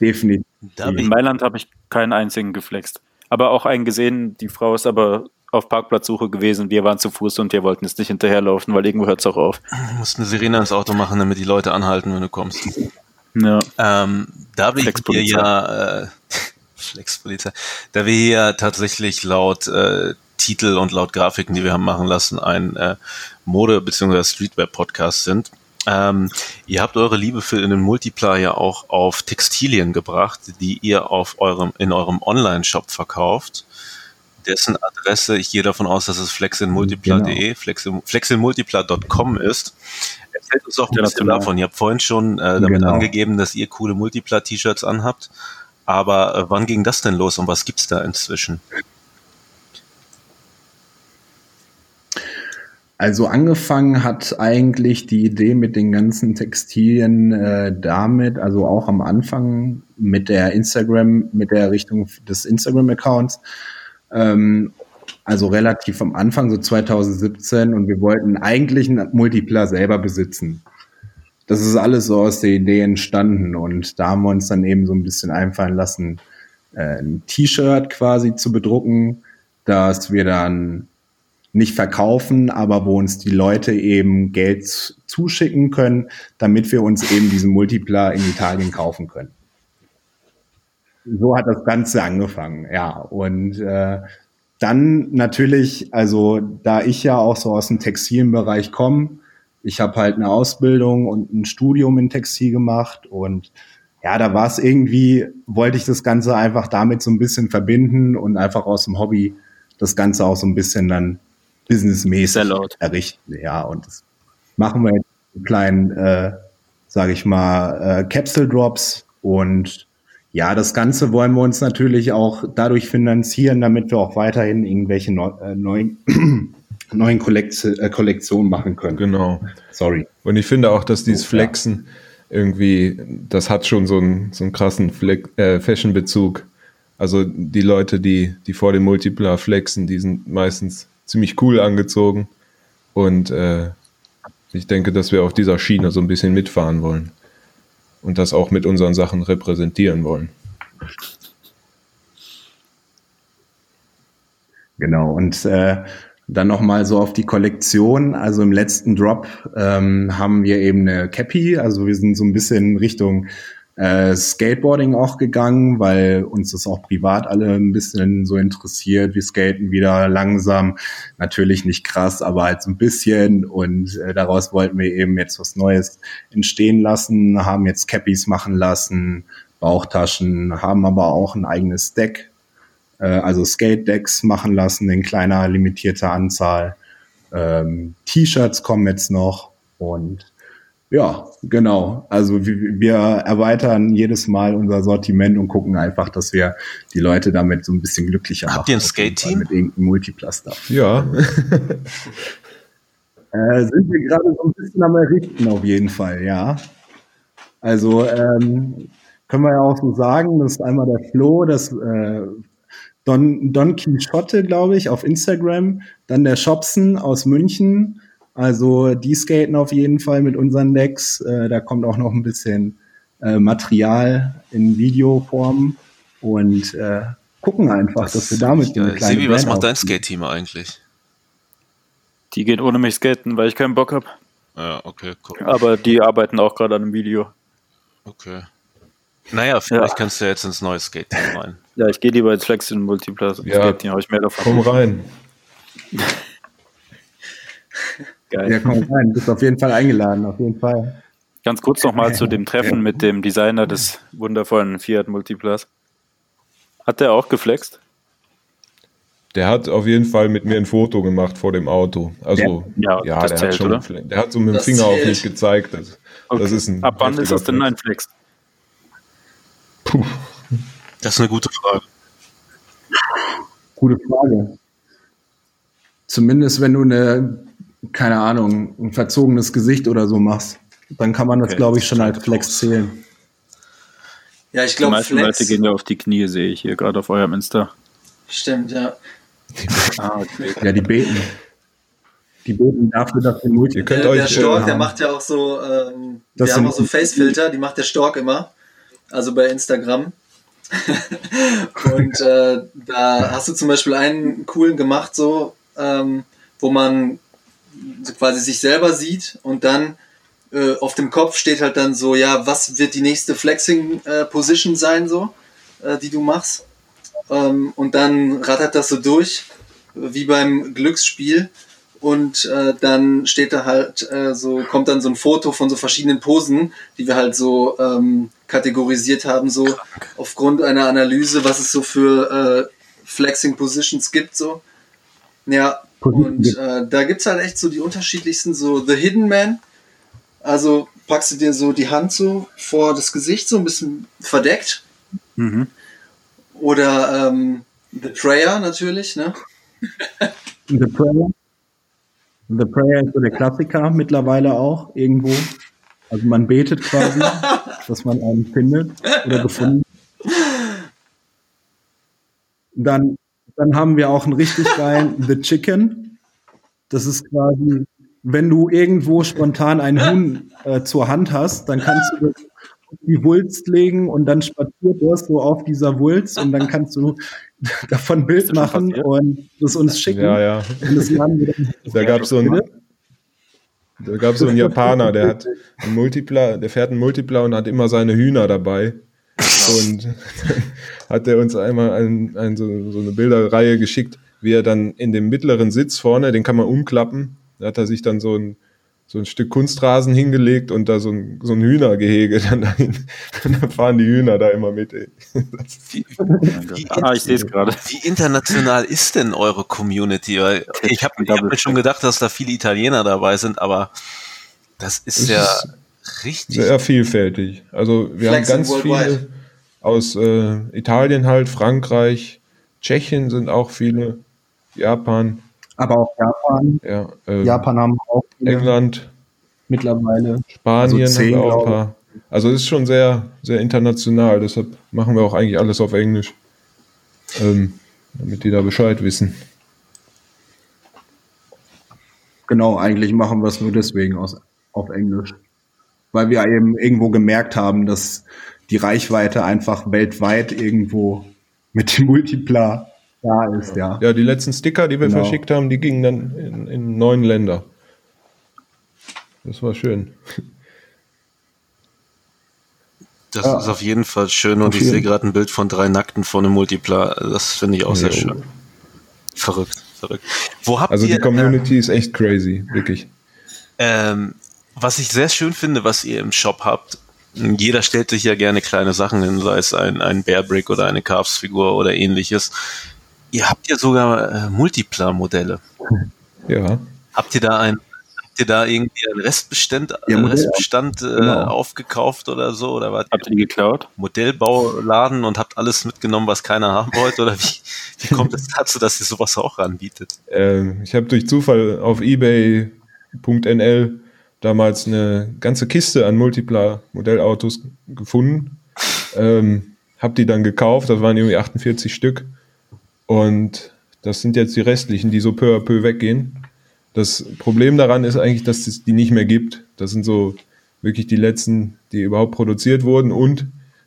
[SPEAKER 4] Definitiv.
[SPEAKER 5] In Mailand habe ich keinen einzigen geflext. Aber auch einen gesehen, die Frau ist aber auf Parkplatzsuche gewesen. Wir waren zu Fuß und wir wollten jetzt nicht hinterherlaufen, weil irgendwo hört es auch auf.
[SPEAKER 2] musst eine Sirene ins Auto machen, damit die Leute anhalten, wenn du kommst.
[SPEAKER 5] Ja.
[SPEAKER 2] Ähm, da wir hier
[SPEAKER 5] Flexpolizei.
[SPEAKER 2] ja äh, Flexpolizei, da wir hier tatsächlich laut äh, Titel und laut Grafiken, die wir haben machen lassen, ein äh, Mode- bzw. Streetwear-Podcast sind. Ähm, ihr habt eure Liebe für den Multiplier auch auf Textilien gebracht, die ihr auf eurem, in eurem Online-Shop verkauft. Dessen Adresse, ich gehe davon aus, dass es flexinmultipler.de, flexin, flexinmultipler.com ist. Erzählt uns auch ein bisschen
[SPEAKER 5] International.
[SPEAKER 2] davon. Ihr habt vorhin schon äh, damit
[SPEAKER 4] Genau.
[SPEAKER 2] angegeben, dass ihr coole Multipler-T-Shirts anhabt. Aber äh, wann ging das denn los und was gibt's da inzwischen?
[SPEAKER 4] Also angefangen hat eigentlich die Idee mit den ganzen Textilien äh, damit, also auch am Anfang mit der Instagram, mit der Richtung des Instagram-Accounts, ähm, also relativ am Anfang, so 2017, und wir wollten eigentlich einen Multipler selber besitzen. das ist alles so aus der Idee entstanden und da haben wir uns dann eben so ein bisschen einfallen lassen, äh, ein T-Shirt quasi zu bedrucken, dass wir dann nicht verkaufen, aber wo uns die Leute eben Geld zuschicken können, damit wir uns eben diesen Multipler in Italien kaufen können. So hat das Ganze angefangen, ja. Und äh, dann natürlich, also da ich ja auch so aus dem Textilbereich komme, ich habe halt eine Ausbildung und ein Studium in Textil gemacht und ja, da war es irgendwie, wollte ich das Ganze einfach damit so ein bisschen verbinden und einfach aus dem Hobby das Ganze auch so ein bisschen dann businessmäßig errichten. Ja, und das machen wir jetzt einen kleinen, äh, sage ich mal, äh, Capsule Drops und ja, das Ganze wollen wir uns natürlich auch dadurch finanzieren, damit wir auch weiterhin irgendwelche neu, äh, neuen, neuen Kollekt äh, Kollektionen machen können.
[SPEAKER 3] Genau.
[SPEAKER 4] Sorry.
[SPEAKER 3] Und ich finde auch, dass dieses Flexen irgendwie, das hat schon so einen, so einen krassen Flex, äh, Fashion-Bezug. Also die Leute, die, die vor dem Multipler flexen, die sind meistens ziemlich cool angezogen. Und äh, ich denke, dass wir auf dieser Schiene so ein bisschen mitfahren wollen. Und das auch mit unseren Sachen repräsentieren wollen.
[SPEAKER 4] Genau. Und äh, dann nochmal so auf die Kollektion. Also im letzten Drop ähm, haben wir eben eine Cappy. Also wir sind so ein bisschen Richtung äh, Skateboarding auch gegangen, weil uns das auch privat alle ein bisschen so interessiert. Wir skaten wieder langsam, natürlich nicht krass, aber halt so ein bisschen. Und äh, daraus wollten wir eben jetzt was Neues entstehen lassen, haben jetzt Cappies machen lassen, Bauchtaschen, haben aber auch ein eigenes Deck, äh, also Skate-Decks machen lassen in kleiner limitierter Anzahl. Ähm, T-Shirts kommen jetzt noch und ja, genau. Also wir, wir erweitern jedes Mal unser Sortiment und gucken einfach, dass wir die Leute damit so ein bisschen glücklicher machen.
[SPEAKER 2] Habt ihr ein Skate-Team?
[SPEAKER 4] Mit irgendeinem Multiplaster.
[SPEAKER 3] Ja,
[SPEAKER 4] Äh, sind wir gerade so ein bisschen am Errichten auf jeden Fall, ja. Also ähm, können wir ja auch so sagen, das ist einmal der Flo, das äh, Don, Don Quixote, glaube ich, auf Instagram, dann der Shopson aus München. Also die skaten auf jeden Fall mit unseren Decks. Äh, da kommt auch noch ein bisschen äh, Material in Videoform und äh, gucken einfach, dass wir damit eine kleine
[SPEAKER 2] Sebi, was macht dein. Skate-Team eigentlich?
[SPEAKER 5] Die gehen ohne mich skaten, weil ich keinen Bock habe.
[SPEAKER 2] Ja, okay, cool.
[SPEAKER 5] Aber die arbeiten auch gerade an einem Video.
[SPEAKER 2] Okay. Naja, vielleicht
[SPEAKER 5] Ja.
[SPEAKER 2] kannst du ja jetzt ins neue Skate-Team rein.
[SPEAKER 5] Ja, ich gehe lieber ins Flex in Multiplayer.
[SPEAKER 3] Ja.
[SPEAKER 5] Skate-Team habe ich mehr davon.
[SPEAKER 3] komm rein.
[SPEAKER 5] Geil.
[SPEAKER 4] Ja, komm rein, du bist auf jeden Fall eingeladen, auf jeden Fall.
[SPEAKER 5] Ganz kurz nochmal zu dem Treffen mit dem Designer des wundervollen Fiat Multiplas. Hat der auch geflext?
[SPEAKER 3] Der hat auf jeden Fall mit mir ein Foto gemacht vor dem Auto. Also,
[SPEAKER 5] Ja,
[SPEAKER 3] ja,
[SPEAKER 5] das
[SPEAKER 3] der
[SPEAKER 5] zählt,
[SPEAKER 3] hat schon,
[SPEAKER 5] oder?
[SPEAKER 3] der hat so mit dem
[SPEAKER 6] Das
[SPEAKER 3] Finger auf
[SPEAKER 6] zählt.
[SPEAKER 3] mich gezeigt. Das, das ist ein
[SPEAKER 5] Ab wann ist das denn ein Flex?
[SPEAKER 2] Das ist eine gute Frage.
[SPEAKER 4] Gute Frage. Zumindest wenn du eine, keine Ahnung, ein verzogenes Gesicht oder so machst, dann kann man das,
[SPEAKER 5] Okay,
[SPEAKER 4] glaube ich, schon als Flex zählen.
[SPEAKER 6] Ja, ich
[SPEAKER 5] Die
[SPEAKER 6] glaube,
[SPEAKER 5] meisten
[SPEAKER 6] Flex.
[SPEAKER 5] Leute gehen ja auf die Knie, sehe ich hier gerade auf eurem Insta.
[SPEAKER 6] Stimmt, ja.
[SPEAKER 5] Ah, okay.
[SPEAKER 4] Ja, die beten. Die beten dafür, dass wir Multi
[SPEAKER 3] Ihr könnt
[SPEAKER 6] Der,
[SPEAKER 3] euch,
[SPEAKER 6] der Stork,
[SPEAKER 3] äh,
[SPEAKER 6] der macht ja auch so, ähm,
[SPEAKER 4] Das
[SPEAKER 6] wir haben auch so Facefilter, die macht der Stork immer. Also bei Instagram. und äh, da hast du zum Beispiel einen coolen gemacht, so, ähm, wo man quasi sich selber sieht und dann äh, auf dem Kopf steht halt dann so, ja, was wird die nächste Flexing äh, Position sein, so, äh, die du machst. Ähm, und dann rattert das so durch, wie beim Glücksspiel. Und äh, dann steht da halt äh, so, kommt dann so ein Foto von so verschiedenen Posen, die wir halt so ähm, kategorisiert haben, so aufgrund einer Analyse, was es so für äh, Flexing Positions gibt, so. Ja, und äh, da gibt's halt echt so die unterschiedlichsten, so The Hidden Man. Also packst du dir so die Hand so vor das Gesicht, so ein bisschen verdeckt.
[SPEAKER 5] Mhm.
[SPEAKER 6] Oder ähm, The Prayer natürlich, ne?
[SPEAKER 4] The Prayer. The Prayer ist so der Klassiker mittlerweile auch irgendwo. Also man betet quasi, dass man einen findet oder gefunden. Dann, dann haben wir auch einen richtig geilen The Chicken. Das ist quasi wenn du irgendwo spontan ein Huhn äh, zur Hand hast, dann kannst du die Wulst legen und dann spaziert das so auf dieser Wulst und dann kannst du davon ein Bild machen und das uns schicken.
[SPEAKER 3] Ja, ja.
[SPEAKER 4] Und
[SPEAKER 3] Da gab es so einen, da gab's so einen Japaner, der hat einen Multipler, der fährt einen Multipler und hat immer seine Hühner dabei. Und dann hat er uns einmal ein, ein, so, so eine Bilderreihe geschickt, wie er dann in dem mittleren Sitz vorne, den kann man umklappen, da hat er sich dann so ein, so ein Stück Kunstrasen hingelegt und da so ein, so ein Hühnergehege dann dahin. Und dann fahren die Hühner da immer mit. Ey.
[SPEAKER 2] Wie, wie,
[SPEAKER 5] Ah, ich sehe es gerade.
[SPEAKER 2] wie international ist denn eure Community? Weil ich habe hab mir schon gedacht, dass da viele Italiener dabei sind, aber das ist
[SPEAKER 3] Es
[SPEAKER 2] ja
[SPEAKER 3] ist
[SPEAKER 2] richtig.
[SPEAKER 3] Sehr vielfältig. Also wir
[SPEAKER 6] Flexing
[SPEAKER 3] haben ganz
[SPEAKER 6] worldwide.
[SPEAKER 3] viele aus äh, Italien halt, Frankreich, Tschechien sind auch viele, Japan,
[SPEAKER 4] Aber auch Japan.
[SPEAKER 3] ja, ähm,
[SPEAKER 4] Japan haben auch viele
[SPEAKER 3] England,
[SPEAKER 4] mittlerweile.
[SPEAKER 3] Spanien
[SPEAKER 4] Also zehn,
[SPEAKER 3] haben auch ein paar. Also es ist schon sehr, sehr international, deshalb machen wir auch eigentlich alles auf Englisch. Ähm, damit die da Bescheid wissen.
[SPEAKER 4] Genau, eigentlich machen wir es nur deswegen aus, auf Englisch. Weil wir eben irgendwo gemerkt haben, dass die Reichweite einfach weltweit irgendwo mit dem Multiplar da ist, ja.
[SPEAKER 3] Ja, die letzten Sticker, die wir
[SPEAKER 4] Genau.
[SPEAKER 3] verschickt haben, die gingen dann in, in neun Länder. Das war schön.
[SPEAKER 2] Das
[SPEAKER 4] Ja.
[SPEAKER 2] ist auf jeden Fall schön und ich sehe gerade ein Bild von drei Nackten vor einem Multipler. Das finde ich auch sehr
[SPEAKER 3] Ja.
[SPEAKER 2] schön. Verrückt, verrückt. Wo habt
[SPEAKER 3] Also
[SPEAKER 2] ihr,
[SPEAKER 3] die Community ist echt crazy, wirklich.
[SPEAKER 2] Ähm, was ich sehr schön finde, was ihr im Shop habt, jeder stellt sich ja gerne kleine Sachen hin, sei es ein, ein Bearbrick oder eine Carves-Figur oder ähnliches. Ihr habt ja sogar äh, Multiplar-Modelle.
[SPEAKER 3] Ja.
[SPEAKER 2] Habt ihr da ein, habt ihr da irgendwie einen Restbestand,
[SPEAKER 4] Ja,
[SPEAKER 2] Restbestand äh,
[SPEAKER 4] genau.
[SPEAKER 2] aufgekauft oder so? Oder wart
[SPEAKER 5] Habt
[SPEAKER 2] ihr
[SPEAKER 5] ihr die geklaut?
[SPEAKER 2] Modellbauladen und habt alles mitgenommen, was keiner haben wollte? Oder wie, wie kommt es dazu, dass ihr sowas auch anbietet?
[SPEAKER 3] Ähm, ich habe durch Zufall auf ebay.nl damals eine ganze Kiste an Multipla-Modellautos gefunden. Ähm, habe die dann gekauft, das waren irgendwie 48 Stück. Und das sind jetzt die restlichen, die so peu à peu weggehen. Das Problem daran ist eigentlich, dass es die nicht mehr gibt. Das sind so wirklich die letzten, die überhaupt produziert wurden und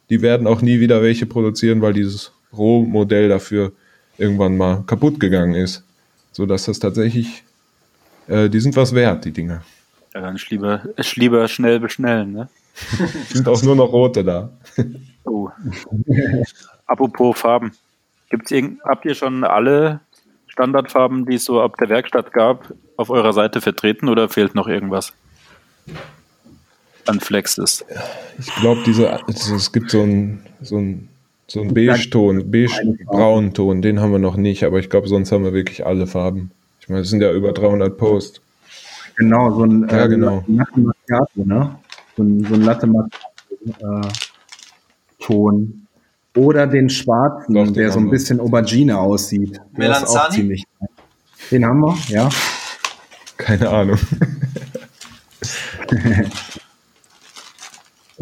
[SPEAKER 3] die werden auch nie wieder welche produzieren, weil dieses Rohmodell dafür irgendwann mal kaputt gegangen ist. So dass das tatsächlich, äh, die sind was wert, die Dinger.
[SPEAKER 5] Ja, dann ist lieber, ist lieber schnell bestellen, ne?
[SPEAKER 3] Sind auch nur noch rote da.
[SPEAKER 5] Oh. Apropos Farben. Gibt's irgend, habt ihr schon alle Standardfarben, die es so ab der Werkstatt gab, auf eurer Seite vertreten oder fehlt noch irgendwas? An Flexes.
[SPEAKER 3] Ich glaube, diese, also es gibt so einen so ein, so ein Beige-Ton, beige-braun-Ton, den haben wir noch nicht, aber ich glaube, sonst haben wir wirklich alle Farben. Ich meine, es sind ja über 300 Posts.
[SPEAKER 4] Genau, so ein
[SPEAKER 3] Ja,
[SPEAKER 4] äh,
[SPEAKER 3] genau.
[SPEAKER 4] Latte Macchiato, ne? So ein, so ein Latte Macchiato äh, Ton. Oder den schwarzen,
[SPEAKER 3] Doch, den
[SPEAKER 4] der so ein bisschen Aubergine aussieht. Der ist auch
[SPEAKER 6] Melanzani?
[SPEAKER 4] ziemlich. Den haben wir, ja.
[SPEAKER 3] Keine Ahnung.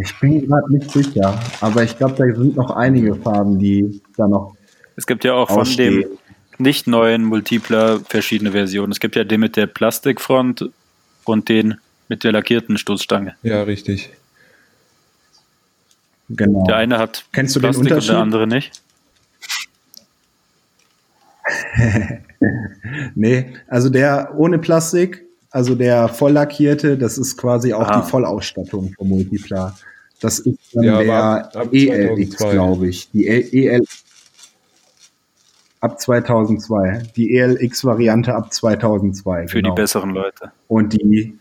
[SPEAKER 4] Ich bin gerade nicht sicher, aber ich glaube, da sind noch einige Farben, die da noch
[SPEAKER 5] Es gibt ja auch von
[SPEAKER 4] ausstehen.
[SPEAKER 5] dem nicht neuen Multipler verschiedene Versionen. Es gibt ja den mit der Plastikfront und den mit der lackierten Stoßstange.
[SPEAKER 3] Ja, richtig.
[SPEAKER 4] Genau.
[SPEAKER 5] Der eine hat
[SPEAKER 4] Kennst du den
[SPEAKER 5] Plastik und
[SPEAKER 4] Unterschied?
[SPEAKER 5] der andere nicht.
[SPEAKER 4] Nee, also der ohne Plastik, also der voll lackierte, das ist quasi auch
[SPEAKER 5] Ah.
[SPEAKER 4] die Vollausstattung vom Multiplar. Das ist dann
[SPEAKER 3] Ja, aber
[SPEAKER 4] der ELX,
[SPEAKER 3] 2002.
[SPEAKER 4] glaube ich. Die E- EL ab 2002. Die ELX-Variante ab 2002.
[SPEAKER 5] Für
[SPEAKER 4] genau.
[SPEAKER 5] die besseren Leute.
[SPEAKER 4] Und die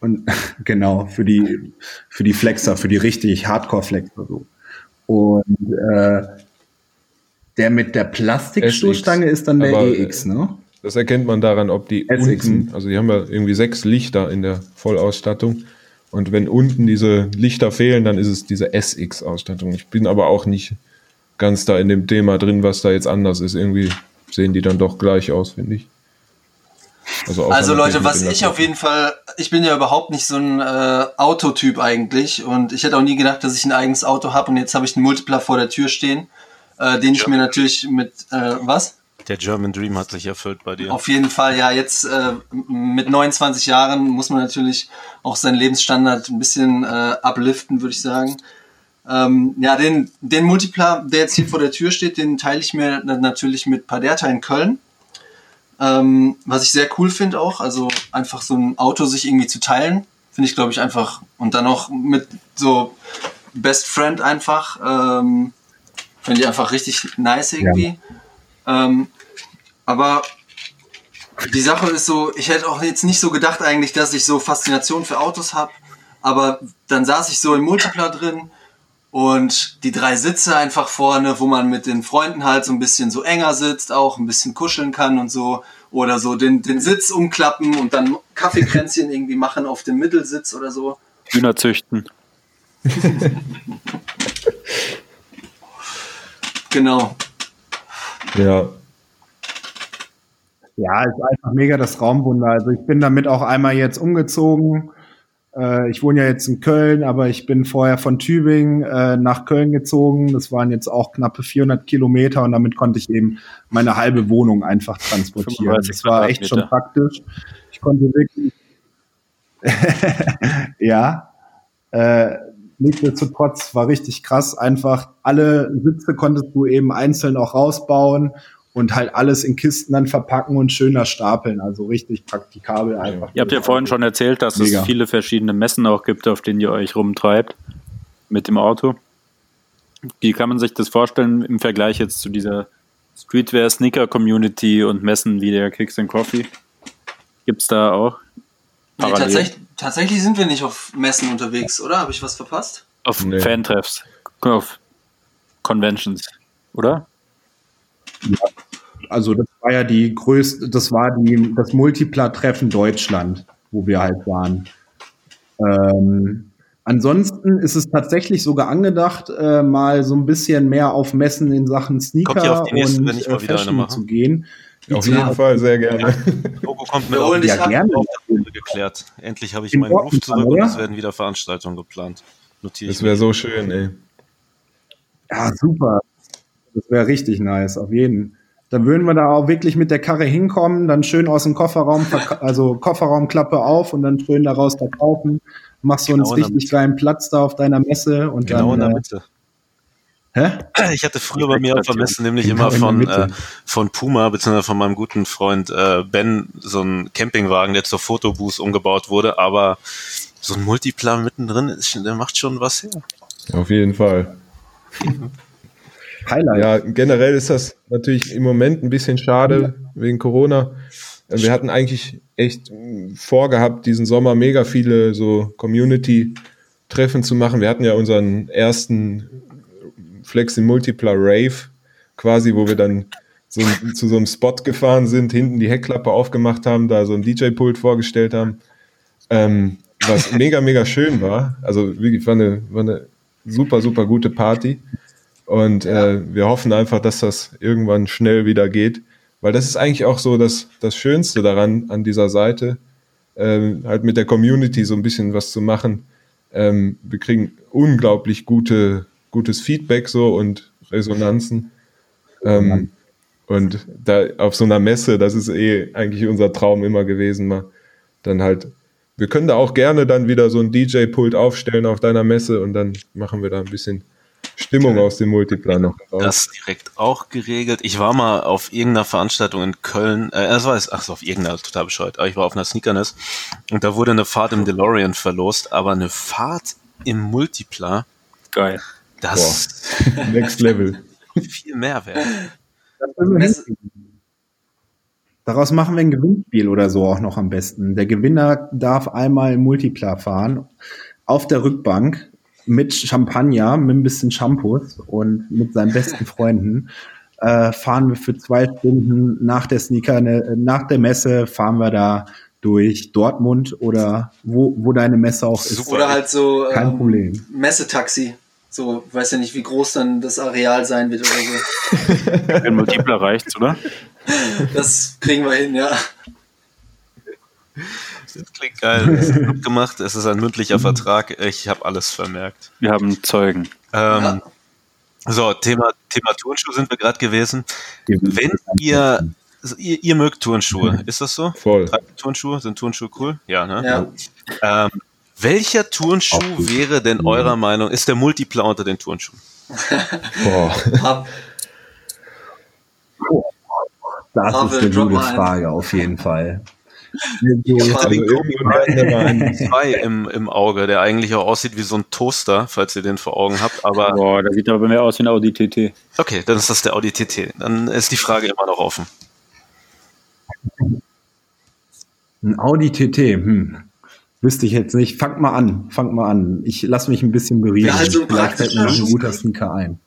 [SPEAKER 4] und genau für die für die Flexer, für die richtig Hardcore-Flexer so. Und äh, der mit der Plastikstoßstange ist dann der
[SPEAKER 3] Aber,
[SPEAKER 4] EX, ne?
[SPEAKER 3] Das erkennt man daran, ob die
[SPEAKER 4] SX.
[SPEAKER 3] unten, also die haben ja irgendwie sechs Lichter in der Vollausstattung. Und wenn unten diese Lichter fehlen, dann ist es diese SX-Ausstattung. Ich bin aber auch nicht ganz da in dem Thema drin, was da jetzt anders ist. Irgendwie sehen die dann doch gleich aus, finde ich.
[SPEAKER 6] Also
[SPEAKER 3] natürlich
[SPEAKER 6] Leute, was ich auf jeden Fall, ich bin ja überhaupt nicht so ein äh, Autotyp eigentlich und ich hätte auch nie gedacht, dass ich ein eigenes Auto habe und jetzt habe ich einen Multipler vor der Tür stehen, äh, den ich mir natürlich mit, äh, was?
[SPEAKER 2] Der German Dream hat sich erfüllt bei dir.
[SPEAKER 6] Auf jeden Fall, ja, jetzt äh, mit 29 Jahren muss man natürlich auch seinen Lebensstandard ein bisschen äh, upliften, würde ich sagen. Ähm, ja, den, den Multipler, der jetzt hier vor der Tür steht, den teile ich mir natürlich mit Paderta in Köln. Ähm, was ich sehr cool finde auch, also einfach so ein Auto sich irgendwie zu teilen, finde ich, glaube ich, einfach. Und dann noch mit so Best Friend einfach, ähm, finde ich einfach richtig nice irgendwie. Ja. Ähm, aber die Sache ist so, ich hätte auch jetzt nicht so gedacht eigentlich, dass ich so Faszination für Autos habe. Aber dann saß ich so im Multipler drin und die drei Sitze einfach vorne, wo man mit den Freunden halt so ein bisschen so enger sitzt, auch ein bisschen kuscheln kann und so. Oder so den, den Sitz umklappen und dann Kaffeekränzchen irgendwie machen auf dem Mittelsitz oder so.
[SPEAKER 5] Hühner züchten.
[SPEAKER 6] genau.
[SPEAKER 3] Ja.
[SPEAKER 4] Ja, ist einfach mega das Raumwunder. Also ich bin damit auch einmal jetzt umgezogen äh, ich wohne ja jetzt in Köln, aber ich bin vorher von Tübingen äh, nach Köln gezogen. Das waren jetzt auch knappe 400 Kilometer und damit konnte ich eben meine halbe Wohnung einfach transportieren. Das war echt schon praktisch. Ich konnte wirklich, ja, äh, nichtsdestotrotz war richtig krass. Einfach alle Sitze konntest du eben einzeln auch rausbauen und halt alles in Kisten dann verpacken und schöner stapeln. Also richtig praktikabel einfach.
[SPEAKER 5] Ihr habt ja vorhin schon erzählt, dass Mega. es viele verschiedene Messen auch gibt, auf denen ihr euch rumtreibt mit dem Auto. Wie kann man sich das vorstellen im Vergleich jetzt zu dieser Streetwear-Sneaker-Community und Messen wie der Kicks and Coffee? Gibt es da auch?
[SPEAKER 6] Nee, tatsächlich, tatsächlich sind wir nicht auf Messen unterwegs, oder? Habe ich was verpasst?
[SPEAKER 5] Auf nee. Fantreffs, auf Conventions, oder?
[SPEAKER 4] Ja, also das war ja die größte, das war die, das Multipla-Treffen Deutschland, wo wir halt waren. Ähm, ansonsten ist es tatsächlich sogar angedacht, äh, mal so ein bisschen mehr auf Messen in Sachen Sneaker
[SPEAKER 2] nächste,
[SPEAKER 4] und äh, Fashion zu gehen.
[SPEAKER 3] Auf jeden ja. Fall, sehr gerne.
[SPEAKER 2] Logo kommt mit auf
[SPEAKER 4] ja, gerne.
[SPEAKER 2] geklärt. Endlich habe ich in meinen Ruf zurück und es werden wieder Veranstaltungen geplant.
[SPEAKER 3] Notiere das wäre so schön, ey.
[SPEAKER 4] Ja, super. Das wäre richtig nice, auf jeden Fall. Dann würden wir da auch wirklich mit der Karre hinkommen, dann schön aus dem Kofferraum, also Kofferraumklappe auf und dann schön daraus verkaufen. Machst du genau uns richtig geilen Platz da auf deiner Messe und
[SPEAKER 2] genau
[SPEAKER 4] dann.
[SPEAKER 2] In der äh, Mitte. Hä? Ich hatte früher bei mir auf der Messe nämlich genau immer von, äh, von Puma, beziehungsweise von meinem guten Freund äh, Ben, so ein Campingwagen, der zur Fotobooth umgebaut wurde, aber so ein Multiplan mittendrin, ist, der macht schon was her.
[SPEAKER 3] Auf jeden Fall. Highlight. Ja, generell ist das natürlich im Moment ein bisschen schade wegen Corona. Wir hatten eigentlich echt vorgehabt, diesen Sommer mega viele so Community-Treffen zu machen. Wir hatten ja unseren ersten Flexi Multipler Rave quasi, wo wir dann so, zu so einem Spot gefahren sind, hinten die Heckklappe aufgemacht haben, da so ein DJ-Pult vorgestellt haben. Ähm, was mega, mega schön war. Also wirklich war eine, war eine super, super gute Party. Und ja. äh, wir hoffen einfach, dass das irgendwann schnell wieder geht. Weil das ist eigentlich auch so das, das Schönste daran, an dieser Seite, äh, halt mit der Community so ein bisschen was zu machen. Ähm, wir kriegen unglaublich gute, gutes Feedback so und Resonanzen. Ähm, und da auf so einer Messe, das ist eh eigentlich unser Traum immer gewesen, mal dann halt wir können da auch gerne dann wieder so ein DJ-Pult aufstellen auf deiner Messe und dann machen wir da ein bisschen Stimmung aus dem Multiplan noch
[SPEAKER 2] raus. Das direkt auch geregelt. Ich war mal auf irgendeiner Veranstaltung in Köln, äh, das war, ach so, auf irgendeiner, total bescheuert, aber ich war auf einer Sneakerness und da wurde eine Fahrt im DeLorean verlost, aber eine Fahrt im Multipla.
[SPEAKER 5] Geil.
[SPEAKER 2] Das
[SPEAKER 3] Boah. Next Level.
[SPEAKER 2] viel mehr wert.
[SPEAKER 4] Daraus machen wir ein Gewinnspiel oder so auch noch am besten. Der Gewinner darf einmal im Multipla fahren auf der Rückbank mit Champagner, mit ein bisschen Shampoos und mit seinen besten Freunden äh, fahren wir für zwei Stunden nach der Sneaker, ne, nach der Messe fahren wir da durch Dortmund oder wo, wo deine Messe auch ist.
[SPEAKER 6] Oder halt so
[SPEAKER 4] Kein ähm, Problem.
[SPEAKER 6] Messetaxi. So, weiß ja nicht, wie groß dann das Areal sein wird oder
[SPEAKER 5] so. Ein Multipler reicht's, oder?
[SPEAKER 6] Das kriegen wir hin, ja.
[SPEAKER 2] Das klingt geil. Das ist abgemacht. Es ist ein mündlicher Vertrag. Ich habe alles vermerkt.
[SPEAKER 5] Wir haben Zeugen.
[SPEAKER 2] Ähm, ja. So, Thema, Thema Turnschuh sind wir gerade gewesen. Wenn ihr, ihr, ihr mögt Turnschuhe, ist das so?
[SPEAKER 3] Voll.
[SPEAKER 2] Turnschuhe? Sind Turnschuhe cool? Ja, ne?
[SPEAKER 6] Ja.
[SPEAKER 2] Ähm, welcher Turnschuh wäre denn eurer Meinung, ist der Multipler unter den Turnschuhen?
[SPEAKER 3] Boah.
[SPEAKER 4] Das
[SPEAKER 6] Marvel,
[SPEAKER 4] ist eine gute. Frage, auf jeden Fall.
[SPEAKER 3] Also wir mal einen-
[SPEAKER 2] Zwei im, im Auge, der eigentlich auch aussieht wie so ein Toaster, falls ihr den vor Augen habt, aber
[SPEAKER 5] Boah, der sieht aber bei mir aus wie ein Audi TT.
[SPEAKER 2] okay, dann ist das der Audi TT. Dann ist die Frage immer noch offen.
[SPEAKER 4] Ein Audi TT, hm. Wüsste ich jetzt nicht. Fangt mal an, fangt mal an. Ich lasse mich ein bisschen berieseln.
[SPEAKER 6] Ja, so ein
[SPEAKER 4] Vielleicht fällt mir noch ein guter. Sneaker ein.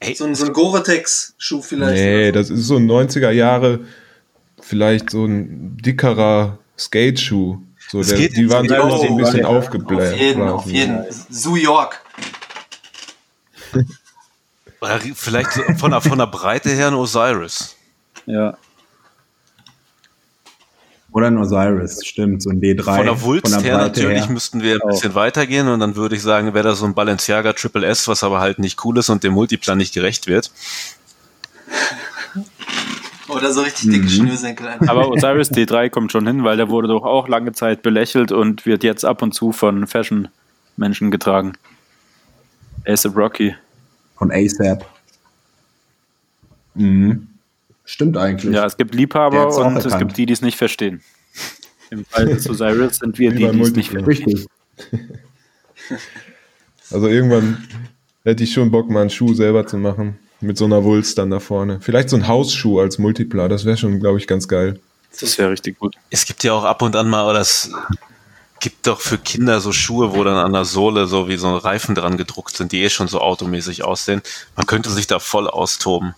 [SPEAKER 2] Ey,
[SPEAKER 6] so ein, so ein Gore-Tex-Schuh vielleicht.
[SPEAKER 3] Nee, das ist so ein 90er Jahre, vielleicht so ein dickerer Skate-Schuh. So, der,
[SPEAKER 2] geht
[SPEAKER 3] die waren
[SPEAKER 2] so
[SPEAKER 3] immer so ein bisschen aufgebläht.
[SPEAKER 6] Auf jeden, auf jeden. New York.
[SPEAKER 2] vielleicht von der, von der Breite her ein Osiris.
[SPEAKER 5] Ja.
[SPEAKER 4] Oder ein Osiris, stimmt, so ein D3.
[SPEAKER 2] Von der Wulst her
[SPEAKER 4] Breite
[SPEAKER 2] natürlich müssten wir ein bisschen weitergehen und dann würde ich sagen, wäre da so ein Balenciaga Triple S, was aber halt nicht cool ist und dem Multiplan nicht gerecht wird.
[SPEAKER 6] Oder so richtig dicke
[SPEAKER 4] Mhm.
[SPEAKER 6] Schnürsenkel. einfach.
[SPEAKER 5] Aber Osiris D3 kommt schon hin, weil der wurde doch auch lange Zeit belächelt und wird jetzt ab und zu von Fashion-Menschen getragen. ASAP Rocky.
[SPEAKER 4] Von ASAP. Mhm. Stimmt eigentlich.
[SPEAKER 5] Ja, es gibt Liebhaber und es gibt die, die es nicht verstehen. Im Fall des Osiris sind wir die, die es nicht verstehen.
[SPEAKER 4] Richtig.
[SPEAKER 3] Also irgendwann hätte ich schon Bock, mal einen Schuh selber zu machen. Mit so einer Wulst dann da vorne. Vielleicht so ein Hausschuh als Multipler, das wäre schon, glaube ich, ganz geil.
[SPEAKER 5] Das wäre richtig gut.
[SPEAKER 2] Es gibt ja auch ab und an mal, oder es gibt doch für Kinder so Schuhe, wo dann an der Sohle so wie so ein Reifen dran gedruckt sind, die eh schon so automäßig aussehen. Man könnte sich da voll austoben.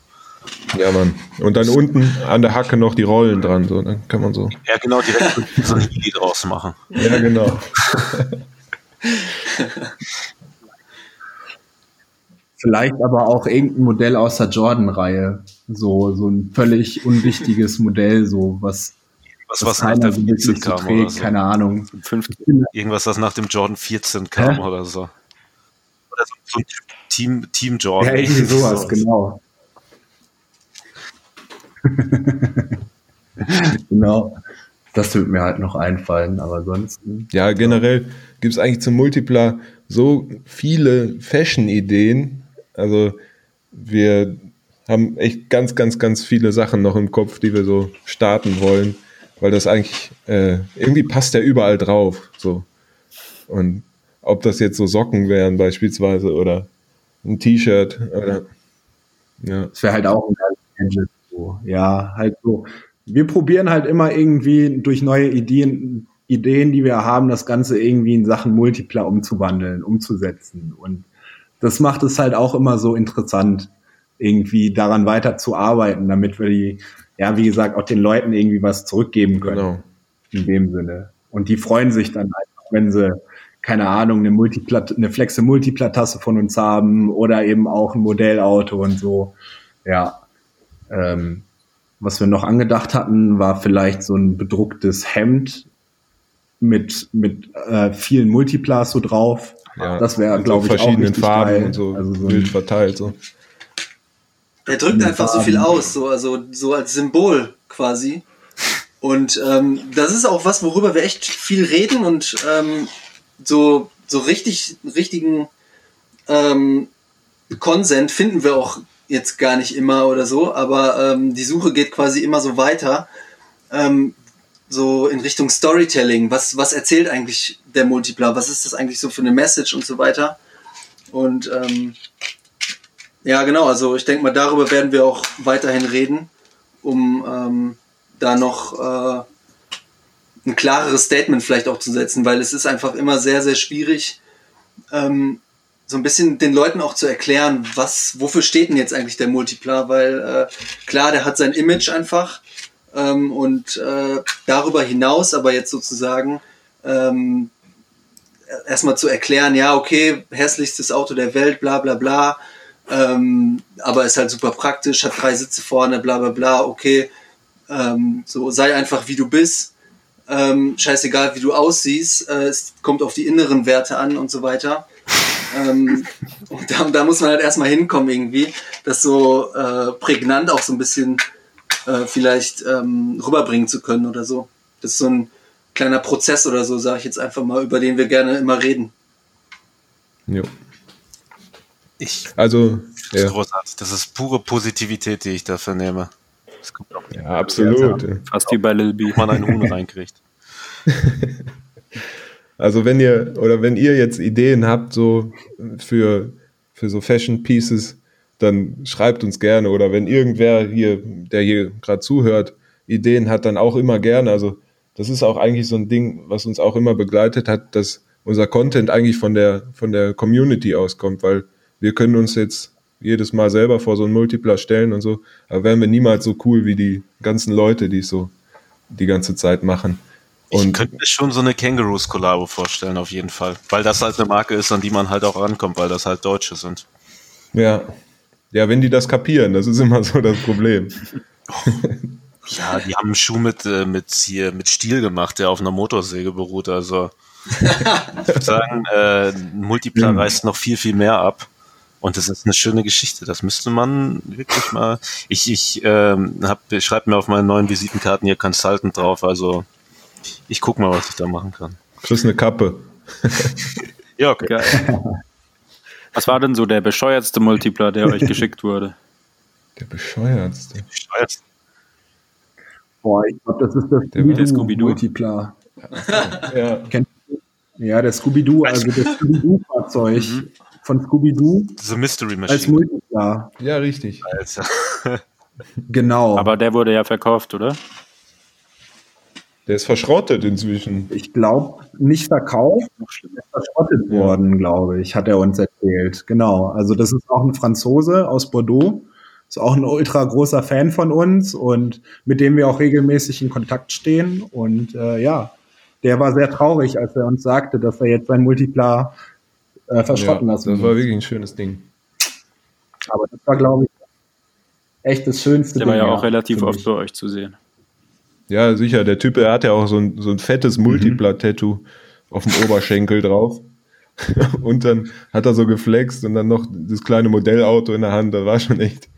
[SPEAKER 3] Ja, Mann. Und dann unten an der Hacke noch die Rollen dran, so, dann kann man so.
[SPEAKER 2] Ja, genau, direkt so ein Hili draus machen.
[SPEAKER 3] Ja, genau.
[SPEAKER 4] Vielleicht aber auch irgendein Modell aus der Jordan-Reihe. So, so ein völlig unwichtiges Modell, so was,
[SPEAKER 2] Was,
[SPEAKER 4] was
[SPEAKER 2] was nach der
[SPEAKER 4] so
[SPEAKER 2] 14
[SPEAKER 4] wirklich so
[SPEAKER 2] kam oder
[SPEAKER 4] trägt,
[SPEAKER 2] so.
[SPEAKER 4] keine Ahnung.
[SPEAKER 5] 50.
[SPEAKER 2] Irgendwas, das nach dem Jordan 14 kam
[SPEAKER 4] Hä?
[SPEAKER 2] oder so. Oder so, so ein Team, Team Jordan.
[SPEAKER 4] Ja, irgendwie sowas, genau. genau. Das wird mir halt noch einfallen, aber sonst.
[SPEAKER 3] Ja, generell gibt es eigentlich zum Multipler so viele Fashion-Ideen. Also wir haben echt ganz, ganz, ganz viele Sachen noch im Kopf, die wir so starten wollen, weil das eigentlich äh, irgendwie passt ja überall drauf. So. Und ob das jetzt so Socken wären beispielsweise oder ein T-Shirt ja.
[SPEAKER 4] Das wäre halt auch ein geiles. So. Ja, halt so. Wir probieren halt immer irgendwie durch neue Ideen, Ideen, die wir haben, das Ganze irgendwie in Sachen Multipler umzuwandeln, umzusetzen. Und das macht es halt auch immer so interessant, irgendwie daran weiter zu arbeiten, damit wir die, ja, wie gesagt, auch den Leuten irgendwie was zurückgeben können.
[SPEAKER 3] Genau.
[SPEAKER 4] In dem Sinne. Und die freuen sich dann einfach, wenn sie, keine Ahnung, eine Multiplat, eine Flexe Multiplatasse von uns haben oder eben auch ein Modellauto und so. Ja. Ähm, was wir noch angedacht hatten, war vielleicht so ein bedrucktes Hemd mit, mit äh, vielen Multiplas so drauf.
[SPEAKER 3] Ja,
[SPEAKER 4] Das wäre, glaube ich, auch
[SPEAKER 3] verschiedenen
[SPEAKER 4] richtig
[SPEAKER 3] Farben
[SPEAKER 4] geil.
[SPEAKER 3] und so,
[SPEAKER 4] Also so
[SPEAKER 3] wild verteilt. So.
[SPEAKER 6] Er drückt einfach so viel aus, so, also so als Symbol quasi. Und ähm, das ist auch was, worüber wir echt viel reden und ähm, so, so richtig, richtigen ähm, Konsent finden wir auch jetzt gar nicht immer oder so, aber ähm, die Suche geht quasi immer so weiter. Ähm, so in Richtung Storytelling. Was, was erzählt eigentlich der Multipler? Was ist das eigentlich so für eine Message und so weiter? Und ähm, ja, genau. Also ich denke mal, darüber werden wir auch weiterhin reden, um ähm, da noch äh, ein klareres Statement vielleicht auch zu setzen, weil es ist einfach immer sehr, sehr schwierig, ähm, so ein bisschen den Leuten auch zu erklären, was, wofür steht denn jetzt eigentlich der Multipler, weil äh, klar, der hat sein Image einfach ähm, und äh, darüber hinaus, aber jetzt sozusagen ähm, erstmal zu erklären, ja, okay, hässlichstes Auto der Welt, bla bla bla, ähm, aber ist halt super praktisch, hat drei Sitze vorne, bla bla bla, okay, ähm, so sei einfach wie du bist, ähm, scheißegal wie du aussiehst, äh, es kommt auf die inneren Werte an und so weiter. Ähm, und da, da muss man halt erstmal hinkommen irgendwie, das so äh, prägnant auch so ein bisschen äh, vielleicht ähm, rüberbringen zu können oder so. Das ist so ein kleiner Prozess oder so, sage ich jetzt einfach mal, über den wir gerne immer reden.
[SPEAKER 3] Jo.
[SPEAKER 2] Ich
[SPEAKER 3] Also,
[SPEAKER 2] das ist
[SPEAKER 3] ja,
[SPEAKER 2] großartig. Das ist pure Positivität, die ich da vernehme. Das kommt auch,
[SPEAKER 3] ja absolut.
[SPEAKER 5] Fast wie bei Lil B.
[SPEAKER 2] man einen Huhn reinkriegt.
[SPEAKER 3] Also wenn ihr oder wenn ihr jetzt Ideen habt so für, für so Fashion Pieces, dann schreibt uns gerne oder wenn irgendwer hier, der hier gerade zuhört, Ideen hat, dann auch immer gerne. Also das ist auch eigentlich so ein Ding, was uns auch immer begleitet hat, dass unser Content eigentlich von der von der Community auskommt, weil wir können uns jetzt jedes Mal selber vor so einen Multipler stellen und so, aber wären wir niemals so cool wie die ganzen Leute, die es so die ganze Zeit machen.
[SPEAKER 2] Ich
[SPEAKER 3] Und
[SPEAKER 2] könnte mir schon so eine Kangaroos-Kollabo vorstellen, auf jeden Fall. Weil das halt eine Marke ist, an die man halt auch rankommt, weil das halt Deutsche sind.
[SPEAKER 3] Ja. Ja, wenn die das kapieren, das ist immer so das Problem.
[SPEAKER 2] Ja, die haben einen Schuh mit, äh, mit, hier, mit Stiel gemacht, der auf einer Motorsäge beruht. Also ich würde sagen, äh, ein Multipler
[SPEAKER 3] Mhm.
[SPEAKER 2] reißt noch viel, viel mehr ab. Und das ist eine schöne Geschichte. Das müsste man wirklich mal. Ich, ich ähm, schreibe mir auf meinen neuen Visitenkarten hier Consultant drauf. Also ich guck mal, was ich da machen kann.
[SPEAKER 3] Kriegst eine Kappe.
[SPEAKER 2] Ja, okay.
[SPEAKER 5] Geil. Was war denn so der bescheuertste Multipler, der euch geschickt wurde?
[SPEAKER 3] Der bescheuertste.
[SPEAKER 2] Scheiße.
[SPEAKER 4] Boah, ich glaube, das ist das
[SPEAKER 3] Der
[SPEAKER 5] Der Scooby-Doo.
[SPEAKER 4] Multiplar.
[SPEAKER 3] Ja.
[SPEAKER 4] Ja, der Scooby-Doo, also das Scooby-Doo-Fahrzeug von Scooby-Doo
[SPEAKER 2] The Mystery
[SPEAKER 4] als
[SPEAKER 2] Machine.
[SPEAKER 4] Multiplar.
[SPEAKER 3] ja, richtig.
[SPEAKER 2] Alter.
[SPEAKER 4] Genau.
[SPEAKER 5] Aber der wurde ja verkauft, oder?
[SPEAKER 3] Der ist verschrottet inzwischen.
[SPEAKER 4] ich glaube, nicht verkauft,
[SPEAKER 5] Noch schlimmer.
[SPEAKER 4] verschrottet
[SPEAKER 3] Ja.
[SPEAKER 4] worden, glaube ich, hat er uns erzählt. Genau. Also das ist auch ein Franzose aus Bordeaux. Ist auch ein ultra großer Fan von uns und mit dem wir auch regelmäßig in Kontakt stehen. Und äh, ja, der war sehr traurig, als er uns sagte, dass er jetzt sein Multiplar äh, verschrotten
[SPEAKER 3] ja,
[SPEAKER 4] lassen
[SPEAKER 3] das war wirklich ein schönes Ding.
[SPEAKER 4] Aber das war, glaube ich, echt das Schönste.
[SPEAKER 5] Der war ja auch relativ oft bei euch zu sehen.
[SPEAKER 3] Ja, sicher. Der Typ, er hat ja auch so ein, so ein fettes Multiplat-Tattoo auf dem Oberschenkel drauf. und dann hat er so geflext und dann noch das kleine Modellauto in der Hand. Das war schon echt.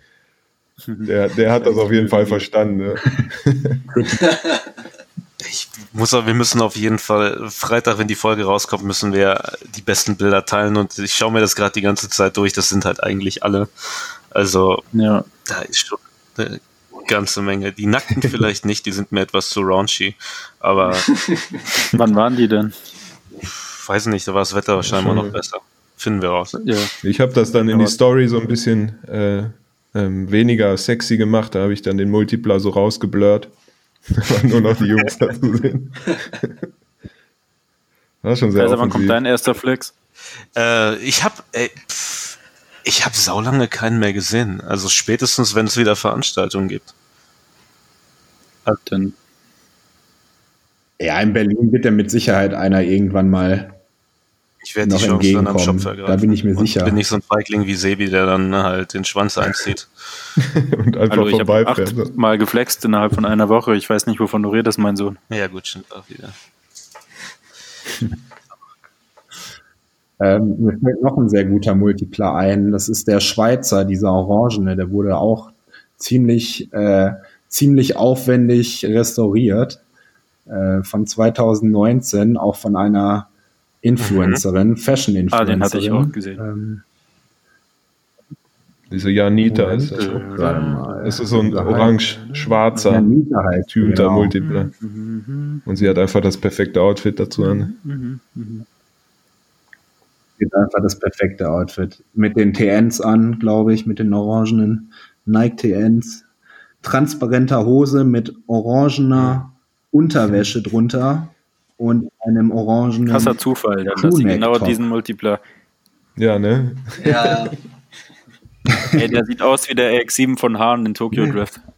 [SPEAKER 3] Der, der hat das auf jeden Fall verstanden. Ne?
[SPEAKER 2] Ich muss auch, wir müssen auf jeden Fall, Freitag, wenn die Folge rauskommt, müssen wir die besten Bilder teilen und ich schaue mir das gerade die ganze Zeit durch. Das sind halt eigentlich alle. Also,
[SPEAKER 5] Ja.
[SPEAKER 2] da ist schon ganze Menge. Die Nackten vielleicht nicht, die sind mir etwas zu raunchy. Aber
[SPEAKER 5] Wann waren die denn?
[SPEAKER 2] weiß nicht, da war das Wetter scheinbar noch besser. Finden wir raus.
[SPEAKER 5] Ja.
[SPEAKER 3] Ich habe das dann in
[SPEAKER 5] Aber-
[SPEAKER 3] die Story so ein bisschen äh, ähm, weniger sexy gemacht. Da habe ich dann den Multipler so rausgeblurrt. Da waren nur noch die Jungs da zu sehen. War schon sehr
[SPEAKER 5] Also wann kommt dein erster Flex?
[SPEAKER 2] Äh, ich habe ich habe saulange keinen mehr gesehen. Also spätestens, wenn es wieder Veranstaltungen gibt.
[SPEAKER 5] Denn
[SPEAKER 4] Ja, in Berlin wird er mit Sicherheit einer irgendwann mal.
[SPEAKER 2] Ich werde die
[SPEAKER 4] Noch
[SPEAKER 2] Chance dann am
[SPEAKER 4] entgegenkommen.
[SPEAKER 2] Schopf ergreifen.
[SPEAKER 4] Da bin ich mir
[SPEAKER 2] Und
[SPEAKER 4] sicher.
[SPEAKER 2] bin nicht so ein Feigling wie Sebi, der dann halt den Schwanz einzieht.
[SPEAKER 3] und einfach
[SPEAKER 5] Hallo, ich habe achtmal geflext innerhalb von einer Woche. Ich weiß nicht, wovon du redest, mein Sohn.
[SPEAKER 2] Ja, gut, stimmt auch wieder.
[SPEAKER 4] Ähm, mir fällt noch ein sehr guter Multipler ein. Das ist der Schweizer, dieser Orangene. Der wurde auch ziemlich, äh, ziemlich aufwendig restauriert. Äh, von 2019, auch von einer Influencerin, Fashion-Influencerin.
[SPEAKER 5] Ah, den hatte ich auch gesehen.
[SPEAKER 4] Ähm,
[SPEAKER 3] Diese Janita
[SPEAKER 4] Moment,
[SPEAKER 3] ist das.
[SPEAKER 4] mal.
[SPEAKER 3] Das ist so ein orange-schwarzer
[SPEAKER 4] Janita heißt sie,
[SPEAKER 3] tunter
[SPEAKER 4] genau.
[SPEAKER 3] Multipler. Und sie hat einfach das perfekte Outfit dazu an.
[SPEAKER 4] Sie hat einfach das perfekte Outfit. Mit den TNs an, glaube ich, mit den orangenen Nike TNs. Transparenter Hose mit orangener Unterwäsche drunter und einem orangenen.
[SPEAKER 5] Krasser Zufall, dann, dass sie genau diesen Multipler.
[SPEAKER 3] Ja, ne?
[SPEAKER 6] Ja,
[SPEAKER 5] Ey, der sieht aus wie der RX-7 von Hahn in Tokyo Drift.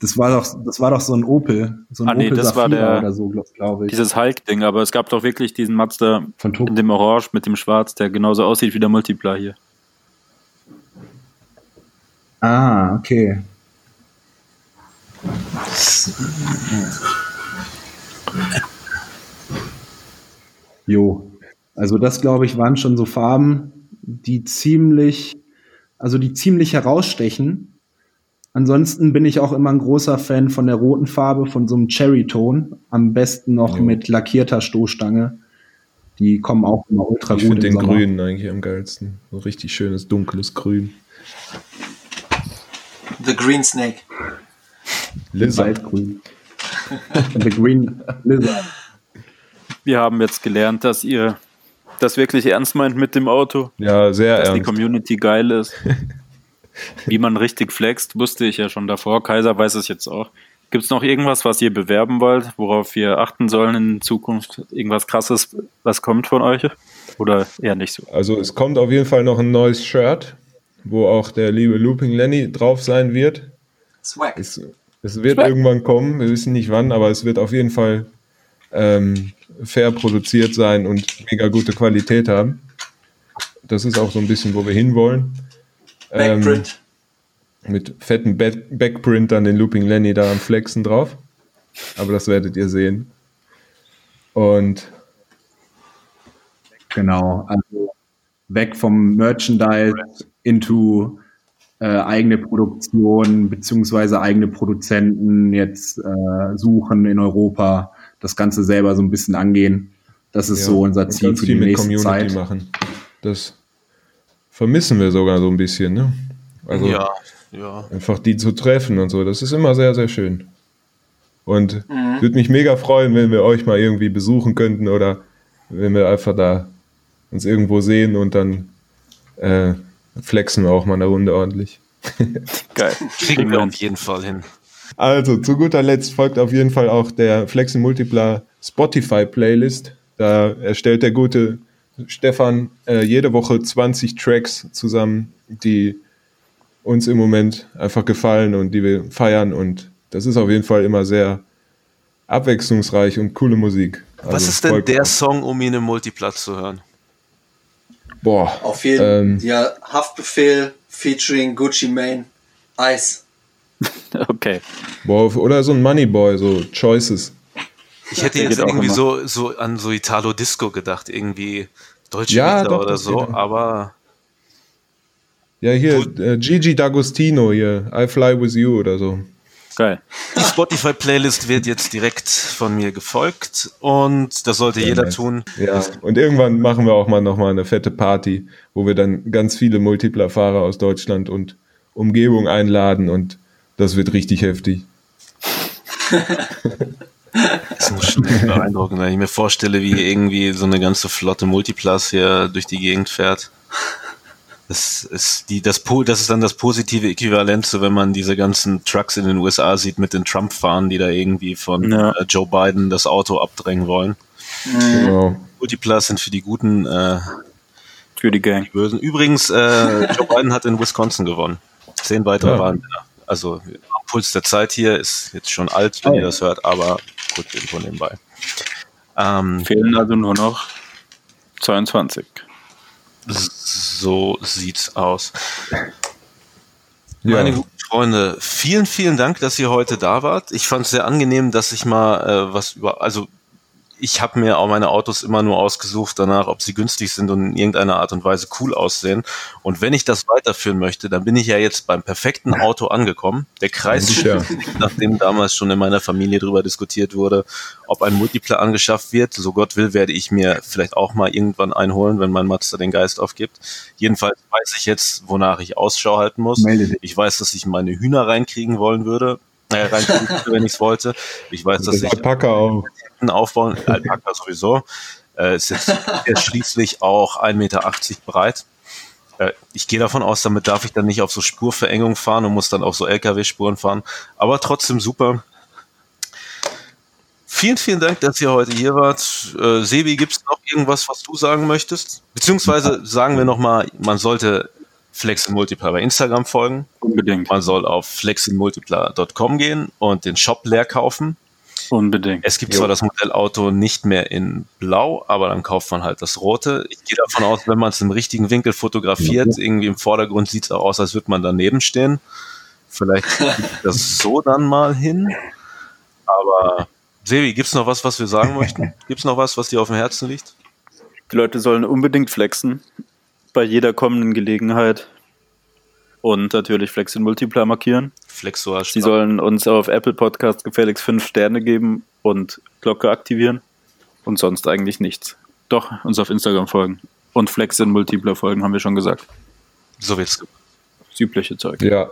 [SPEAKER 4] Das war doch, das war doch so ein Opel. So ein
[SPEAKER 5] Ah, nee,
[SPEAKER 4] Opel
[SPEAKER 5] das war
[SPEAKER 4] Safira
[SPEAKER 5] der-
[SPEAKER 4] oder so, glaube ich.
[SPEAKER 5] Dieses Hulk-Ding, aber es gab doch wirklich diesen Mazda
[SPEAKER 4] Von
[SPEAKER 5] in dem Orange mit dem Schwarz, der genauso aussieht wie der Multipler hier.
[SPEAKER 4] Ah, okay. Jo, also das glaube ich waren schon so Farben, die ziemlich, also die ziemlich herausstechen. Ansonsten bin ich auch immer ein großer Fan von der roten Farbe, von so einem Cherry-Ton. Am besten noch
[SPEAKER 3] Jo.
[SPEAKER 4] mit lackierter Stoßstange. Die kommen auch immer ultra
[SPEAKER 3] Ich
[SPEAKER 4] gut
[SPEAKER 3] finde
[SPEAKER 4] im
[SPEAKER 3] den
[SPEAKER 4] Sommer.
[SPEAKER 3] grünen eigentlich am geilsten. So richtig schönes, dunkles Grün.
[SPEAKER 6] The Green Snake.
[SPEAKER 3] Lizard.
[SPEAKER 4] Waldgrün. The Green Lizard.
[SPEAKER 5] Wir haben jetzt gelernt, dass ihr das wirklich ernst meint mit dem Auto,
[SPEAKER 3] Ja, sehr
[SPEAKER 5] dass die
[SPEAKER 3] ernst.
[SPEAKER 5] Community geil ist. Wie man richtig flext, wusste ich ja schon davor. Kaiser weiß es jetzt auch. Gibt es noch irgendwas, was ihr bewerben wollt, worauf wir achten sollen in Zukunft? Irgendwas krasses, was kommt von euch? Oder eher nicht so?
[SPEAKER 3] Also es kommt auf jeden Fall noch ein neues Shirt, wo auch der liebe Looping Lenny drauf sein wird.
[SPEAKER 6] Swag.
[SPEAKER 3] Es, es wird irgendwann kommen, wir wissen nicht wann, aber es wird auf jeden Fall ähm, fair produziert sein und mega gute Qualität haben. Das ist auch so ein bisschen, wo wir hinwollen. Ähm,
[SPEAKER 6] Backprint.
[SPEAKER 3] mit fetten Back Backprint an den Looping Lenny da am Flexen drauf. Aber das werdet ihr sehen. Und
[SPEAKER 4] Genau, also weg vom Merchandise into äh, eigene Produktion beziehungsweise eigene Produzenten jetzt äh, suchen in Europa, das Ganze selber so ein bisschen angehen. Das ist
[SPEAKER 3] ja,
[SPEAKER 4] so unser Ziel
[SPEAKER 3] ganz
[SPEAKER 4] für
[SPEAKER 3] viel
[SPEAKER 4] die
[SPEAKER 3] mit
[SPEAKER 4] nächste
[SPEAKER 3] Community
[SPEAKER 4] Zeit.
[SPEAKER 3] machen. Das vermissen wir sogar so ein bisschen, ne? Also
[SPEAKER 2] ja, ja.
[SPEAKER 3] einfach die zu treffen und so, das ist immer sehr, sehr schön. Und
[SPEAKER 6] Mhm.
[SPEAKER 3] würde mich mega freuen, wenn wir euch mal irgendwie besuchen könnten oder wenn wir einfach da uns irgendwo sehen und dann äh, flexen wir auch mal eine Runde ordentlich.
[SPEAKER 5] Geil.
[SPEAKER 2] Kriegen wir auf jeden Fall hin.
[SPEAKER 3] Also, zu guter Letzt folgt auf jeden Fall auch der Flexen Multipler Spotify Playlist. Da erstellt der gute Stefan äh, jede Woche 20 Tracks zusammen, die uns im Moment einfach gefallen und die wir feiern. Und das ist auf jeden Fall immer sehr abwechslungsreich und coole Musik.
[SPEAKER 2] Was
[SPEAKER 3] Also
[SPEAKER 2] ist denn der Song, um ihn im Multiplatz zu hören?
[SPEAKER 3] Boah.
[SPEAKER 6] Auf jeden
[SPEAKER 3] ähm,
[SPEAKER 6] Ja, Haftbefehl featuring Gucci Mane. Ice.
[SPEAKER 5] Okay.
[SPEAKER 3] Boah, oder so ein Moneyboy, so Choices.
[SPEAKER 2] Ich hätte jetzt irgendwie
[SPEAKER 5] immer.
[SPEAKER 2] so, so an so Italo Disco gedacht, irgendwie deutsche
[SPEAKER 3] Ja, doch,
[SPEAKER 2] oder so, aber
[SPEAKER 3] Ja, hier, äh, Gigi D'Agostino hier, I Fly With You oder so.
[SPEAKER 5] Geil.
[SPEAKER 2] die Spotify-Playlist wird jetzt direkt von mir gefolgt und das sollte jeder
[SPEAKER 3] nice.
[SPEAKER 2] tun.
[SPEAKER 3] Ja, und irgendwann machen wir auch mal nochmal eine fette Party, wo wir dann ganz viele Multipler-Fahrer aus Deutschland und Umgebung einladen und das wird richtig heftig.
[SPEAKER 2] Das muss schon beeindruckend, wenn ich mir vorstelle, wie irgendwie so eine ganze Flotte Multiplas hier durch die Gegend fährt. Das ist, die, das, das ist dann das positive Äquivalent zu, wenn man diese ganzen Trucks in den USA sieht mit den Trump-Fahren, die da irgendwie von
[SPEAKER 5] Ja.
[SPEAKER 2] äh, Joe Biden das Auto abdrängen wollen.
[SPEAKER 3] Genau.
[SPEAKER 2] Multiplas sind für die Guten, äh,
[SPEAKER 5] Für die Gang.
[SPEAKER 2] Bösen. Übrigens, äh, Joe Biden hat in Wisconsin gewonnen. Zehn weitere
[SPEAKER 3] Ja.
[SPEAKER 2] Wahlmänner. Also am Puls der Zeit hier ist jetzt schon alt, wenn
[SPEAKER 4] Oh.
[SPEAKER 2] ihr das hört, aber gut, Info nebenbei. Ähm,
[SPEAKER 5] Fehlen also nur noch 22.
[SPEAKER 2] so sieht's aus.
[SPEAKER 3] Ja.
[SPEAKER 2] Meine guten Freunde, vielen, vielen Dank, dass ihr heute da wart. Ich fand es sehr angenehm, dass ich mal äh, was über, also ich habe mir auch meine Autos immer nur ausgesucht danach, ob sie günstig sind und in irgendeiner Art und Weise cool aussehen. Und wenn ich das weiterführen möchte, dann bin ich ja jetzt beim perfekten Auto angekommen. Der Kreis
[SPEAKER 3] ja.
[SPEAKER 2] nachdem damals schon in meiner Familie darüber diskutiert wurde, ob ein Multipler angeschafft wird. So Gott will, werde ich mir vielleicht auch mal irgendwann einholen, wenn mein Mazda den Geist aufgibt. Jedenfalls weiß ich jetzt, wonach ich Ausschau halten muss. Ich weiß, dass ich meine Hühner reinkriegen wollen würde. Äh, würde, wenn ich es wollte. Ich weiß, dass
[SPEAKER 3] Das
[SPEAKER 2] ich
[SPEAKER 3] Alpaka auch.
[SPEAKER 2] aufbauen, Alpaka sowieso. Äh, ist jetzt schließlich auch 1,80 Meter breit. Äh, ich gehe davon aus, damit darf ich dann nicht auf so Spurverengung fahren und muss dann auf so LKW-Spuren fahren. Aber trotzdem super. Vielen, vielen Dank, dass ihr heute hier wart. Äh, Sebi, gibt es noch irgendwas, was du sagen möchtest? Beziehungsweise sagen wir nochmal, man sollte Flex Multipler bei Instagram folgen.
[SPEAKER 5] Unbedingt.
[SPEAKER 2] Man soll auf flexinmultipler.com gehen und den Shop leer kaufen.
[SPEAKER 5] Unbedingt.
[SPEAKER 2] Es gibt zwar das Modellauto nicht mehr in Blau, aber dann kauft man halt das Rote. Ich gehe davon aus, wenn man es im richtigen Winkel fotografiert, irgendwie im Vordergrund sieht es auch aus, als würde man daneben stehen. Vielleicht kriege ich das so dann mal hin. Aber Sebi, gibt es noch was, was wir sagen möchten? Gibt es noch was, was dir auf dem Herzen liegt?
[SPEAKER 5] Die Leute sollen unbedingt flexen. Bei jeder kommenden Gelegenheit. Und natürlich Flex in Multipler markieren.
[SPEAKER 2] Flexor
[SPEAKER 5] Sie sollen uns auf Apple Podcast gefälligst fünf Sterne geben und Glocke aktivieren. Und sonst eigentlich nichts. Doch, uns auf Instagram folgen. Und Flex in Multipler folgen, haben wir schon gesagt.
[SPEAKER 2] So wird's.
[SPEAKER 5] Das übliche Zeug.
[SPEAKER 3] Ja,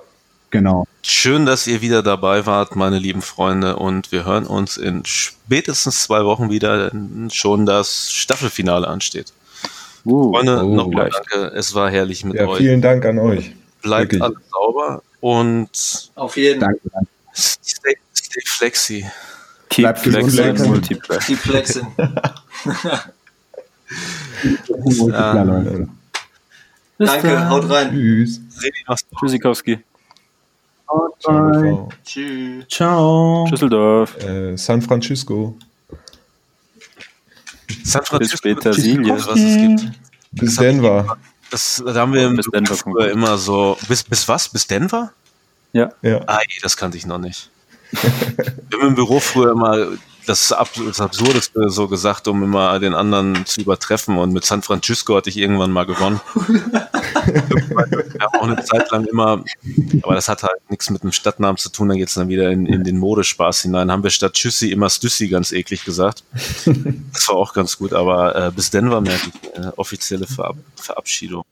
[SPEAKER 4] Genau.
[SPEAKER 2] Schön, dass ihr wieder dabei wart, meine lieben Freunde. Und wir hören uns in spätestens zwei Wochen wieder, denn schon das Staffelfinale ansteht.
[SPEAKER 5] Uh,
[SPEAKER 2] Freunde,
[SPEAKER 3] oh,
[SPEAKER 2] nochmal
[SPEAKER 5] vielleicht.
[SPEAKER 2] danke. Es war herrlich mit
[SPEAKER 3] ja
[SPEAKER 2] euch.
[SPEAKER 3] vielen Dank an euch.
[SPEAKER 2] Bleibt
[SPEAKER 3] wirklich.
[SPEAKER 2] alles sauber und
[SPEAKER 6] Auf jeden.
[SPEAKER 4] Danke.
[SPEAKER 2] stay, stay flexy.
[SPEAKER 5] Keep
[SPEAKER 4] Bleibt gesund,
[SPEAKER 5] Flex.
[SPEAKER 6] Die Flexen.
[SPEAKER 4] Multipler, Leute.
[SPEAKER 6] Danke, haut rein.
[SPEAKER 3] Tschüss.
[SPEAKER 5] Tschüssikowski.
[SPEAKER 3] Ciao,
[SPEAKER 6] Tschüss.
[SPEAKER 7] Ciao.
[SPEAKER 5] Düsseldorf.
[SPEAKER 3] äh, San Francisco.
[SPEAKER 2] San Francisco.
[SPEAKER 5] später, Silje.
[SPEAKER 2] was es gibt.
[SPEAKER 3] Bis
[SPEAKER 2] Das hab ich
[SPEAKER 3] Denver.
[SPEAKER 2] Das, da haben wir im
[SPEAKER 5] Bis Denver
[SPEAKER 2] immer so. Bis, bis was? Bis Denver?
[SPEAKER 5] Ja.
[SPEAKER 3] Ja.
[SPEAKER 2] Ah, nee, das kannte ich noch nicht. wir haben im Büro früher immer das, Ab das Absurdeste so gesagt, um immer den anderen zu übertreffen. Und mit San Francisco hatte ich irgendwann mal gewonnen. wir haben auch eine Zeit lang immer, aber das hat halt nichts mit dem Stadtnamen zu tun, dann geht es dann wieder in, in den Modespaß hinein. Haben wir statt Tschüssi immer Stüssi ganz eklig gesagt. Das war auch ganz gut, aber äh, bis Denver merke ich äh, offizielle Verab Verabschiedung.